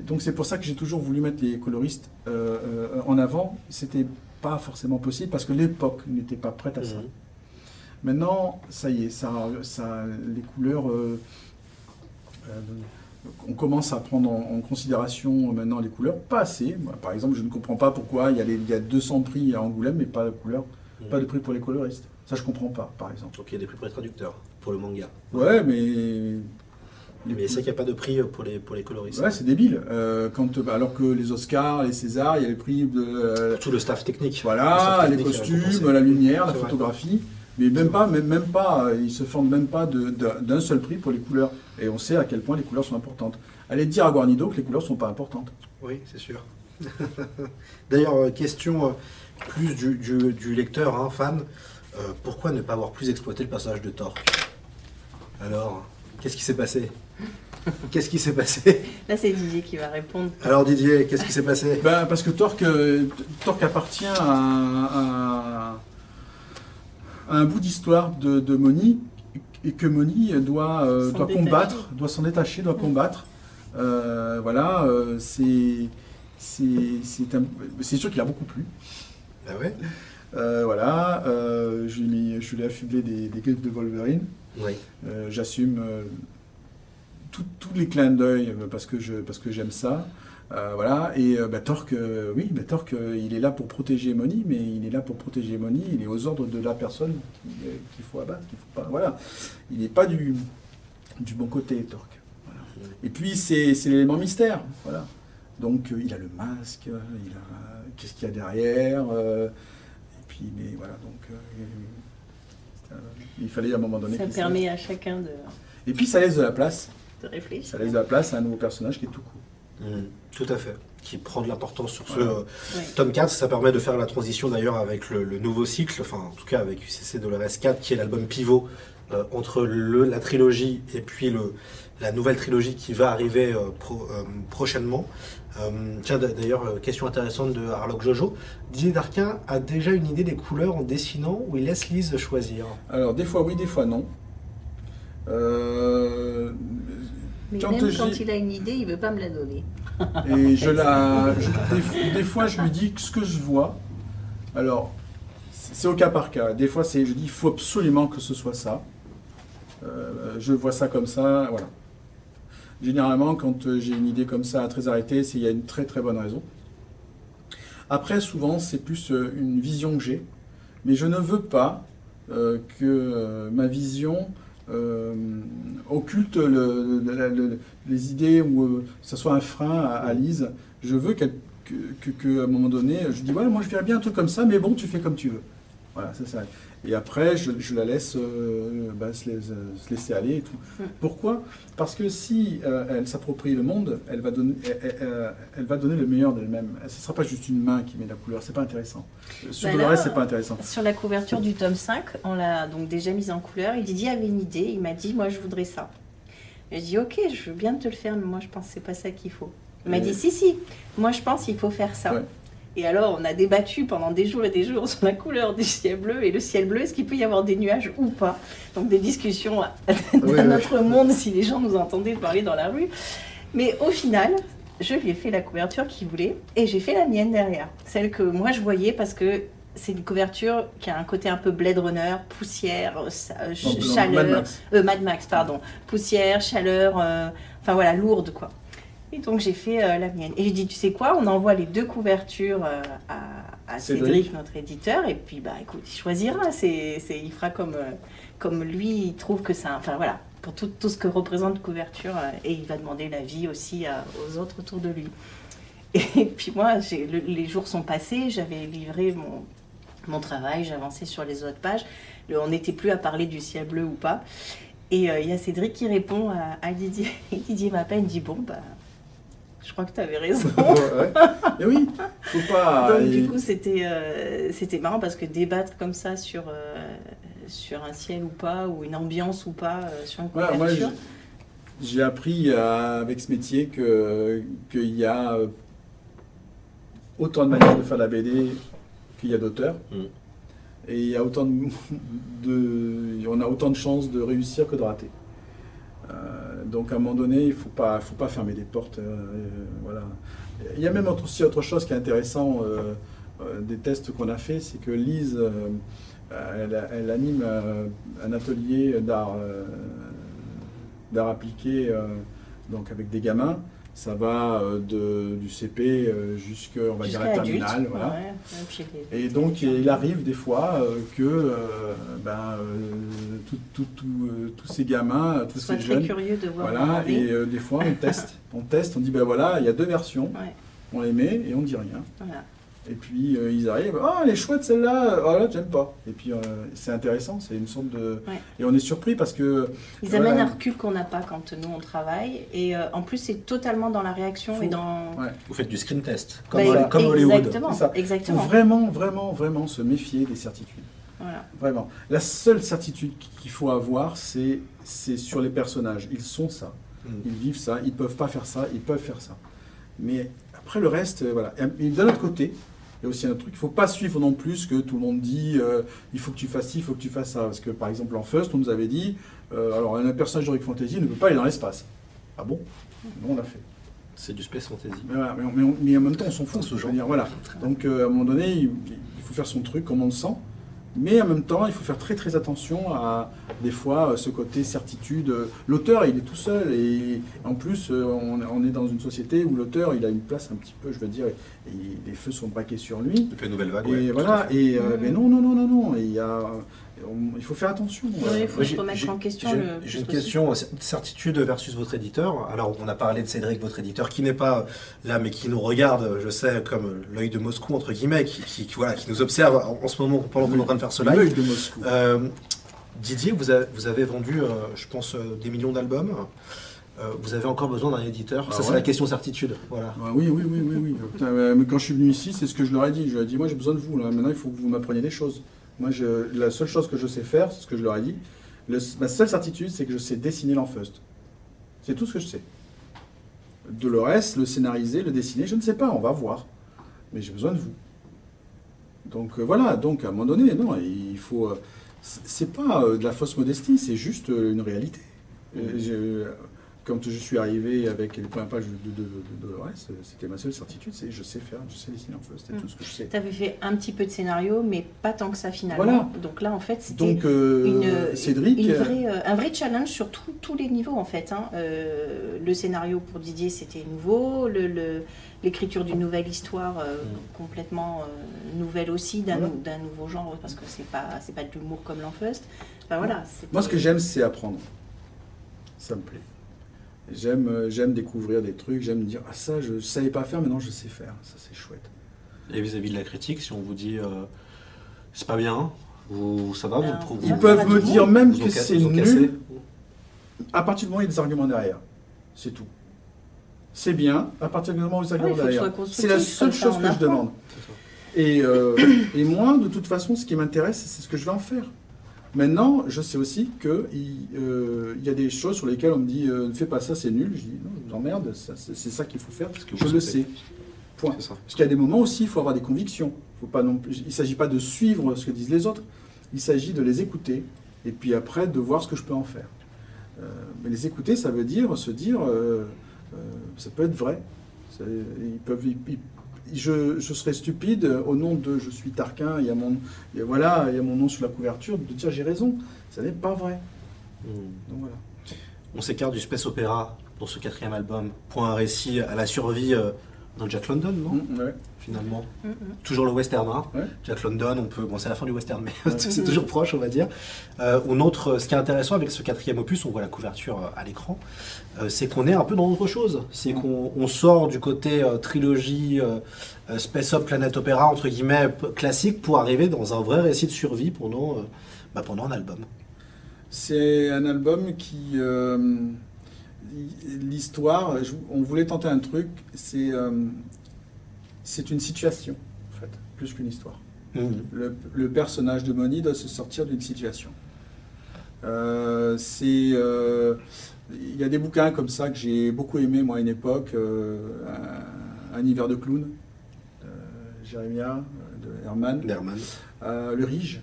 Et donc c'est pour ça que j'ai toujours voulu mettre les coloristes euh, euh, en avant. C'était pas forcément possible parce que l'époque n'était pas prête à ça. Mhm. Maintenant, ça y est, ça, ça, les couleurs, on commence à prendre en, en considération maintenant les couleurs, pas assez. Moi, par exemple, je ne comprends pas pourquoi il y a, les- il y a 200 prix à Angoulême, mais pas de couleurs, Mhm. pas de prix pour les coloristes. Ça, je comprends pas, par exemple. Donc il y a des prix pour les traducteurs, pour le manga. Ouais, mais Mais c'est qu'il n'y a pas de prix pour les, pour les coloristes. Ouais, c'est débile. Euh, quand, alors que les Oscars, les Césars, il y a les prix de, euh, Tout le staff technique. Le Voilà, staff les technique est costumes, la lumière, la photographie. Mais même pas, même, même pas, euh, ils se fendent même pas d'un seul prix pour les couleurs. Et on sait à quel point les couleurs sont importantes. Allez dire à Guarnido que les couleurs sont pas importantes. Oui, c'est sûr. D'ailleurs, euh, question euh, plus du, du- du lecteur, hein, fan. Euh, pourquoi ne pas avoir plus exploité le personnage de Torque Alors, qu'est-ce qui s'est passé? Qu'est-ce qui s'est passé? Là, c'est Didier qui va répondre. Alors Didier, qu'est-ce qui s'est passé? Ben, parce que Torque, Torque appartient à, à- à un bout d'histoire de, de Moni et que Moni doit, euh, S'en doit détacher. combattre, doit s'en détacher, doit Mm. combattre. Euh, voilà, euh, c'est c'est sûr qu'il a beaucoup plu. Bah ouais? Euh, voilà, euh, je, lui ai mis- je lui ai affublé des, des griffes de Wolverine. Oui. Euh, J'assume euh, tous les clins d'œil parce que je parce que j'aime ça. Euh, voilà, et euh, bah, Torque, euh, oui, bah, Torque, euh, il est là pour protéger Moni, mais il est là pour protéger Moni, il est aux ordres de la personne qui- euh, qu'il faut abattre, qu'il faut pas. Voilà, il n'est pas du, du bon côté, Torque. Voilà. Et puis c'est c'est l'élément mystère, voilà. Donc euh, il a le masque, il a qu'est-ce qu'il y a derrière, euh, et puis mais voilà donc euh, euh, il fallait à un moment donné. Ça permet à chacun de. Et puis ça laisse de la place, de réfléchir. ça laisse de la place à un nouveau personnage qui est tout court. Mm, tout à fait. Qui prend de l'importance sur ce Voilà. euh, tome 4. Ça permet de faire la transition d'ailleurs avec le, le nouveau cycle, enfin en tout cas avec UCC Dolores 4, qui est l'album pivot euh, entre le, la trilogie et puis le, la nouvelle trilogie qui va arriver euh, pro- euh, prochainement. Tiens, d'a- d'ailleurs, question intéressante de Harlock Jojo. Didier Darquin a déjà une idée des couleurs en dessinant ou il laisse Lise choisir? Alors des fois oui, des fois non. Euh, Mais Quand même quand il a une idée, il veut pas me la donner. Et je la, je- des, des fois, je lui dis que ce que je vois. Alors, c'est au cas par cas. Des fois, c'est, je dis, il faut absolument que ce soit ça. Euh, je vois ça comme ça, voilà. Généralement, quand euh, j'ai une idée comme ça très arrêtée, c'est il y a une très très bonne raison. Après, souvent, c'est plus euh, une vision que j'ai, mais je ne veux pas euh, que ma vision euh, occulte le- le- le- le- les idées ou euh, ça soit un frein à, à Lise. Je veux qu'elle- que, que, que, à un moment donné, je dis ouais, moi je verrais bien un truc comme ça, mais bon, tu fais comme tu veux. Voilà, c'est ça. Et après, je, je la laisse euh, bah, se, laisse- se laisser aller et tout. Pourquoi? Parce que si euh, elle s'approprie le monde, elle va donner, elle, elle- elle- elle va donner le meilleur d'elle-même. Ce ne sera pas juste une main qui met la couleur. C'est pas intéressant. Sur Bah le là, reste, c'est pas intéressant. Sur la couverture du tome 5, on l'a donc déjà mise en couleur. Et Didier avait une idée, il m'a dit Moi, je voudrais ça. Et je dis Ok, je veux bien te le faire, mais moi, je pense que c'est pas ça qu'il faut. Il m'a dit Si, si, moi, je pense qu'il faut faire ça. Ouais. Et alors, on a débattu pendant des jours et des jours sur la couleur du ciel bleu. Et le ciel bleu, est-ce qu'il peut y avoir des nuages ou pas? Donc, des discussions à, dans notre monde si les gens nous entendaient parler dans la rue. Mais au final, je lui ai fait la couverture qu'il voulait et j'ai fait la mienne derrière. Celle que moi je voyais parce que c'est une couverture qui a un côté un peu Blade Runner, poussière, euh, euh, ch- Non, non, chaleur. Mad Max. Euh, Mad Max, pardon. Poussière, chaleur, euh, enfin voilà, lourde quoi. Et donc j'ai fait euh, la mienne. Et j'ai dit, tu sais quoi, on envoie les deux couvertures euh, à, à Cédric. Cédric. notre éditeur, et puis bah écoute, il choisira, c'est, c'est- il fera comme, euh, comme lui, il trouve que ça. Enfin voilà, pour tout, tout ce que représente couverture, et il va demander l'avis aussi à- aux autres autour de lui. Et puis moi, j'ai- le- les jours sont passés, j'avais livré mon, mon travail, j'avançais sur les autres pages. Le- on n'était plus à parler du ciel bleu ou pas. Et il y a Cédric qui répond à, à Didier. Et Didier m'appelle, il dit Bon, bah, je crois que tu avais raison. Ouais. Et oui, faut pas. Donc, du coup, c'était euh, c'était marrant parce que débattre comme ça sur, euh, sur un ciel ou pas, ou une ambiance ou pas, euh, sur une Voilà, moi, couverture. j'ai- appris euh, avec ce métier que qu'il y a autant de manières de faire la BD qu'il y a d'auteurs. Mm. Et il y a autant de, de- on a autant de chances de réussir que de rater. Euh, donc à un moment donné, il ne faut pas, faut pas fermer des portes. euh, euh, voilà. Il y a même aussi autre chose qui est intéressant euh, des tests qu'on a fait, c'est que Lise, elle, elle anime un atelier d'art appliqué donc avec des gamins. Ça va euh, de, du CP euh, jusqu'à on va dire la terminale. Voilà. Ouais, Et donc il arrive des fois euh, que euh, ben, euh, tout- tout- tout, tous ces gamins, tous ces très jeunes, curieux de voir voilà, et des fois on teste, on teste, on dit ben voilà, il y a deux versions, Ouais, on les met et on dit rien. voilà. Et puis euh, ils arrivent, ah elle est chouette celle-là, oh là j'aime pas. Et puis euh, c'est intéressant, c'est une sorte de... Ouais. Et on est surpris parce que... Ils Voilà. amènent un recul qu'on n'a pas quand nous on travaille. Et euh, en plus, c'est totalement dans la réaction et Faut- dans. Ouais. Vous faites du screen test, comme, Bah, comme Hollywood. Exactement. Ça. faut exactement. vraiment, vraiment, vraiment se méfier des certitudes. Voilà. Vraiment. La seule certitude qu'il faut avoir, c'est c'est sur les personnages. Ils sont ça. Mm. Ils vivent ça. Ils peuvent pas faire ça. Ils peuvent faire ça. Mais après le reste, euh, voilà. Et d'un autre côté, y a aussi un truc. Il faut pas suivre non plus que tout le monde dit. euh, il faut que tu fasses ci, il faut que tu fasses ça. Parce que par exemple en First, on nous avait dit, euh, alors un personnage d'Heroic Fantasy ne peut pas aller dans l'espace. Ah bon? Non, on l'a fait. C'est du space fantasy. Mais, voilà, mais, on- mais on- mais en même temps, on s'en fout. Ce genre. dire, voilà. Donc euh, à un moment donné, il, il faut faire son truc comme on le sent. Mais en même temps, il faut faire très très attention à des fois euh, ce côté certitude. L'auteur, il est tout seul et en plus, euh, on, on est dans une société où l'auteur, il a une place un petit peu, je veux dire, et, les feux sont braqués sur lui. Depuis la nouvelle vague, Et ouais, voilà. fait. Et euh, Mhm. mais non, non, non, non, non. Il y a, on- il faut faire attention. Oui, Voilà. il faut se remettre en question j'ai- une possible. question, euh, certitude versus votre éditeur. Alors, on a parlé de Cédric, votre éditeur, qui n'est pas là, mais qui nous regarde, je sais, comme l'œil de Moscou, entre guillemets, qui, qui- qui, voilà, qui nous observe en, en ce moment pendant qu'on est en train de faire ce live. L'œil de Moscou. Euh, Didier, vous avez, vous avez vendu, euh, je pense, euh, des millions d'albums. Euh, vous avez encore besoin d'un éditeur Ah Ça, c'est la question certitude. Voilà. Ah oui, oui, oui, oui, oui. Putain, euh, mais quand je suis venu ici, c'est ce que je leur ai dit. Je leur ai dit, moi j'ai besoin de vous. Là. Maintenant, il faut que vous m'appreniez des choses. Moi, je, la seule chose que je sais faire, c'est ce que je leur ai dit. Le- ma seule certitude, c'est que je sais dessiner l'enfeust. C'est tout ce que je sais. Dolores, le scénariser, le dessiner, je ne sais pas, on va voir. Mais j'ai besoin de vous. Donc euh, voilà, donc à un moment donné, non, il faut. euh, c'est pas euh, de la fausse modestie, c'est juste une réalité. Quand je suis arrivé avec les premières pages de, de, de- Dolores, euh, c'était ma seule certitude, c'est je sais faire, je sais dessiner en feu, c'était tout ce que je sais. Tu avais fait un petit peu de scénario, mais pas tant que ça finalement. Voilà. Donc là, en fait, c'était euh, une, Cédric, une euh, euh, un vrai challenge sur tout- tous les niveaux en fait. hein. Euh, le scénario pour Didier c'était nouveau, le- le- l'écriture d'une nouvelle histoire Mm. complètement nouvelle aussi, d'un Voilà. nouveau genre parce que c'est pas c'est pas de l'humour comme l'enfeust. Enfin voilà. moi ce que j'aime c'est apprendre. Ça me plaît. J'aime euh, j'aime découvrir des trucs, j'aime me dire ah ça je savais pas faire, maintenant je sais faire, ça c'est chouette. Et vis-à-vis de la critique, si on vous dit euh, c'est pas bien, vous, ça va, vous trouvez Ils peuvent me dire même vous que c'est nul à partir du moment où il y a des arguments derrière. C'est tout. C'est bien à partir du moment où il y a des Ouais, arguments derrière. C'est la seule chose que je demande. Et, euh, et moi, de toute façon, ce qui m'intéresse, c'est ce que je vais en faire. Maintenant, je sais aussi qu'il il y a des choses sur lesquelles on me dit euh, ne fais pas ça, c'est nul. Je dis non, je vous emmerde, c'est ça qu'il faut faire. que je le sais. Point. Parce qu'il y a des moments aussi, il faut avoir des convictions. Faut pas non plus, il ne s'agit pas de suivre ce que disent les autres, il s'agit de les écouter et puis après de voir ce que je peux en faire. Euh, mais les écouter, ça veut dire se dire, euh, euh, ça peut être vrai. Ils peuvent, ils- je, je serais stupide au nom de je suis Tarquin, il y a mon, voilà, il y a mon nom sur la couverture, de dire j'ai raison. Ça n'est pas vrai. Hmm. Donc voilà. On s'écarte du space opéra dans ce quatrième album pour un récit à la survie euh, dans Jack London, non? Mm, ouais. Finalement. Mm, mm. Toujours le western, hein. Ouais. Jack London, on peut. Bon, c'est la fin du western, mais Ouais. c'est toujours proche, on va dire. Euh, on autre, ce qui est intéressant avec ce quatrième opus, on voit la couverture euh, à l'écran, euh, c'est qu'on est un peu dans autre chose. C'est Mm. qu'on on sort du côté euh, trilogie euh, euh, Space Up Planet Opera, entre guillemets, classique, pour arriver dans un vrai récit de survie pendant, euh, bah, pendant un album. C'est un album qui. euh, L'histoire, on voulait tenter un truc, c'est euh, c'est une situation, en fait, plus qu'une histoire. Le, le personnage de Moni doit se sortir d'une situation. Euh, c'est. euh, Il y a des bouquins comme ça que j'ai beaucoup aimé, moi, à une époque. euh, un, un hiver de clown, de Jérémia, de Herman. Le Rige,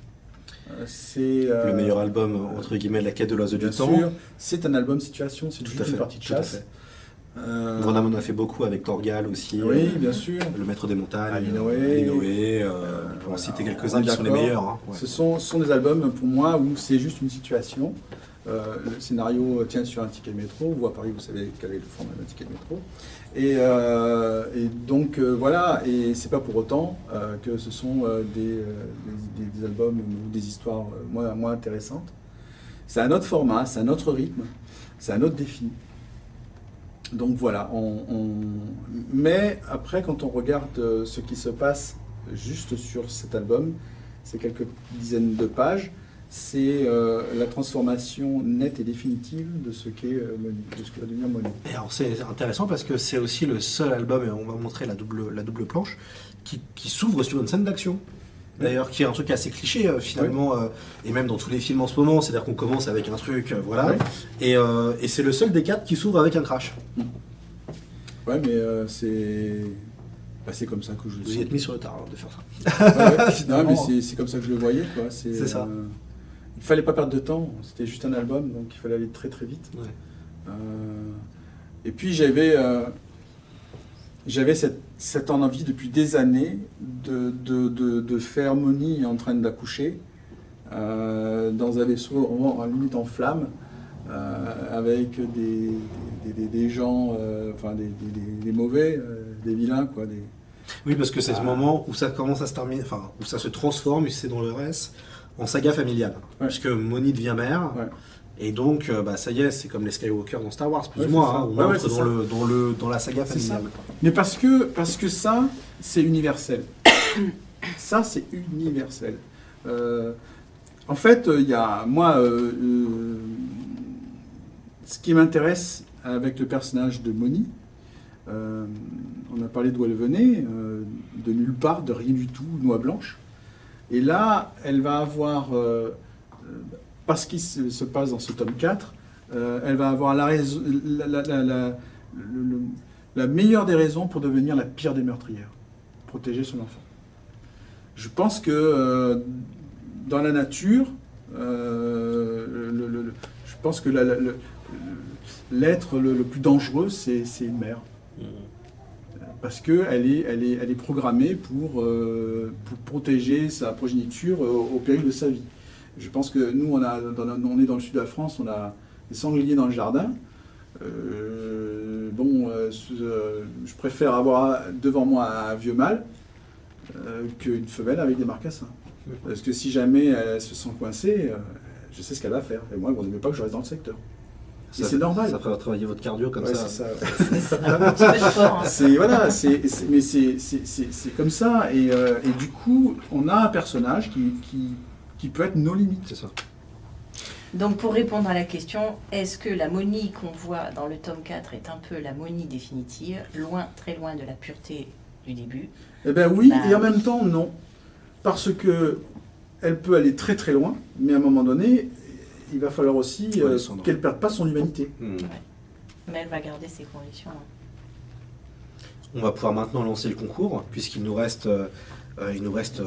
c'est Le meilleur album, entre guillemets, de la quête de l'oiseau du temps. C'est un album situation, c'est Tout juste à fait. une partie de chasse. Euh, Van Damme en a fait beaucoup avec Torgal aussi. oui, euh, bien sûr. Le maître des montagnes. Ali euh, Noé. Ali Noé, euh, Euh, on peut en citer quelques-uns qui sont les meilleurs. hein. Ouais. Ce sont, des albums pour moi où c'est juste une situation. Euh, le scénario tient sur un ticket de métro. Vous à Paris, vous savez quel est le format d'un ticket de métro. Et, euh, et donc euh, voilà, et c'est pas pour autant euh, que ce sont euh, des, euh, des- des- des albums ou des histoires euh, moins, moins intéressantes. C'est un autre format, c'est un autre rythme, c'est un autre défi. Donc voilà, on, mais après quand on regarde euh, ce qui se passe juste sur cet album, c'est quelques dizaines de pages, c'est euh, la transformation nette et définitive de ce qu'est euh, de ce que va devenir Moni. Et alors c'est intéressant parce que c'est aussi le seul album, et on va montrer la double, la double planche, qui, qui s'ouvre sur une scène d'action. D'ailleurs, qui est un truc assez cliché euh, finalement, euh, et même dans tous les films en ce moment, c'est-à-dire qu'on commence avec un truc, euh, voilà, Ouais. et, et c'est le seul des quatre qui s'ouvre avec un crash. Ouais, mais c'est bah, c'est comme ça que je le Vous y êtes mis sur le tard hein, de faire ça. Ouais. non, mais c'est- comme ça que je le voyais. quoi. C'est ça. il fallait pas perdre de temps. C'était juste un album, donc il fallait aller très très vite. Ouais. Et puis j'avais j'avais cette, cette envie depuis des années de, de, de, de faire Moni en train d'accoucher euh, dans un vaisseau vraiment en limite en flammes euh, avec des, des, des- des gens, euh, enfin des, mauvais, euh, des vilains quoi. Oui, parce que c'est ce moment où ça commence à se terminer, enfin, où ça se transforme, et c'est dans le reste, en saga familiale. Ouais. Puisque Moni devient mère, Ouais. Et donc, euh, bah, ça y est, c'est comme les Skywalker dans Star Wars, plus Ouais, ou moins. hein, on Ouais, ouais, entre dans, le, dans, le, dans la saga familiale. Mais parce que, parce que ça, c'est universel. ça, c'est universel. Euh, en fait, il y a, moi, euh, euh, ce qui m'intéresse avec le personnage de Moni, euh, on a parlé d'où elle venait, euh, de nulle part, de rien du tout, noix blanche. Et là, elle va avoir, euh, euh, parce qu'il se, se passe dans ce tome 4, euh, elle va avoir la, meilleure des raisons pour devenir la pire des meurtrières, protéger son enfant. Je pense que euh, dans la nature, euh, je pense que l'être le, plus dangereux, c'est une mère. Parce qu'elle est, programmée pour, pour protéger sa progéniture au, au péril de sa vie. Je pense que nous, on, a, dans la- on est dans le sud de la France, on a des sangliers dans le jardin. Euh, bon, euh, euh, je préfère avoir devant moi un vieux mâle euh, qu'une femelle avec des marcassins. Parce que si jamais elle se sent coincée, euh, je sais ce qu'elle va faire. Et moi, vous n'aimez pas que je reste dans le secteur. Et Ça- c'est normal. Ça fera travailler votre cardio comme Ouais, ça. c'est ça. C'est hein. C'est voilà, c'est c'est- mais c'est c'est- c'est- c'est comme ça et, euh, et du coup on a un personnage qui, qui, qui peut être nos limites. C'est ça. Donc pour répondre à la question, est-ce que la Moni qu'on voit dans le tome 4 est un peu la Moni définitive, loin, très loin de la pureté du début? Eh ben oui Bah et en oui. même temps non parce que elle peut aller très très loin, mais à un moment donné il va falloir aussi Ouais, euh, qu'elle perde pas son humanité. Hmm. Mais elle va garder ses conditions. hein. On va pouvoir maintenant lancer le concours, puisqu'il nous reste, euh, euh, il nous reste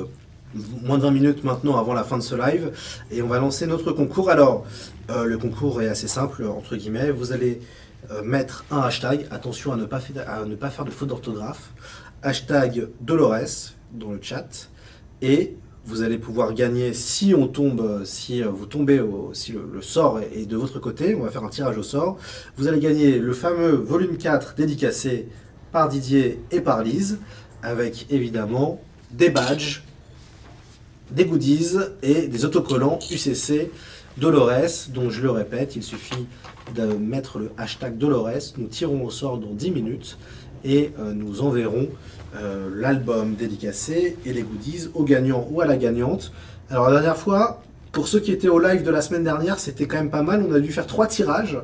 moins de 20 minutes maintenant avant la fin de ce live. Et on va lancer notre concours. Alors, euh, le concours est assez simple, entre guillemets. Vous allez euh, mettre un hashtag. Attention à ne pas, ne pas faire de faute d'orthographe. Hashtag Dolores dans le chat. Et vous allez pouvoir gagner si on tombe, euh, si vous tombez, si le, sort est de votre côté, on va faire un tirage au sort. Vous allez gagner le fameux volume 4 dédicacé par Didier et par Lise, avec évidemment des badges, des goodies et des autocollants UCC Dolores, dont je le répète, il suffit de mettre le hashtag Dolores, nous tirons au sort dans 10 minutes et euh, nous enverrons euh, l'album dédicacé et les goodies au gagnant ou à la gagnante. Alors la dernière fois, pour ceux qui étaient au live de la semaine dernière, c'était quand même pas mal, on a dû faire trois tirages.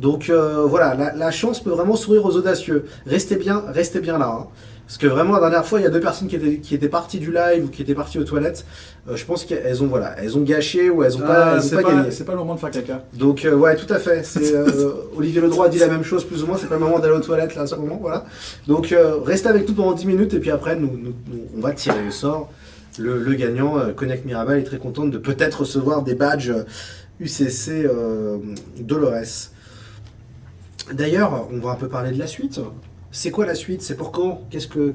Donc euh, voilà, la, la chance peut vraiment sourire aux audacieux. Restez bien, restez bien là. hein. Parce que vraiment, la dernière fois, il y a deux personnes qui étaient, qui étaient parties du live ou qui étaient parties aux toilettes. Euh, je pense qu'elles ont, voilà, elles ont gâché ou elles n'ont pas, Ah, elles ont c'est pas pas, gagné. c'est pas le moment de faire caca. Donc euh, ouais, tout à fait. C'est euh, Olivier Ledroit a dit la même chose plus ou moins. C'est pas le moment d'aller aux toilettes là à ce moment, voilà. Donc restez avec nous pendant 10 minutes et puis après nous, nous- nous- on va tirer au sort le, le gagnant, Connect Mirabel, est très contente de peut-être recevoir des badges UCC Dolores. D'ailleurs, on va un peu parler de la suite. C'est quoi la suite? C'est pour quand? Qu'est-ce que.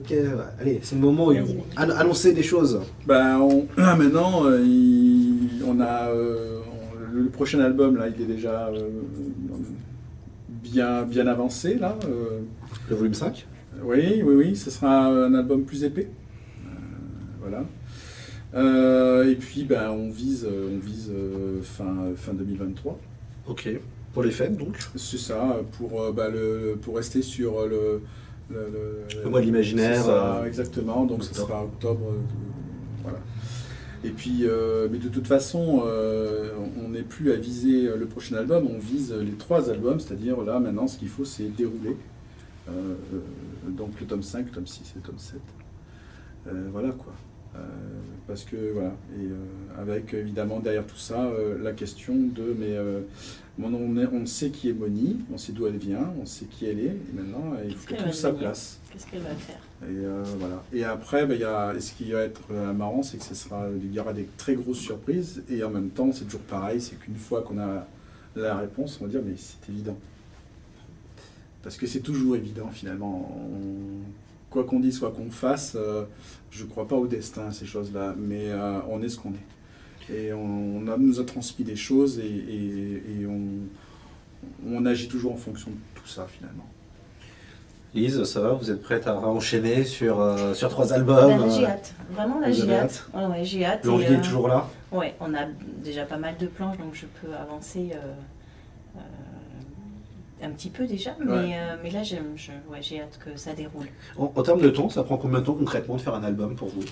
Allez, c'est le moment où annoncer des choses. Ben, on- là maintenant, euh, il- on a euh, on- le prochain album là, il est déjà euh, bien bien avancé là. euh, Le volume 5 oui, oui, oui, ce sera un album plus épais. Euh, voilà. Euh, et puis, ben, on vise, on vise euh, fin fin 2023. Ok. Pour les fêtes, donc C'est ça, pour euh, bah, le pour rester sur le le, Le mois de l'imaginaire, ça, euh, exactement. Donc ce octobre. sera octobre. euh, voilà. Et puis, euh, mais de toute façon, euh, on n'est plus à viser le prochain album, on vise les trois albums, c'est-à-dire là maintenant, ce qu'il faut, c'est dérouler. Euh, euh, donc le tome 5, le tome 6 et le tome 7. Euh, voilà quoi. Euh, parce que voilà, et euh, avec évidemment derrière tout ça euh, la question de mais on, est- on sait qui est Moni, on sait d'où elle vient, on sait qui elle est, et maintenant il faut qu'elle trouve sa place. Qu'est-ce qu'elle va faire? Et euh, voilà. Et après, ben, y a, ce qui va être euh, marrant, c'est que ce sera, il y aura des très grosses surprises. Et en même temps, c'est toujours pareil, c'est qu'une fois qu'on a la réponse, on va dire, mais c'est évident. Parce que c'est toujours évident, finalement. On- quoi qu'on dise, quoi qu'on fasse, euh, je ne crois pas au destin, ces choses-là. Mais euh, on est ce qu'on est. Et on, on a- nous a transmis des choses et, et- et on, on agit toujours en fonction de tout ça, finalement. Lise, ça va? Vous êtes prête à enchaîner sur, euh, sur trois albums? Ben, J'ai hâte. Vraiment, là, j'ai hâte. Ouais, ouais, j'ai hâte. L'envie et, est toujours là? Ouais, on a déjà pas mal de planches, donc je peux avancer euh, un petit peu déjà. Mais, Ouais. euh, mais là, j'aime- je- ouais, j'ai hâte que ça déroule. en, en termes de temps, ça prend combien de temps concrètement de faire un album pour vous?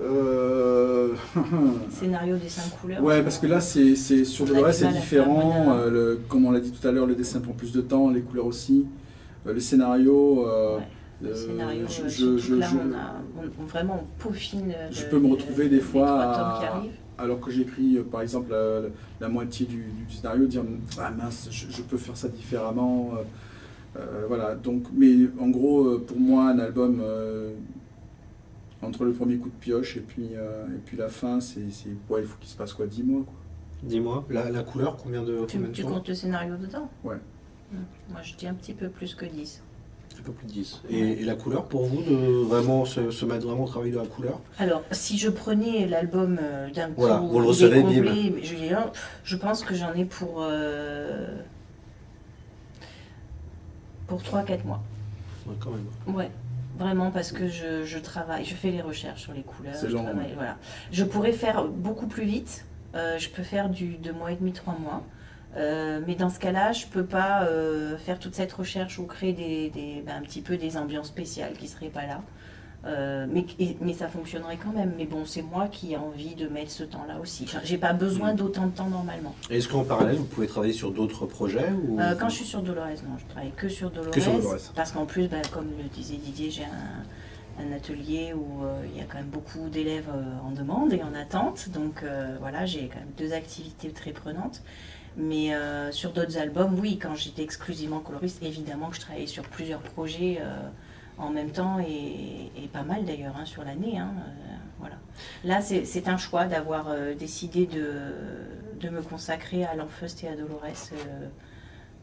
Euh, Scénario des cinq couleurs. Ouais, parce que là, c'est c'est- sur le reste, c'est différent. Euh, le- comme on l'a dit tout à l'heure, le dessin prend plus de temps, les couleurs aussi. Euh, le scénario, Ouais, Le scénario, je, euh, je- je- là, je- on, a, on- on- vraiment on peaufine. Je le- peux me le- retrouver des fois à-. Alors que j'écris, euh, par exemple, la, la- moitié du, du scénario, dire Ah mince, je, je peux faire ça différemment. euh, euh, voilà, donc, mais en gros, euh, pour moi, un album, euh, entre le premier coup de pioche et puis, euh, et puis la fin, c'est, c'est- ouais, il faut qu'il se passe quoi, 10 mois quoi. Dis-moi, la, la couleur, combien de, Tu, combien de tu comptes le scénario dedans? Ouais. Moi, je dis un petit peu plus que 10. Plus de 10. Et, et la couleur pour vous, de vraiment se, se mettre vraiment au travail de la couleur? Alors, si je prenais l'album euh, d'un coup, Voilà, vous le recevez, complet, je, je pense que j'en ai pour, euh, pour 3-4 mois. Ouais, quand même. Ouais, vraiment parce que je, je travaille, je fais les recherches sur les couleurs. Je travaille, voilà. Je pourrais faire beaucoup plus vite. euh, je peux faire du 2 mois et demi, 3 mois. Euh, mais dans ce cas-là, je peux pas euh, faire toute cette recherche ou créer des, des- ben, un petit peu des ambiances spéciales qui seraient pas là. Euh, mais, et- mais ça fonctionnerait quand même. Mais bon, c'est moi qui ai envie de mettre ce temps-là aussi. J'ai pas Mm. besoin d'autant de temps normalement. Est-ce qu'en parallèle, vous pouvez travailler sur d'autres projets ou... Quand je suis sur Dolores, non, je travaille que sur Dolores. Que sur Dolores. Parce qu'en plus, ben, comme le disait Didier, j'ai un, un atelier où euh, il y a quand même beaucoup d'élèves euh, en demande et en attente. Donc euh, voilà, j'ai quand même deux activités très prenantes. Mais euh, sur d'autres albums, oui, quand j'étais exclusivement coloriste, évidemment que je travaillais sur plusieurs projets euh, en même temps et, et pas mal d'ailleurs hein, sur l'année. hein, euh, voilà. Là, c'est un choix d'avoir euh, décidé de, de me consacrer à l'Enfeust et à Dolores euh,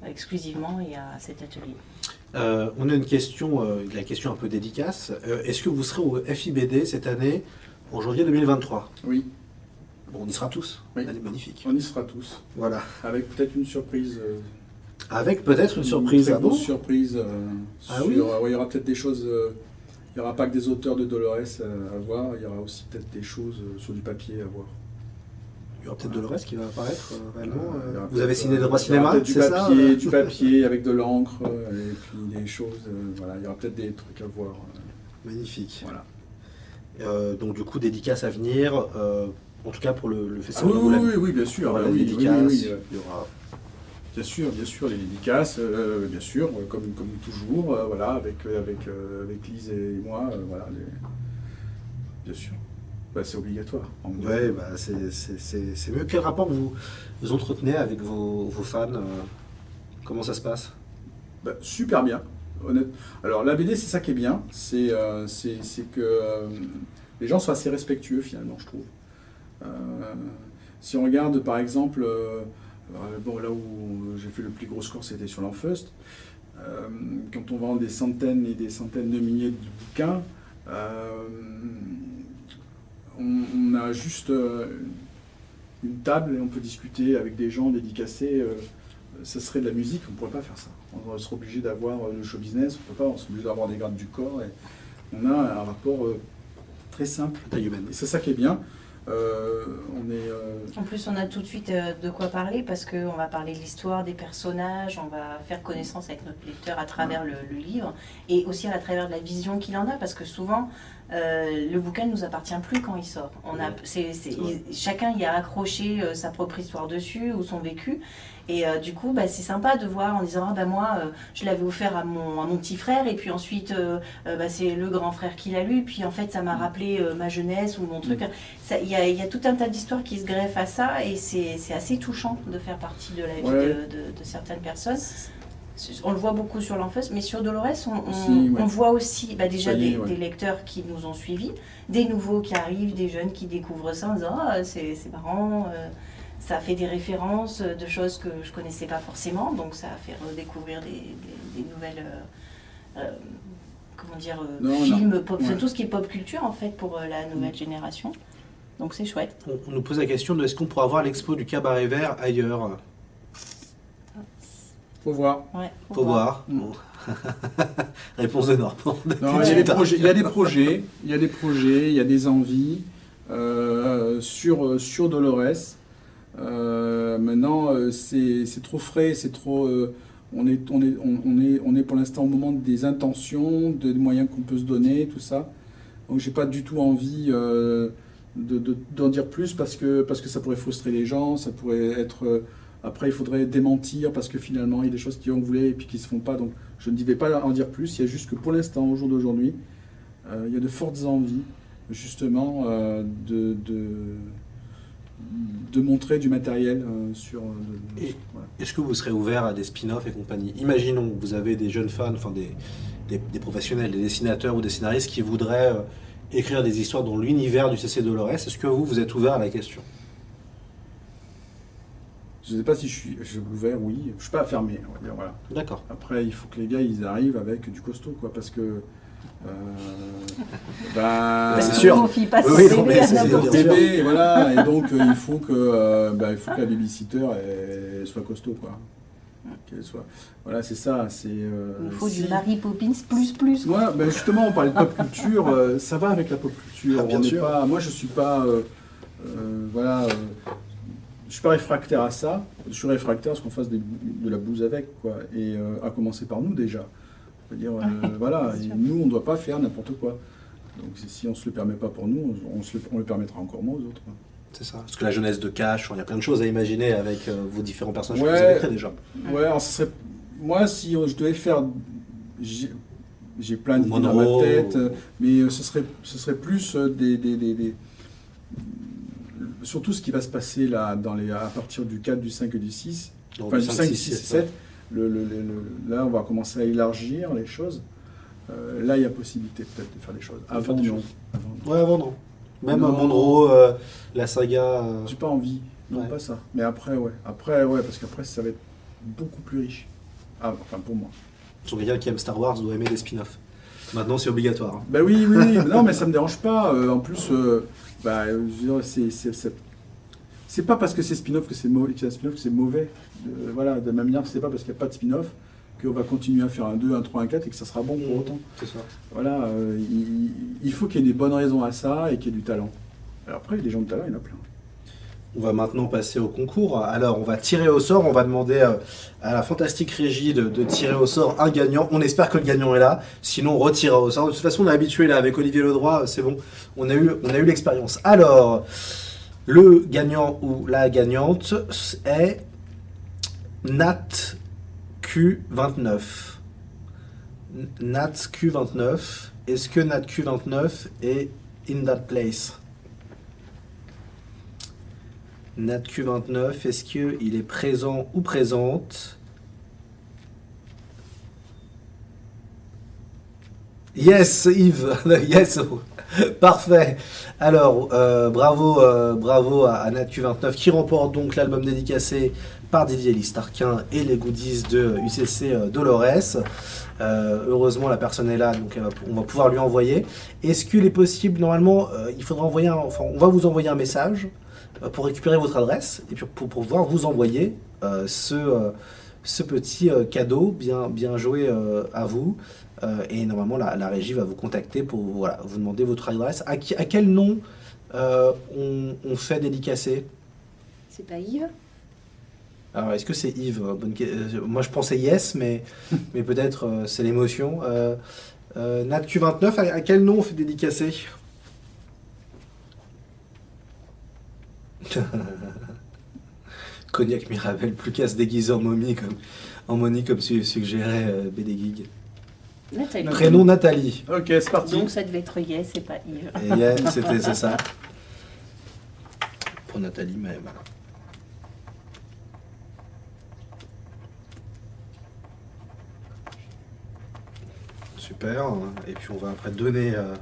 exclusivement et à cet atelier. Euh, on a une question, euh, la question un peu dédicace. Euh, Est-ce que vous serez au FIBD cette année, en janvier 2023 Oui, Bon, on y sera tous. Oui. Elle est magnifique. on y sera tous. Voilà. Avec peut-être une surprise. euh, Avec peut-être une surprise très à vous. grosse surprise. euh, Ah sur- oui ouais, Il y aura peut-être des choses. euh, il n'y aura pas que des auteurs de Dolores euh, à voir, il y aura aussi peut-être des choses euh, sur du papier à voir. Il y aura peut-être Dolores qui va apparaître euh, réellement. Euh, euh, vous avez signé euh, des droits cinéma, c'est ça papier, euh du papier avec de l'encre euh, et puis des choses. euh, voilà, il y aura peut-être des trucs à voir. euh, Magnifique. voilà. Euh, donc du coup, dédicace à venir. Euh, en tout cas pour le, le Ah festival oui, oui, oui, oui, bien sûr. la oui, oui, oui, oui, euh, il y aura Bien sûr, bien sûr, les dédicaces, euh, bien sûr, euh, comme, comme toujours, euh, voilà, avec, euh, avec, euh, avec Lise et moi, euh, voilà, les- bien sûr. Bah, c'est obligatoire. Ouais, bah, c'est- c'est c'est- c'est mieux. Quel rapport vous, vous entretenez avec vos, vos fans euh, Comment ça se passe? Bah, super bien, honnête. Alors la BD, c'est ça qui est bien, c'est euh, c'est c'est que euh, les gens sont assez respectueux finalement, je trouve. Euh, si on regarde par exemple, euh, bon, là où j'ai fait le plus gros score, c'était sur l'Enfust. quand on vend des centaines et des centaines de milliers de bouquins, on, a juste une table et on peut discuter avec des gens dédicacés. ça serait de la musique, on ne pourrait pas faire ça. On serait obligé d'avoir le show business, on ne peut pas, on serait obligé d'avoir des grades du corps. Et on a un rapport très simple, taille humaine. Et c'est ça qui est bien. Euh, on est, euh, En plus, on a tout de suite euh, de quoi parler parce qu'on va parler de l'histoire, des personnages, on va faire connaissance avec notre lecteur à travers le, livre et aussi à travers de la vision qu'il en a parce que souvent, le bouquin ne nous appartient plus quand il sort. On a, c'est, chacun y a accroché sa propre histoire dessus ou son vécu. Et euh, du coup, bah, c'est sympa de voir en disant, ah, bah, moi, euh, je l'avais offert à mon, à mon, petit frère, et puis ensuite, euh, bah, c'est le grand frère qui l'a lu, puis en fait, ça m'a mm. rappelé ma jeunesse ou mon truc. Mm. Il y, y, a tout un tas d'histoires qui se greffent à ça, et c'est assez touchant de faire partie de la vie de, certaines personnes. On le voit beaucoup sur l'enfance, mais sur Dolores, on, on, voit aussi bah, déjà des, lecteurs qui nous ont suivis, des nouveaux qui arrivent, des jeunes qui découvrent ça en disant ah, c'est marrant ça fait des références de choses que je connaissais pas forcément, donc ça a fait redécouvrir des, nouvelles. Euh, euh, comment dire, euh, films, pop, tout ce qui est pop culture en fait pour la nouvelle mm. génération. Donc c'est chouette. On, nous pose la question de est-ce qu'on pourra voir l'expo du cabaret vert ailleurs? Faut voir. Ouais, faut, voir. Réponse de Normand. il, y a des projets, il y a des projets, il y a des projets, il y a des envies sur, sur Dolores. Euh, maintenant, euh, c'est trop frais, c'est trop. Euh, on, est, on, est, on, est, on est pour l'instant au moment des intentions, des moyens qu'on peut se donner, tout ça. Donc, j'ai pas du tout envie d'en dire plus parce que, parce que ça pourrait frustrer les gens, ça pourrait être. Après, il faudrait démentir parce que finalement, il y a des choses qui ont voulu et puis qui se font pas. Donc, je ne vais pas en dire plus. Il y a juste que pour l'instant, au jour d'aujourd'hui, il y a de fortes envies, justement, de, de de montrer du matériel euh, sur. Euh, est-ce que vous serez ouvert à des spin-offs et compagnie? Imaginons que vous avez des jeunes fans, enfin des, des, professionnels, des dessinateurs ou des scénaristes qui voudraient euh, écrire des histoires dans l'univers du CC Dolores. Est-ce que vous, vous êtes ouvert à la question? Je ne sais pas si je suis, ouvert, oui. Je ne suis pas fermé, on va dire. Voilà. D'accord. Après, il faut que les gars ils arrivent avec du costaud, quoi, parce que euh, bah, c'est sûr. On pas oui, bébé à n'importe bébé, voilà, et donc euh, il faut que euh, bah, il faut que la babysitter elle, soit costaud quoi. Qu'elle soit. Voilà, c'est ça. C'est. il faut du Mary Poppins plus plus. Ouais, bah, justement, on parlait de pop culture. ça va avec la pop culture. Ah, bien sûr. Pas, moi, je suis pas. voilà. Je suis pas réfractaire à ça. Je suis réfractaire à ce qu'on fasse de la bouse avec, quoi. Et à commencer par nous déjà dire, euh, voilà, nous, on ne doit pas faire n'importe quoi. Donc si on ne se le permet pas pour nous, on, se le, on le, permettra encore moins aux autres. C'est ça. Parce que la jeunesse de Cash, il y a plein de choses à imaginer avec euh, vos différents personnages que vous avez créés déjà. Ouais, alors ce serait... moi, si je devais faire. J'ai plein d'idées dans ma tête, mais euh, ce serait, ce serait plus des, des, des, Surtout ce qui va se passer là, dans les, à partir du 4, du 5 et du 6. enfin, du 5, 6, 6 et 7 là, on va commencer à élargir les choses. Euh, là, il y a possibilité peut-être de faire des choses. Avant, non. Avant, ouais, avant, non. Même à Monroe, euh, la saga. Euh, J'ai pas envie. Non, pas ça. Mais après, ouais. Après, ouais, parce qu'après, ça va être beaucoup plus riche. Ah, enfin, pour moi. Son quelqu'un qui aime Star Wars doit aimer les spin-offs. Maintenant, c'est obligatoire. Hein. Ben oui, oui, oui. non, mais ça me dérange pas. en plus, bah, c'est c'est pas parce que c'est spin-off que c'est mauvais, spin-off que c'est mauvais. voilà, de la même manière, c'est pas parce qu'il n'y a pas de spin-off qu'on va continuer à faire un 2, un 3, un 4 et que ça sera bon pour autant. C'est ça. Voilà, euh, il, faut qu'il y ait des bonnes raisons à ça et qu'il y ait du talent. Alors après, des gens de talent, il y en a plein. On va maintenant passer au concours. Alors, on va tirer au sort. On va demander à la fantastique régie de, tirer au sort un gagnant. On espère que le gagnant est là. Sinon, on retire au sort. De toute façon, on est habitué là avec Olivier Ledroit. C'est bon. On a eu, on a eu l'expérience. Alors. Le gagnant ou la gagnante est Nat Q29. Nat Q29. Est-ce que Nat Q29 est in that place? Nat Q29, est-ce qu'il est présent ou présente? Yes, Yves. yes. Parfait. Alors, euh, bravo, euh, bravo à, Natu29 qui remporte donc l'album dédicacé par Didier Listarquin et les goodies de UCC euh, Dolores. heureusement, la personne est là, donc on va pouvoir lui envoyer. Est-ce qu'il est possible, normalement, il faudra envoyer un, enfin, on va vous envoyer un message pour récupérer votre adresse et puis pour, pouvoir vous envoyer ce, ce petit cadeau bien, bien joué à vous. Euh, et normalement, la, régie va vous contacter pour voilà, vous demander votre adresse. À, à quel nom euh, on, fait dédicacer? C'est pas Yves? Alors, est-ce que c'est Yves? Euh, Moi, je pensais yes, mais, mais peut-être c'est l'émotion. Euh, NatQ29, à, quel nom on fait dédicacer? Cognac Mirabel, plus qu'à se déguiser en momie comme, en momie comme suggérait BD Nathalie. Prénom Nathalie. Ok, c'est parti. Donc ça devait être Yes et pas Yves. Et Yes, c'était c'est ça. Pour Nathalie même. Super. Et puis on va après donner. Euh,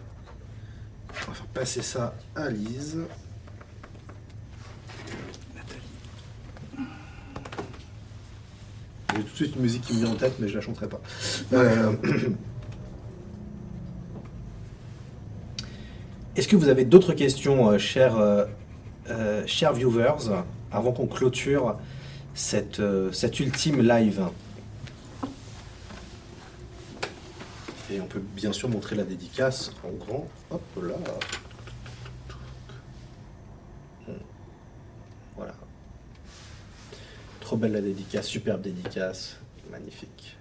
on va faire passer ça à Lise. J'ai tout de suite une musique qui me vient en tête, mais je la chanterai pas. Euh, est-ce que vous avez d'autres questions, euh, chers, euh, chers viewers, avant qu'on clôture cette, cette ultime live? Et on peut bien sûr montrer la dédicace en grand. Hop là. Trop belle la dédicace, superbe dédicace, magnifique.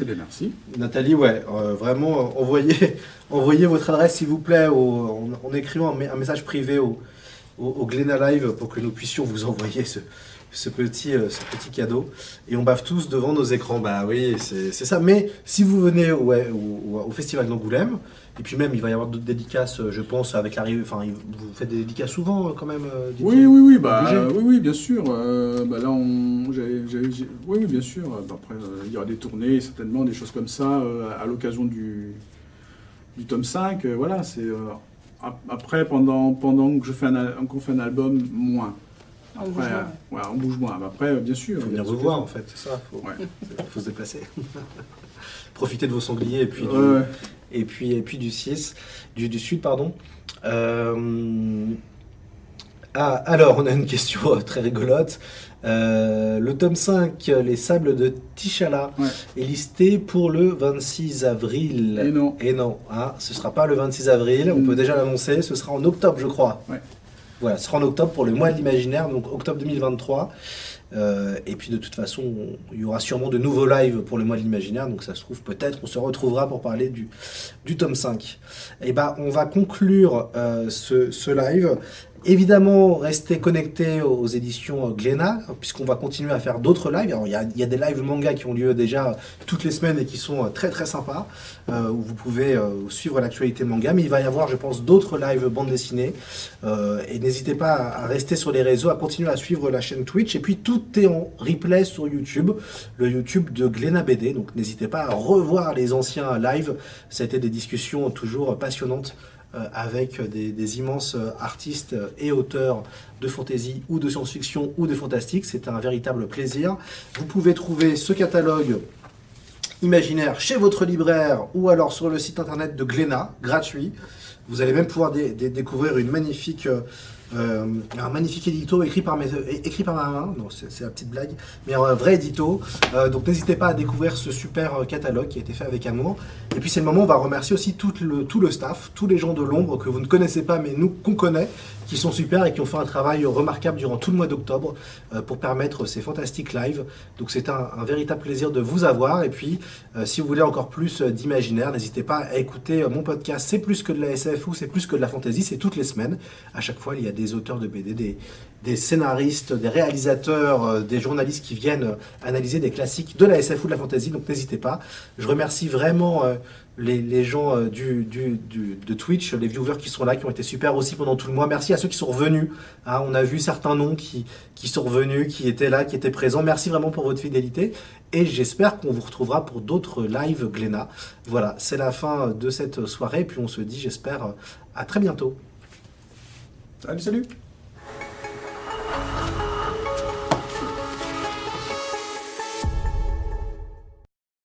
Eh bien, merci. Nathalie, ouais, euh, vraiment, euh, envoyez, envoyez votre adresse, s'il vous plaît, en, écrivant un, message privé au, au, Live pour que nous puissions vous envoyer ce, petit, euh, ce petit cadeau. Et on bave tous devant nos écrans. Bah oui, c'est ça. Mais si vous venez ouais, au, au Festival d'Angoulême, et puis même, il va y avoir d'autres dédicaces, euh, je pense, avec l'arrivée. Enfin, vous faites des dédicaces souvent, euh, quand même. Oui, oui, oui, bah, oui, oui, bien sûr. bah là, on, oui, oui, bien sûr. Bah, après, il y aura des tournées, certainement, des choses comme ça, à l'occasion du, du tome 5. voilà, c'est après, pendant, pendant que je fais un, qu'on fait un album, moins. On bouge moins. on bouge moins. Après, bien sûr. Il faut venir vous voir, en fait, c'est ça. Il faut, se déplacer. Profiter de vos sangliers et puis et puis, et puis du 6, du, du Sud, pardon. Euh, ah, alors, on a une question très rigolote. Euh, le tome 5, Les Sables de Tichala, est listé pour le 26 avril. Et non. Et non. Ah, ce ne sera pas le 26 avril, on peut mm. déjà l'annoncer, ce sera en octobre, je crois. Voilà, ce sera en octobre pour le mois de l'imaginaire, donc octobre 2023. Euh, et puis de toute façon, il y aura sûrement de nouveaux lives pour le mois de l'imaginaire, donc ça se trouve peut-être on se retrouvera pour parler du, du tome 5. Et ben on va conclure euh, ce, live Évidemment, restez connectés aux éditions Glénat, puisqu'on va continuer à faire d'autres lives. il, y a, des lives manga qui ont lieu déjà toutes les semaines et qui sont euh, très très sympas, euh, où vous pouvez euh, suivre l'actualité manga. Mais il va y avoir, je pense, d'autres lives bande dessinée. et n'hésitez pas à, rester sur les réseaux, à continuer à suivre la chaîne Twitch. Et puis tout est en replay sur YouTube, le YouTube de Glénat BD. Donc n'hésitez pas à revoir les anciens lives. Ça a été des discussions toujours passionnantes avec des, immenses euh, artistes et auteurs de fantasy ou de science-fiction ou de fantastique. C'est un véritable plaisir. Vous pouvez trouver ce catalogue imaginaire chez votre libraire ou alors sur le site internet de Glénat, gratuit. Vous allez même pouvoir découvrir une magnifique euh, euh, un magnifique édito écrit par, ma main, c'est la petite blague, mais un vrai édito. Euh, donc n'hésitez pas à découvrir ce super catalogue qui a été fait avec amour. Et puis c'est le moment où on va remercier aussi tout le, tout le staff, tous les gens de l'ombre que vous ne connaissez pas, mais nous qu'on connaît, qui sont super et qui ont fait un travail remarquable durant tout le mois d'octobre euh, pour permettre ces fantastiques lives. Donc c'est un, véritable plaisir de vous avoir. Et puis si vous voulez encore plus d'imaginaire, n'hésitez pas à écouter mon podcast C'est plus que de la SF ou c'est plus que de la fantasy, c'est toutes les semaines. À chaque fois, il y a des auteurs de BD, des, scénaristes, des réalisateurs, euh, des journalistes qui viennent euh, analyser des classiques de la SF ou de la fantasy, donc n'hésitez pas. Je remercie vraiment euh, les, gens euh, du, du- du- de Twitch, les viewers qui sont là, qui ont été super aussi pendant tout le mois. Merci à ceux qui sont revenus. hein. on a vu certains noms qui, qui sont revenus, qui étaient là, qui étaient présents. Merci vraiment pour votre fidélité. Et j'espère qu'on vous retrouvera pour d'autres lives Glénat. Voilà, c'est la fin de cette soirée. Puis on se dit, j'espère, à très bientôt. Salut, salut